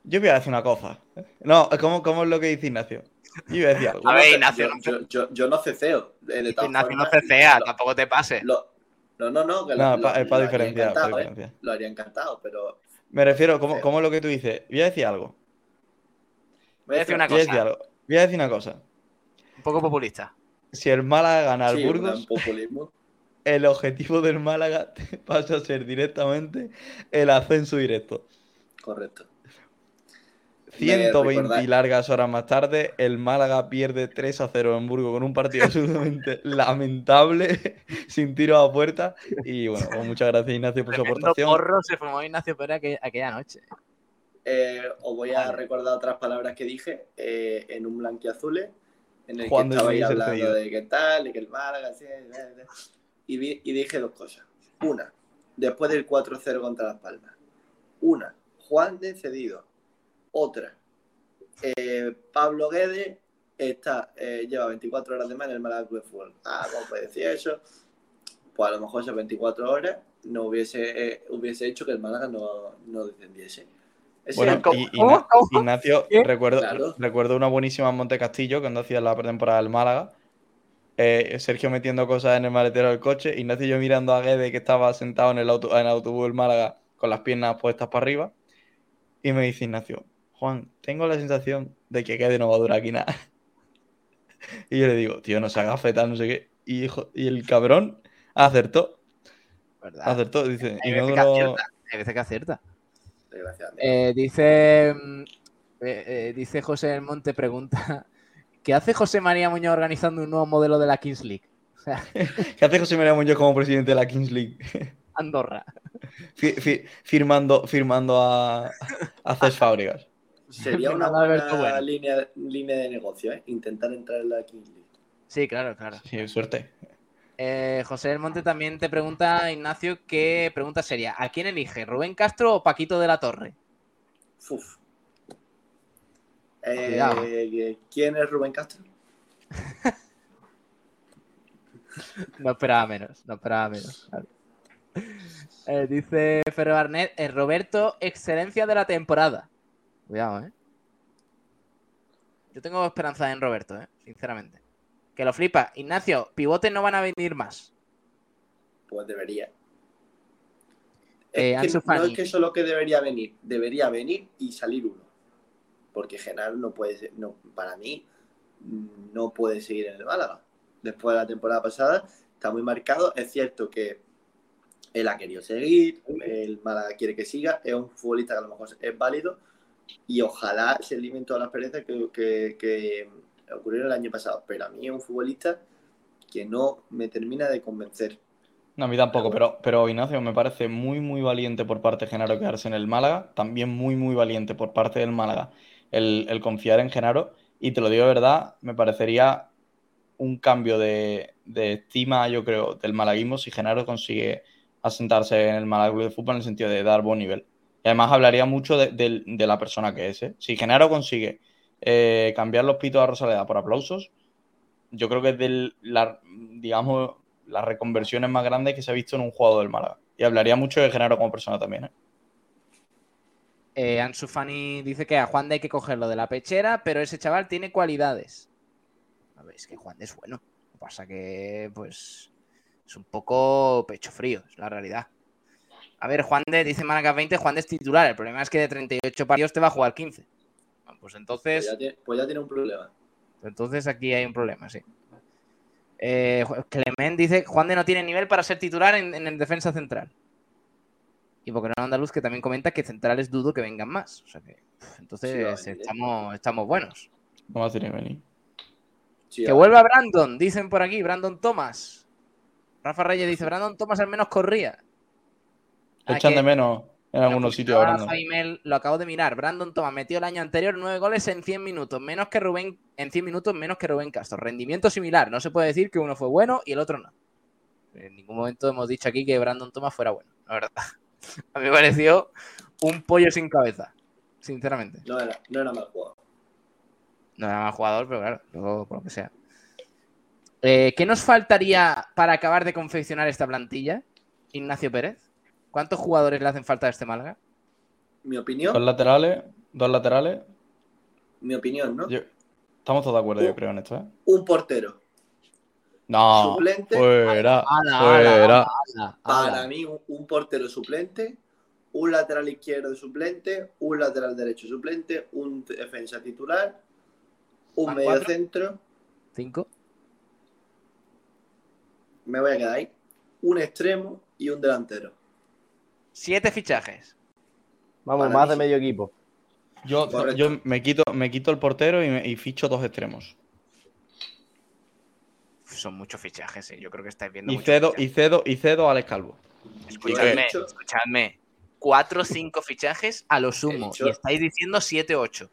yo voy a decir una cosa. No, ¿cómo, cómo es lo que dice Ignacio? Yo voy a decir algo. A ver, Ignacio, yo, yo, yo, yo no ceceo. eh, Ignacio no cecea, lo- tampoco te pases. lo- no, no, no, que No, lo, pa- es lo- para lo haría diferenciar, para encantado, ¿eh? diferenciar. Lo haría encantado, pero Me refiero, ¿cómo, cómo es lo que tú dices? Voy a decir algo. Voy a decir una Voy a decir cosa, algo. Voy a decir una cosa. un poco populista. Si el Málaga gana al Sí, Burgos, el objetivo del Málaga pasa a ser directamente el ascenso directo. Correcto. 120 recordar- y largas horas más tarde, el Málaga pierde 3 a 0 en Burgos con un partido absolutamente lamentable, sin tiro a puerta. Y bueno, pues muchas gracias Ignacio por su aportación. porro se formó Ignacio Pérez aquella noche. Eh, os voy a recordar otras palabras que dije eh, en un blanquiazule, en el que estabais hablando de qué tal, de que el Málaga, y, vi- y dije dos cosas. Una, después del 4-0 contra Las Palmas. Una, Juan de cedido. Otra, eh, Pablo Guedes está, eh, lleva 24 horas de más en el Málaga Club de Fútbol. Ah, ¿cómo puede decir eso? Pues a lo mejor esas 24 horas no hubiese, eh, hubiese hecho que el Málaga no, no descendiese. Bueno, y- Igna- Ignacio, recuerdo, Claro. recuerdo una buenísima en Monte Castillo cuando hacía la pretemporada del Málaga. Eh, Sergio metiendo cosas en el maletero del coche, Ignacio y yo mirando a Guede que estaba sentado en el, auto, en el autobús del Málaga con las piernas puestas para arriba. Y me dice Ignacio, Juan, tengo la sensación de que Guede no va a durar aquí nada. Y yo le digo, tío, no se haga feta, no sé qué. Y, hijo- y el cabrón acertó, ¿Verdad? acertó, dice, y no que duró- acierta. Hay veces que acierta. Desgraciadamente. Eh, dice, mm, eh, eh, dice José del Monte, pregunta, ¿qué hace José María Muñoz organizando un nuevo modelo de la Kings League? ¿Qué hace José María Muñoz como presidente de la Kings League? Andorra. Fi- fi- firmando, firmando a, a Cés Fábregas. Sería una buena Bueno. línea, línea de negocio, ¿eh? Intentar entrar en la Kings League. Sí, claro, claro. Sí, suerte. Eh, José del Monte también te pregunta, Ignacio, ¿qué pregunta sería? ¿A quién elige? ¿Rubén Castro o Paquito de la Torre? Uf. Eh. ¿Quién es Rubén Castro? No esperaba menos, no esperaba menos. Eh, dice Ferro Barnet, eh, Roberto, excelencia de la temporada. Cuidado, ¿eh? Yo tengo esperanza en Roberto, ¿eh? Sinceramente. Que lo flipa. Ignacio, pivotes no van a venir más. Pues debería. Eh, Es que Ansu no es que eso es lo que debería venir. Debería venir y salir uno. Porque Genaro no puede ser, no, para mí, no puede seguir en el Málaga. Después de la temporada pasada, está muy marcado. Es cierto que él ha querido seguir, el Málaga quiere que siga, es un futbolista que a lo mejor es válido y ojalá se eliminen todas las que, que, que ocurrieron el año pasado. Pero a mí es un futbolista que no me termina de convencer. No, a mí tampoco, pero, pero Ignacio me parece muy, muy valiente por parte de Genaro quedarse en el Málaga. También muy, muy valiente por parte del Málaga el, confiar en Genaro. Y te lo digo de verdad, me parecería un cambio de, de estima, yo creo, del malaguismo si Genaro consigue asentarse en el Málaga Club de Fútbol en el sentido de dar buen nivel. Y además hablaría mucho de, de- de la persona que es. ¿eh? Si Genaro consigue eh, cambiar los pitos a Rosaleda por aplausos, yo creo que es de digamos, las reconversiones más grandes que se ha visto en un jugador del Málaga. Y hablaría mucho de Genaro como persona también. ¿eh? Eh, dice que a Juan de hay que cogerlo de la pechera, pero ese chaval tiene cualidades. A ver, es que Juan de es bueno. Lo que pasa que, pues, es un poco pecho frío, es la realidad. A ver, Juan de, dice Málaga 20, Juan de es titular. El problema es que de 38 partidos te va a jugar 15. Pues Pues entonces, ya, tiene, pues ya tiene un problema. entonces aquí hay un problema, sí. Eh, Clement dice, Juan de no tiene nivel para ser titular en, en el defensa central. Y porque no andaluz que también comenta que centrales dudo que vengan más. O sea que, entonces Sí, ¿eh? estamos, estamos buenos. No va a decir venir. Sí, Que a- vuelva Brandon, dicen por aquí, Brandon Thomas. Rafa Reyes dice, Brandon Thomas al menos corría. Ah, echan que- de menos en algunos sitios. Jaimel, lo acabo de mirar. Brandon Thomas metió el año anterior nueve goles en 100 minutos, menos que Rubén, en 100 minutos menos que Rubén Castro. Rendimiento similar. No se puede decir que uno fue bueno y el otro no. En ningún momento hemos dicho aquí que Brandon Thomas fuera bueno, la verdad. A mí me pareció un pollo sin cabeza, sinceramente. No era, no era mal jugador. No era mal jugador, pero claro, luego por lo que sea. Eh, ¿Qué nos faltaría para acabar de confeccionar esta plantilla? Ignacio Pérez. ¿Cuántos jugadores le hacen falta a este Málaga? Mi opinión, Dos laterales, dos laterales. mi opinión, ¿no? Yo- Estamos todos de acuerdo, yo creo, en esto. ¿eh? Un portero No, suplente. fuera, Ala, fuera. ala, Para ala. mí, un, un portero suplente, un lateral izquierdo suplente, un lateral derecho suplente, un defensa titular, un ¿Van medio cuatro? centro. Cinco. Me voy a quedar ahí. Un extremo y un delantero. Siete fichajes. Vamos, Para más mí de medio equipo. Yo, Correcto. yo me, quito, me quito el portero y, me- y ficho dos extremos. Son muchos fichajes, ¿eh? yo creo que estáis viendo Y cedo, fichajes. y cedo, y cedo a Alex Calvo. Escuchadme, escuchadme. Cuatro o cinco fichajes a lo sumo. Y estáis diciendo siete ocho.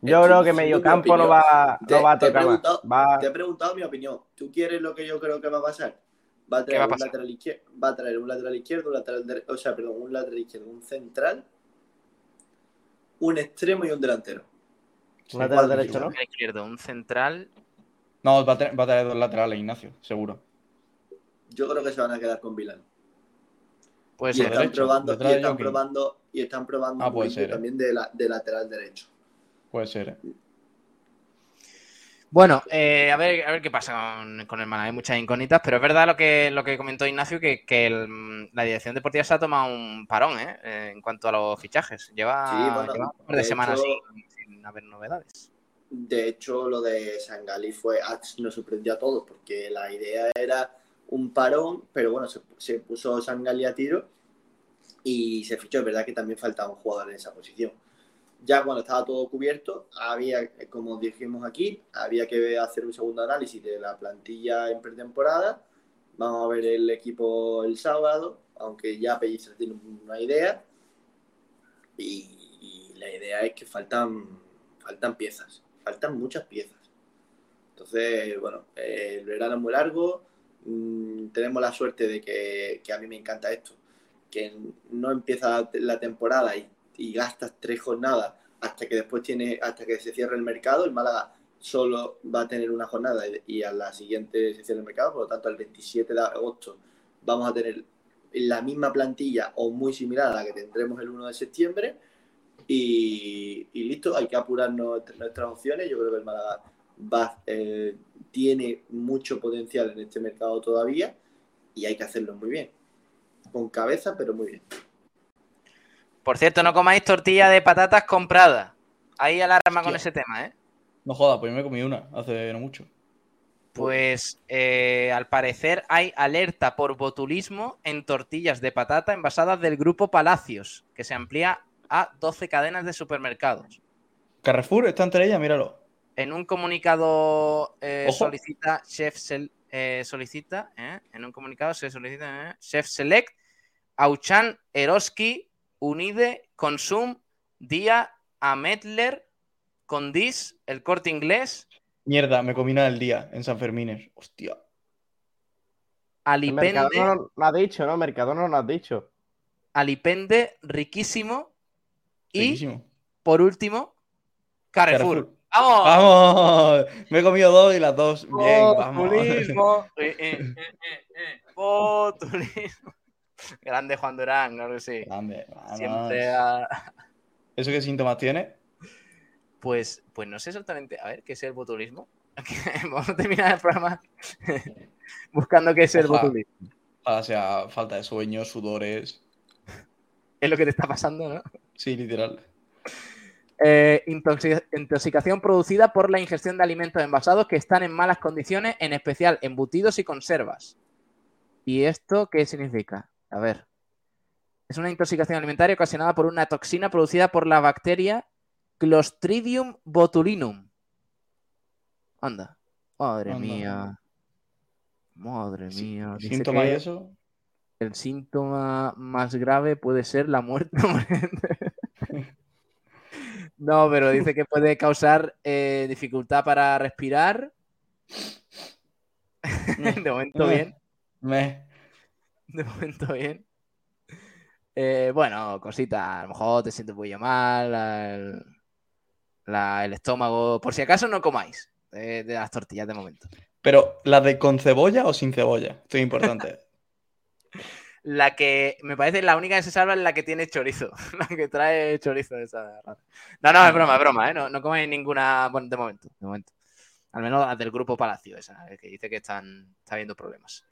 Yo Estoy creo que diciendo medio mi campo no va, no Te- va a te he tocar preguntado- Va- Te he preguntado mi opinión. ¿Tú quieres lo que yo creo que va a pasar? Va a ¿Qué va traer a un lateral izquierdo, va a traer un lateral izquierdo, un lateral derecho, o sea, perdón, un lateral izquierdo, un central, un extremo y un delantero. Un lateral derecho, ¿no? Un izquierdo, un central. No, va a, tener, va a tener dos laterales, Ignacio, seguro. Yo creo que se van a quedar con Vilán. Puede y ser. están derecho, probando, y están probando, y están probando Ah, un puede ¿eh? también de, la, de lateral derecho. Puede ser. ¿eh? Bueno, eh, a, ver, a ver qué pasa con, con el Málaga. Hay muchas incógnitas, pero es verdad lo que, lo que comentó Ignacio, que, que el- la dirección deportiva se ha tomado un parón ¿eh? Eh, en cuanto a los fichajes. Lleva, Sí, bueno, lleva un par de de semanas hecho- sin, sin haber novedades. De hecho, lo de Sangali fue, ah, nos sorprendió a todos, porque la idea era un parón, pero bueno, se, se puso Sangali a tiro y se fichó. Es verdad que también faltaba un jugador en esa posición. Ya cuando estaba todo cubierto, había, como dijimos aquí, había que hacer un segundo análisis de la plantilla en pretemporada. Vamos a ver el equipo el sábado, aunque ya Pellicer tiene una idea. Y, la idea es que faltan, faltan piezas, faltan muchas piezas. Entonces, bueno, eh, el verano es muy largo. mm, tenemos la suerte de que a mí me encanta esto, que no empieza la temporada y, y gastas tres jornadas hasta que después tiene, hasta que se cierre el mercado. El Málaga solo va a tener una jornada y, a la siguiente se cierra el mercado, por lo tanto, el 27 de agosto vamos a tener la misma plantilla o muy similar a la que tendremos el 1 de septiembre. Y, listo, hay que apurar nuestra- nuestras opciones. Yo creo que el Málaga va, eh, tiene mucho potencial en este mercado todavía y hay que hacerlo muy bien. Con cabeza, pero muy bien. Por cierto, no comáis tortilla de patatas compradas. Hay alarma con ese tema, ¿eh? No jodas, pues yo me comí una hace no mucho. Pues eh, al parecer hay alerta por botulismo en tortillas de patata envasadas del grupo Palacios, que se amplía a 12 cadenas de supermercados. Carrefour está entre ellas, míralo. En un comunicado eh, solicita Chef Sel- eh, solicita, eh, en un comunicado se solicita eh, Chef Select, Auchan, Eroski, Unide, Consum, Día, Ametler, Condis, El Corte Inglés, Mierda, me comí del día en San Fermín. Hostia. El Mercadona Alipende, no lo has dicho, ¿no? Mercadona no lo has dicho. Alipende, riquísimo. Y Riquísimo. por último, Carrefour. Carrefour. ¡Vamos! ¡Vamos! Me he comido dos y las dos. Bien, vamos. Botulismo. Eh, eh, eh, eh, eh. Botulismo. Grande Juan Durán, claro que sí. Grande. Siempre a- ¿Eso qué síntomas tiene? Pues, pues no sé exactamente. A ver, ¿qué es el botulismo? Vamos a terminar el programa buscando qué es el Ojalá. botulismo. O sea, falta de sueño, sudores. Es lo que te está pasando, ¿no? Sí, literal. Eh, intoxi- intoxicación producida por la ingestión de alimentos envasados que están en malas condiciones, en especial embutidos y conservas. ¿Y esto qué significa? A ver. Es una intoxicación alimentaria ocasionada por una toxina producida por la bacteria Clostridium botulinum. Anda. Madre Anda. mía. Madre mía. Dice ¿Síntomas y eso? el síntoma más grave puede ser la muerte. No, pero dice que puede causar eh, dificultad para respirar. De momento bien. Me. De momento bien. Eh, bueno, cosita. A lo mejor te sientes un poquillo mal. la- el, la- el estómago. Por si acaso no comáis eh, de las tortillas de momento. Pero, ¿la de con cebolla o sin cebolla? Esto es importante. La que me parece la única que se salva es la que tiene chorizo. La que trae chorizo esa. No, no, es broma, es broma, ¿eh? No, no comáis ninguna. Bueno, de momento, de momento. Al menos las del grupo Palacio, esa, que dice que están está habiendo problemas.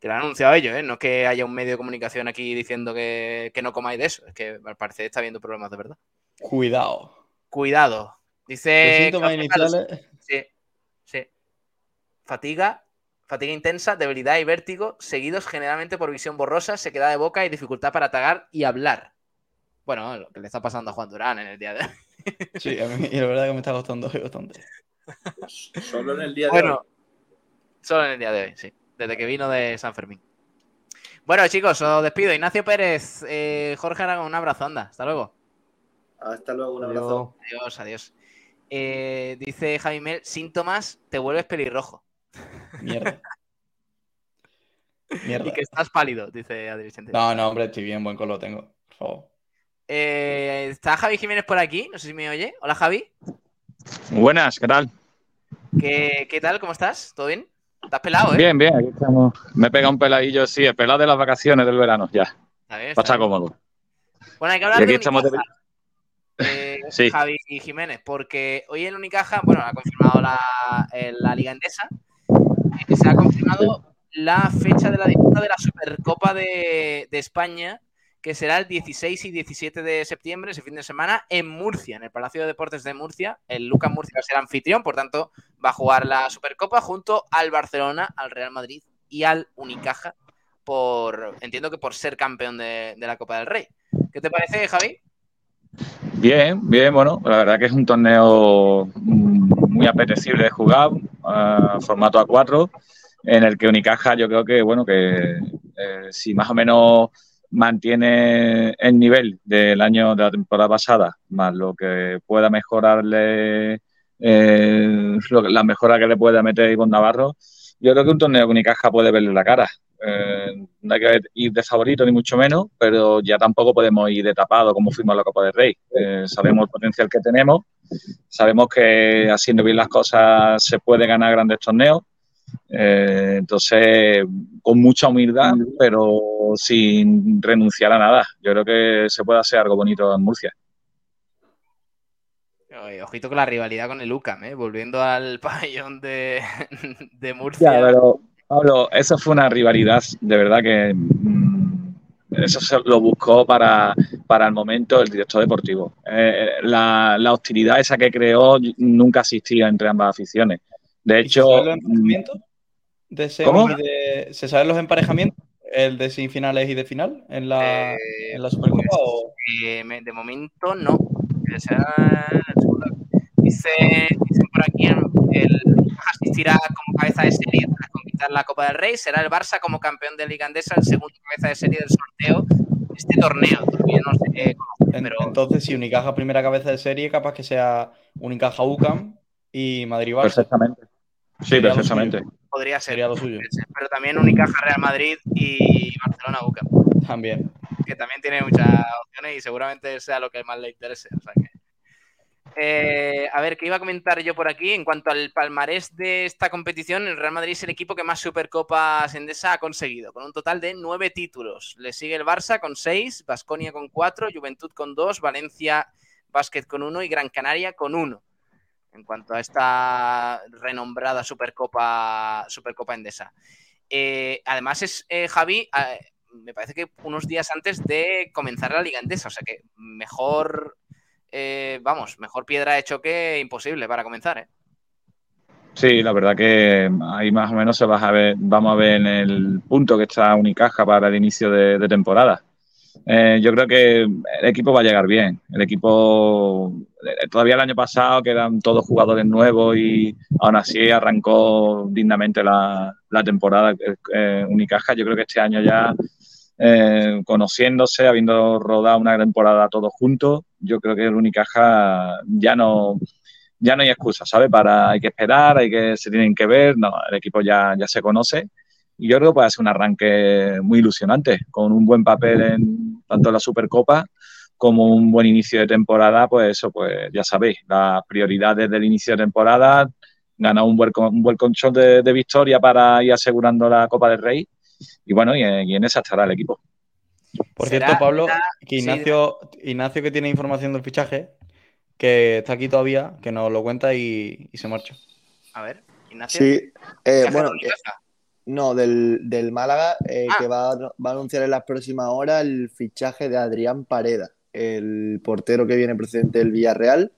Que lo han anunciado ellos, ¿eh? No es que haya un medio de comunicación aquí diciendo que, que no comáis de eso. Es que al parecer está habiendo problemas de verdad. Cuidado. Cuidado. Dice. Los síntomas iniciales. Sí, sí. Fatiga, fatiga intensa, debilidad y vértigo, seguidos generalmente por visión borrosa, sequedad de boca y dificultad para tragar y hablar. Bueno, lo que le está pasando a Juan Durán en el día de hoy. Sí, a mí la verdad que me está costando bastante. Solo en el día de Bueno, hoy. solo en el día de hoy, sí. Desde que vino de San Fermín. Bueno, chicos, os despido. Ignacio Pérez, eh, Jorge Aragón, un abrazo, anda. Hasta luego. Hasta luego, un abrazo. Adiós, adiós. Eh, dice Javi Mel, síntomas, te vuelves pelirrojo. Mierda. Mierda. Y que estás pálido, dice Adri. No, no, hombre, estoy bien, buen color tengo. Por favor. Eh, está Javi Jiménez por aquí, no sé si me oye. Hola Javi, Buenas, ¿qué tal? ¿qué, qué tal? ¿Cómo estás? ¿Todo bien? ¿Estás pelado, eh? Bien, bien, aquí estamos. Me he pegado un peladillo, sí, el pelado de las vacaciones del verano, ya. Bien, Para está cómodo. Bueno, hay que hablar de estamos de- Unicaja, eh, Sí. Javi y Jiménez, porque hoy en Unicaja, bueno, ha confirmado la, eh, la Liga Endesa, eh, se ha confirmado la fecha de la disputa de la Supercopa de, de España, que será el 16 y 17 de septiembre, ese fin de semana, en Murcia, en el Palacio de Deportes de Murcia. El Lucas Murcia va a ser anfitrión, por tanto, va a jugar la Supercopa junto al Barcelona, al Real Madrid y al Unicaja, por entiendo que por ser campeón de, la Copa del Rey. ¿Qué te parece, Javi? Bien, bien, bueno, la verdad que es un torneo mm, muy apetecible de jugar, formato A4, en el que Unicaja yo creo que, bueno, que eh, si más o menos mantiene el nivel del año de la temporada pasada, más lo que pueda mejorarle, eh, lo la mejora que le pueda meter Ivonne Navarro, yo creo que un torneo que Unicaja puede verle la cara. Eh, no hay que ir de favorito ni mucho menos, pero ya tampoco podemos ir de tapado como fuimos a la Copa del Rey. Eh, sabemos el potencial que tenemos, sabemos que haciendo bien las cosas se puede ganar grandes torneos. Eh, entonces, con mucha humildad, pero sin renunciar a nada. Yo creo que se puede hacer algo bonito en Murcia. Oye, ojito con la rivalidad con el UCAM, ¿eh? volviendo al pabellón de, de Murcia. Ya, pero Pablo, eso fue una rivalidad de verdad que mm, eso se lo buscó para, para el momento el director deportivo. Eh, la, la hostilidad esa que creó nunca existía entre ambas aficiones. De hecho, ¿Se saben los emparejamientos? De de- ¿Se saben los emparejamientos? ¿El de semifinales y de final en la, en la Supercopa? o- Eh, me- de momento no. O sea, dice, dicen por aquí, el asistirá como cabeza de serie tras conquistar la Copa del Rey. Será el Barça como campeón de Liga Andesa, el segundo cabeza de serie del sorteo de este torneo. Todavía no sé En- pero Entonces, si Unicaja primera cabeza de serie, capaz que sea Unicaja UCAM y Madrid Barça. perfectamente. Sí, suyo. podría ser. Sería lo suyo. Pero también Unicaja Real Madrid y Barcelona UCAM. También. que también tiene muchas opciones y seguramente sea lo que más le interese. o sea que- Eh, a ver, ¿qué iba a comentar yo por aquí? En cuanto al palmarés de esta competición, el Real Madrid es el equipo que más Supercopas Endesa ha conseguido, con un total de nueve títulos. Le sigue el Barça con seis, Basconia con cuatro, Juventud con dos, Valencia Basket con uno y Gran Canaria con uno. En cuanto a esta renombrada Supercopa, Supercopa Endesa. Eh, además, es eh, Javi, eh, me parece que unos días antes de comenzar la Liga Endesa. O sea que mejor, eh, vamos, mejor piedra de choque imposible para comenzar. Sí, la verdad que ahí más o menos se va a ver, vamos a ver en el punto que está Unicaja para el inicio de temporada. Eh, yo creo que el equipo va a llegar bien. El equipo, eh, todavía el año pasado, que eran todos jugadores nuevos y aún así arrancó dignamente la, la temporada eh, Unicaja. Yo creo que este año ya, eh, conociéndose, habiendo rodado una temporada todos juntos, yo creo que el Unicaja ya no, ya no hay excusa, ¿sabes? Para, hay que esperar, hay que, se tienen que ver, no, el equipo ya, ya se conoce. Y yo creo que puede ser un arranque muy ilusionante, con un buen papel en tanto en la Supercopa como un buen inicio de temporada, pues eso, pues ya sabéis, las prioridades del inicio de temporada, ganar un buen, un buen control de, de victoria para ir asegurando la Copa del Rey. Y bueno, y, en- y en esa estará el equipo. Por Será cierto, Pablo, que sí, Ignacio, Ignacio que tiene información del fichaje, que está aquí todavía, que nos lo cuenta y, y se marcha. A ver, Ignacio. Sí, eh, ¿Fichaje bueno? No, del, del Málaga, eh, Ah. que va, a- va a anunciar en las próximas horas el fichaje de Adrián Pareda, el portero que viene procedente del Villarreal.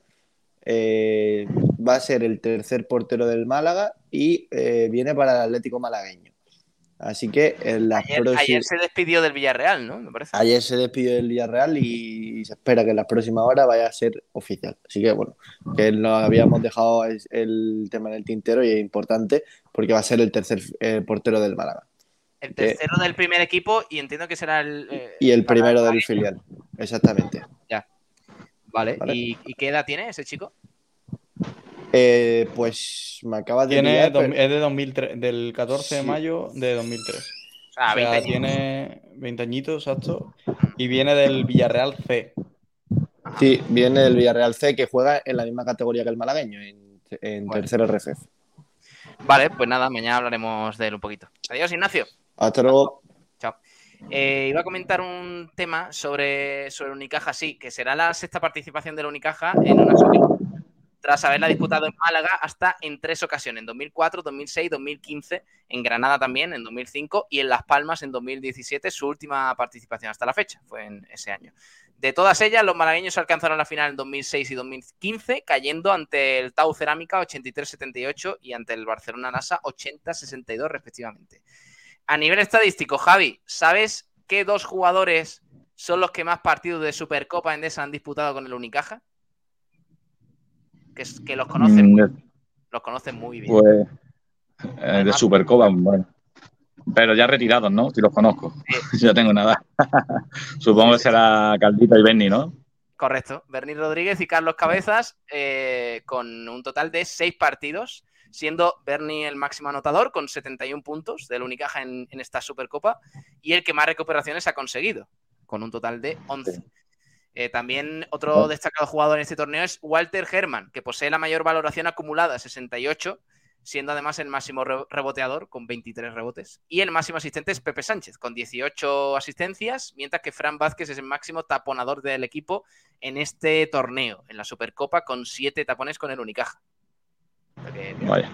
Eh, va a ser el tercer portero del Málaga y eh, viene para el Atlético Malagueño. Así que en las Ayer, próximas... ayer se despidió del Villarreal, ¿no? Me parece. Ayer se despidió del Villarreal y se espera que en las próximas horas vaya a ser oficial. Así que bueno, que nos habíamos dejado el tema en el tintero y es importante porque va a ser el tercer eh, portero del Málaga El tercero del primer equipo y entiendo que será el. eh, y el primero del filial. Exactamente. Ya. Vale. Vale. ¿Y, y qué edad tiene ese chico? Eh, pues me acaba de Tiene, pillar, dos- pero- es de 2003, del 14 de mayo de 2003. O sea, O sea, 20 años. tiene 20 añitos, exacto. Y viene del Villarreal C. Sí, viene del Villarreal C, que juega en la misma categoría que el malagueño, en, en Bueno. tercero RFF. Vale, pues nada, mañana hablaremos de él un poquito. Adiós, Ignacio. Hasta luego. Chao. Eh, iba a comentar un tema sobre, sobre Unicaja, sí, que será la sexta participación de la Unicaja en una Supercopa, tras haberla disputado en Málaga hasta en tres ocasiones, en 2004, 2006, 2015, en Granada también, en 2005 y en Las Palmas en 2017, su última participación hasta la fecha, fue en ese año. De todas ellas, los malagueños alcanzaron la final en 2006 y 2015, cayendo ante el Tau Cerámica 83-78 y ante el Barcelona NASA 80-62 respectivamente. A nivel estadístico, Javi, ¿sabes qué dos jugadores son los que más partidos de Supercopa Endesa han disputado con el Unicaja? Que, es- que los conocen, Mm, muy- los conocen muy bien. Pues eh, de Supercopa, bueno. Pero ya retirados, ¿no? Si los conozco. ya tengo nada. Supongo que será Caldito y Benny, ¿no? Correcto. Berni Rodríguez y Carlos Cabezas eh, con un total de seis partidos, siendo Berni el máximo anotador con 71 puntos del Unicaja en, en esta Supercopa y el que más recuperaciones ha conseguido, con un total de 11. Eh, también otro destacado jugador en este torneo es Walter Herman, que posee la mayor valoración acumulada, 68, siendo además el máximo re- reboteador con 23 rebotes. Y el máximo asistente es Pepe Sánchez, con 18 asistencias, mientras que Fran Vázquez es el máximo taponador del equipo en este torneo, en la Supercopa, con 7 tapones con el Unicaja. Vaya.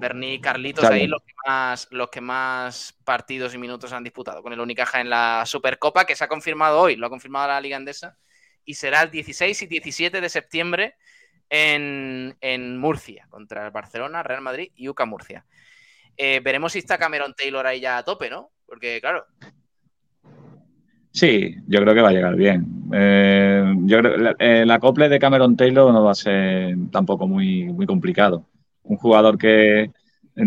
Berni y Carlitos Claro. ahí los que, más, los que más partidos y minutos han disputado con el Unicaja en la Supercopa, que se ha confirmado hoy, lo ha confirmado la Liga Andesa, y será el 16 y 17 de septiembre en, en Murcia, contra el Barcelona, Real Madrid y UCA Murcia. Eh, veremos si está Cameron Taylor ahí ya a tope, ¿no? Porque, claro, Sí, yo creo que va a llegar bien. Eh, yo creo la- el acople de Cameron Taylor no va a ser tampoco muy, muy complicado. Un jugador que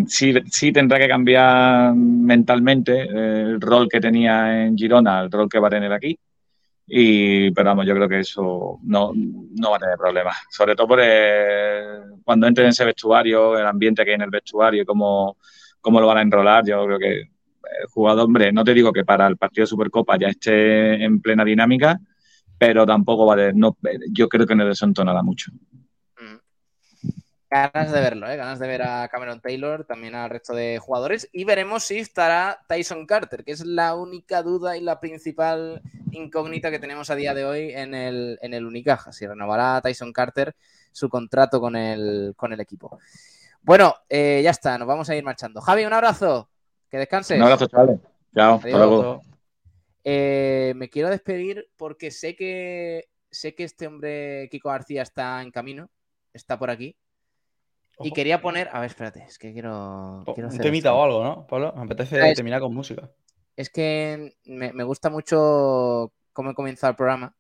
sí, sí tendrá que cambiar mentalmente eh, el rol que tenía en Girona, el rol que va a tener aquí. Y, pero vamos, yo creo que eso no, no va a tener problemas. Sobre todo por cuando entre en ese vestuario, el ambiente que hay en el vestuario cómo, cómo lo van a enrolar, yo creo que el jugador, hombre, no te digo que para el partido de Supercopa ya esté en plena dinámica, pero tampoco va a, no, yo creo que no desentonará mucho. Ganas de verlo, ¿eh? ganas de ver a Cameron Taylor, también al resto de jugadores, y veremos si estará Tyson Carter, que es la única duda y la principal incógnita que tenemos a día de hoy en el, en el Unicaja, si renovará Tyson Carter su contrato con el, con el equipo. Bueno, eh, ya está, nos vamos a ir marchando. Javi, un abrazo, que descanses. Un abrazo, chavales. Chao, hasta luego. Eh, me quiero despedir porque sé que sé que este hombre, Kiko García, está en camino, está por aquí. Y quería poner. A ver, espérate, es que quiero. quiero Un temita esto. o algo, ¿no, Pablo? Me apetece Ah, es- terminar con música. Es que me, me gusta mucho cómo he comenzado el programa.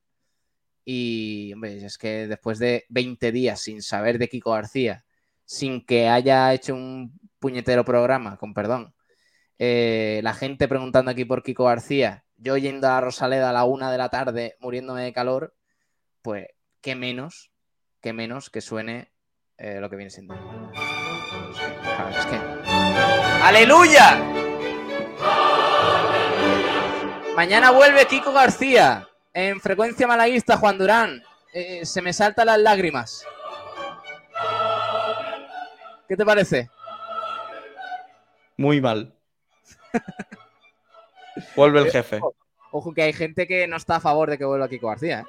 Y, hombre, es que después de 20 días sin saber de Kiko García, sin que haya hecho un puñetero programa, con perdón, eh, la gente preguntando aquí por Kiko García, yo yendo a Rosaleda a la una de la tarde, muriéndome de calor, pues qué menos, qué menos que suene eh, lo que viene siendo. Claro, es que... ¡Aleluya! Mañana vuelve Kiko García en frecuencia malaguista, Juan Durán. Eh, se me saltan las lágrimas. ¿Qué te parece? Muy mal. Vuelve el jefe. Ojo que hay gente que no está a favor de que vuelva Kiko García. ¿eh?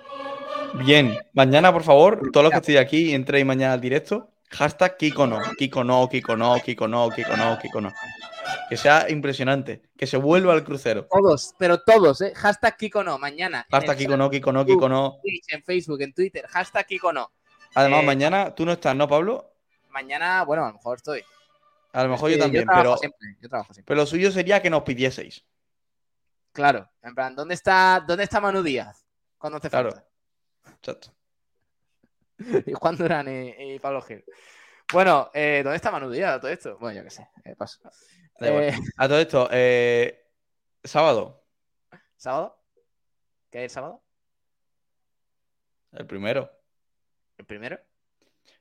Bien, mañana, por favor, todos los que estoy aquí, entréis mañana al directo. Hashtag Kiko no, Kiko no, Kiko no, Kiko no, Kiko no, Kiko no. Que sea impresionante. Que se vuelva al crucero. Todos, pero todos, ¿eh? Hashtag Kiko no, mañana. Hashtag Kiko no, Kiko no, en Kiko no. Facebook, en Twitter. Hashtag Kiko no. Además, Eh, mañana tú no estás, ¿no, Pablo? Mañana, bueno, a lo mejor estoy. A lo mejor yo también, pero, siempre, yo trabajo siempre. pero lo suyo sería que nos pidieseis. Claro, en plan, ¿dónde está, ¿dónde está Manu Díaz? Cuando hace Claro. falta. Exacto. y Juan Durán y, y Pablo Gil. Bueno, eh, ¿dónde está Manu Díaz? Todo esto. Bueno, yo qué sé. eh, paso. Da igual. Eh, A todo esto, eh, sábado, ¿Sábado? ¿Qué hay el sábado? el primero. ¿El primero?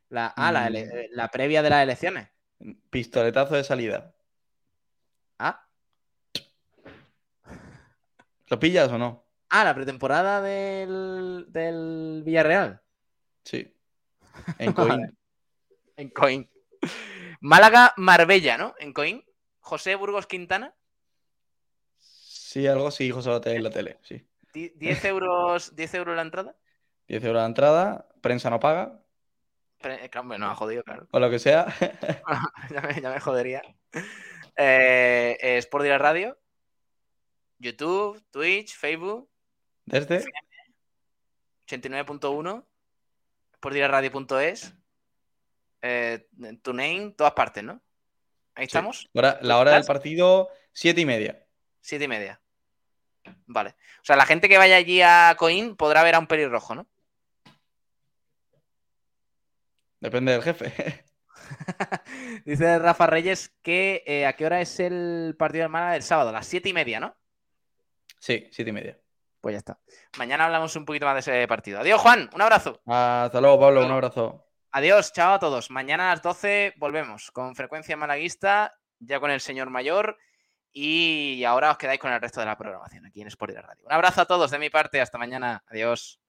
La, ah, la, Mm. la previa de las elecciones. Pistoletazo de salida. Ah, ¿Lo pillas o no? Ah, la pretemporada del, del Villarreal. Sí. En Coín. En Coín. Málaga, Marbella, ¿no? En Coín. José Burgos Quintana. Sí, algo sí, José lo en la tele, sí. Di- 10 euros, 10 euros la entrada. 10 euros la entrada, prensa no paga, Pre- claro, me- no ha jodido, claro. o lo que sea. ya, me, ya me jodería. Eh, eh, Sport Direct Radio. YouTube, Twitch, Facebook. Desde 89.1. Sportdirectradio.es. Eh, TuneIn, todas partes, ¿no? Ahí estamos. La hora del partido, siete y media. Siete y media. Vale. O sea, la gente que vaya allí a Coin podrá ver a un pelirrojo, ¿no? Depende del jefe. Dice Rafa Reyes que eh, a qué hora es el partido del Málaga del sábado, a las siete y media, ¿no? Sí, siete y media. Pues ya está. Mañana hablamos un poquito más de ese partido. Adiós, Juan. Un abrazo. Hasta luego, Pablo. Un abrazo. Adiós, chao a todos. Mañana a las 12 volvemos con frecuencia malaguista, ya con el señor mayor. Y ahora os quedáis con el resto de la programación aquí en Sport y la Radio. Un abrazo a todos de mi parte. Hasta mañana. Adiós.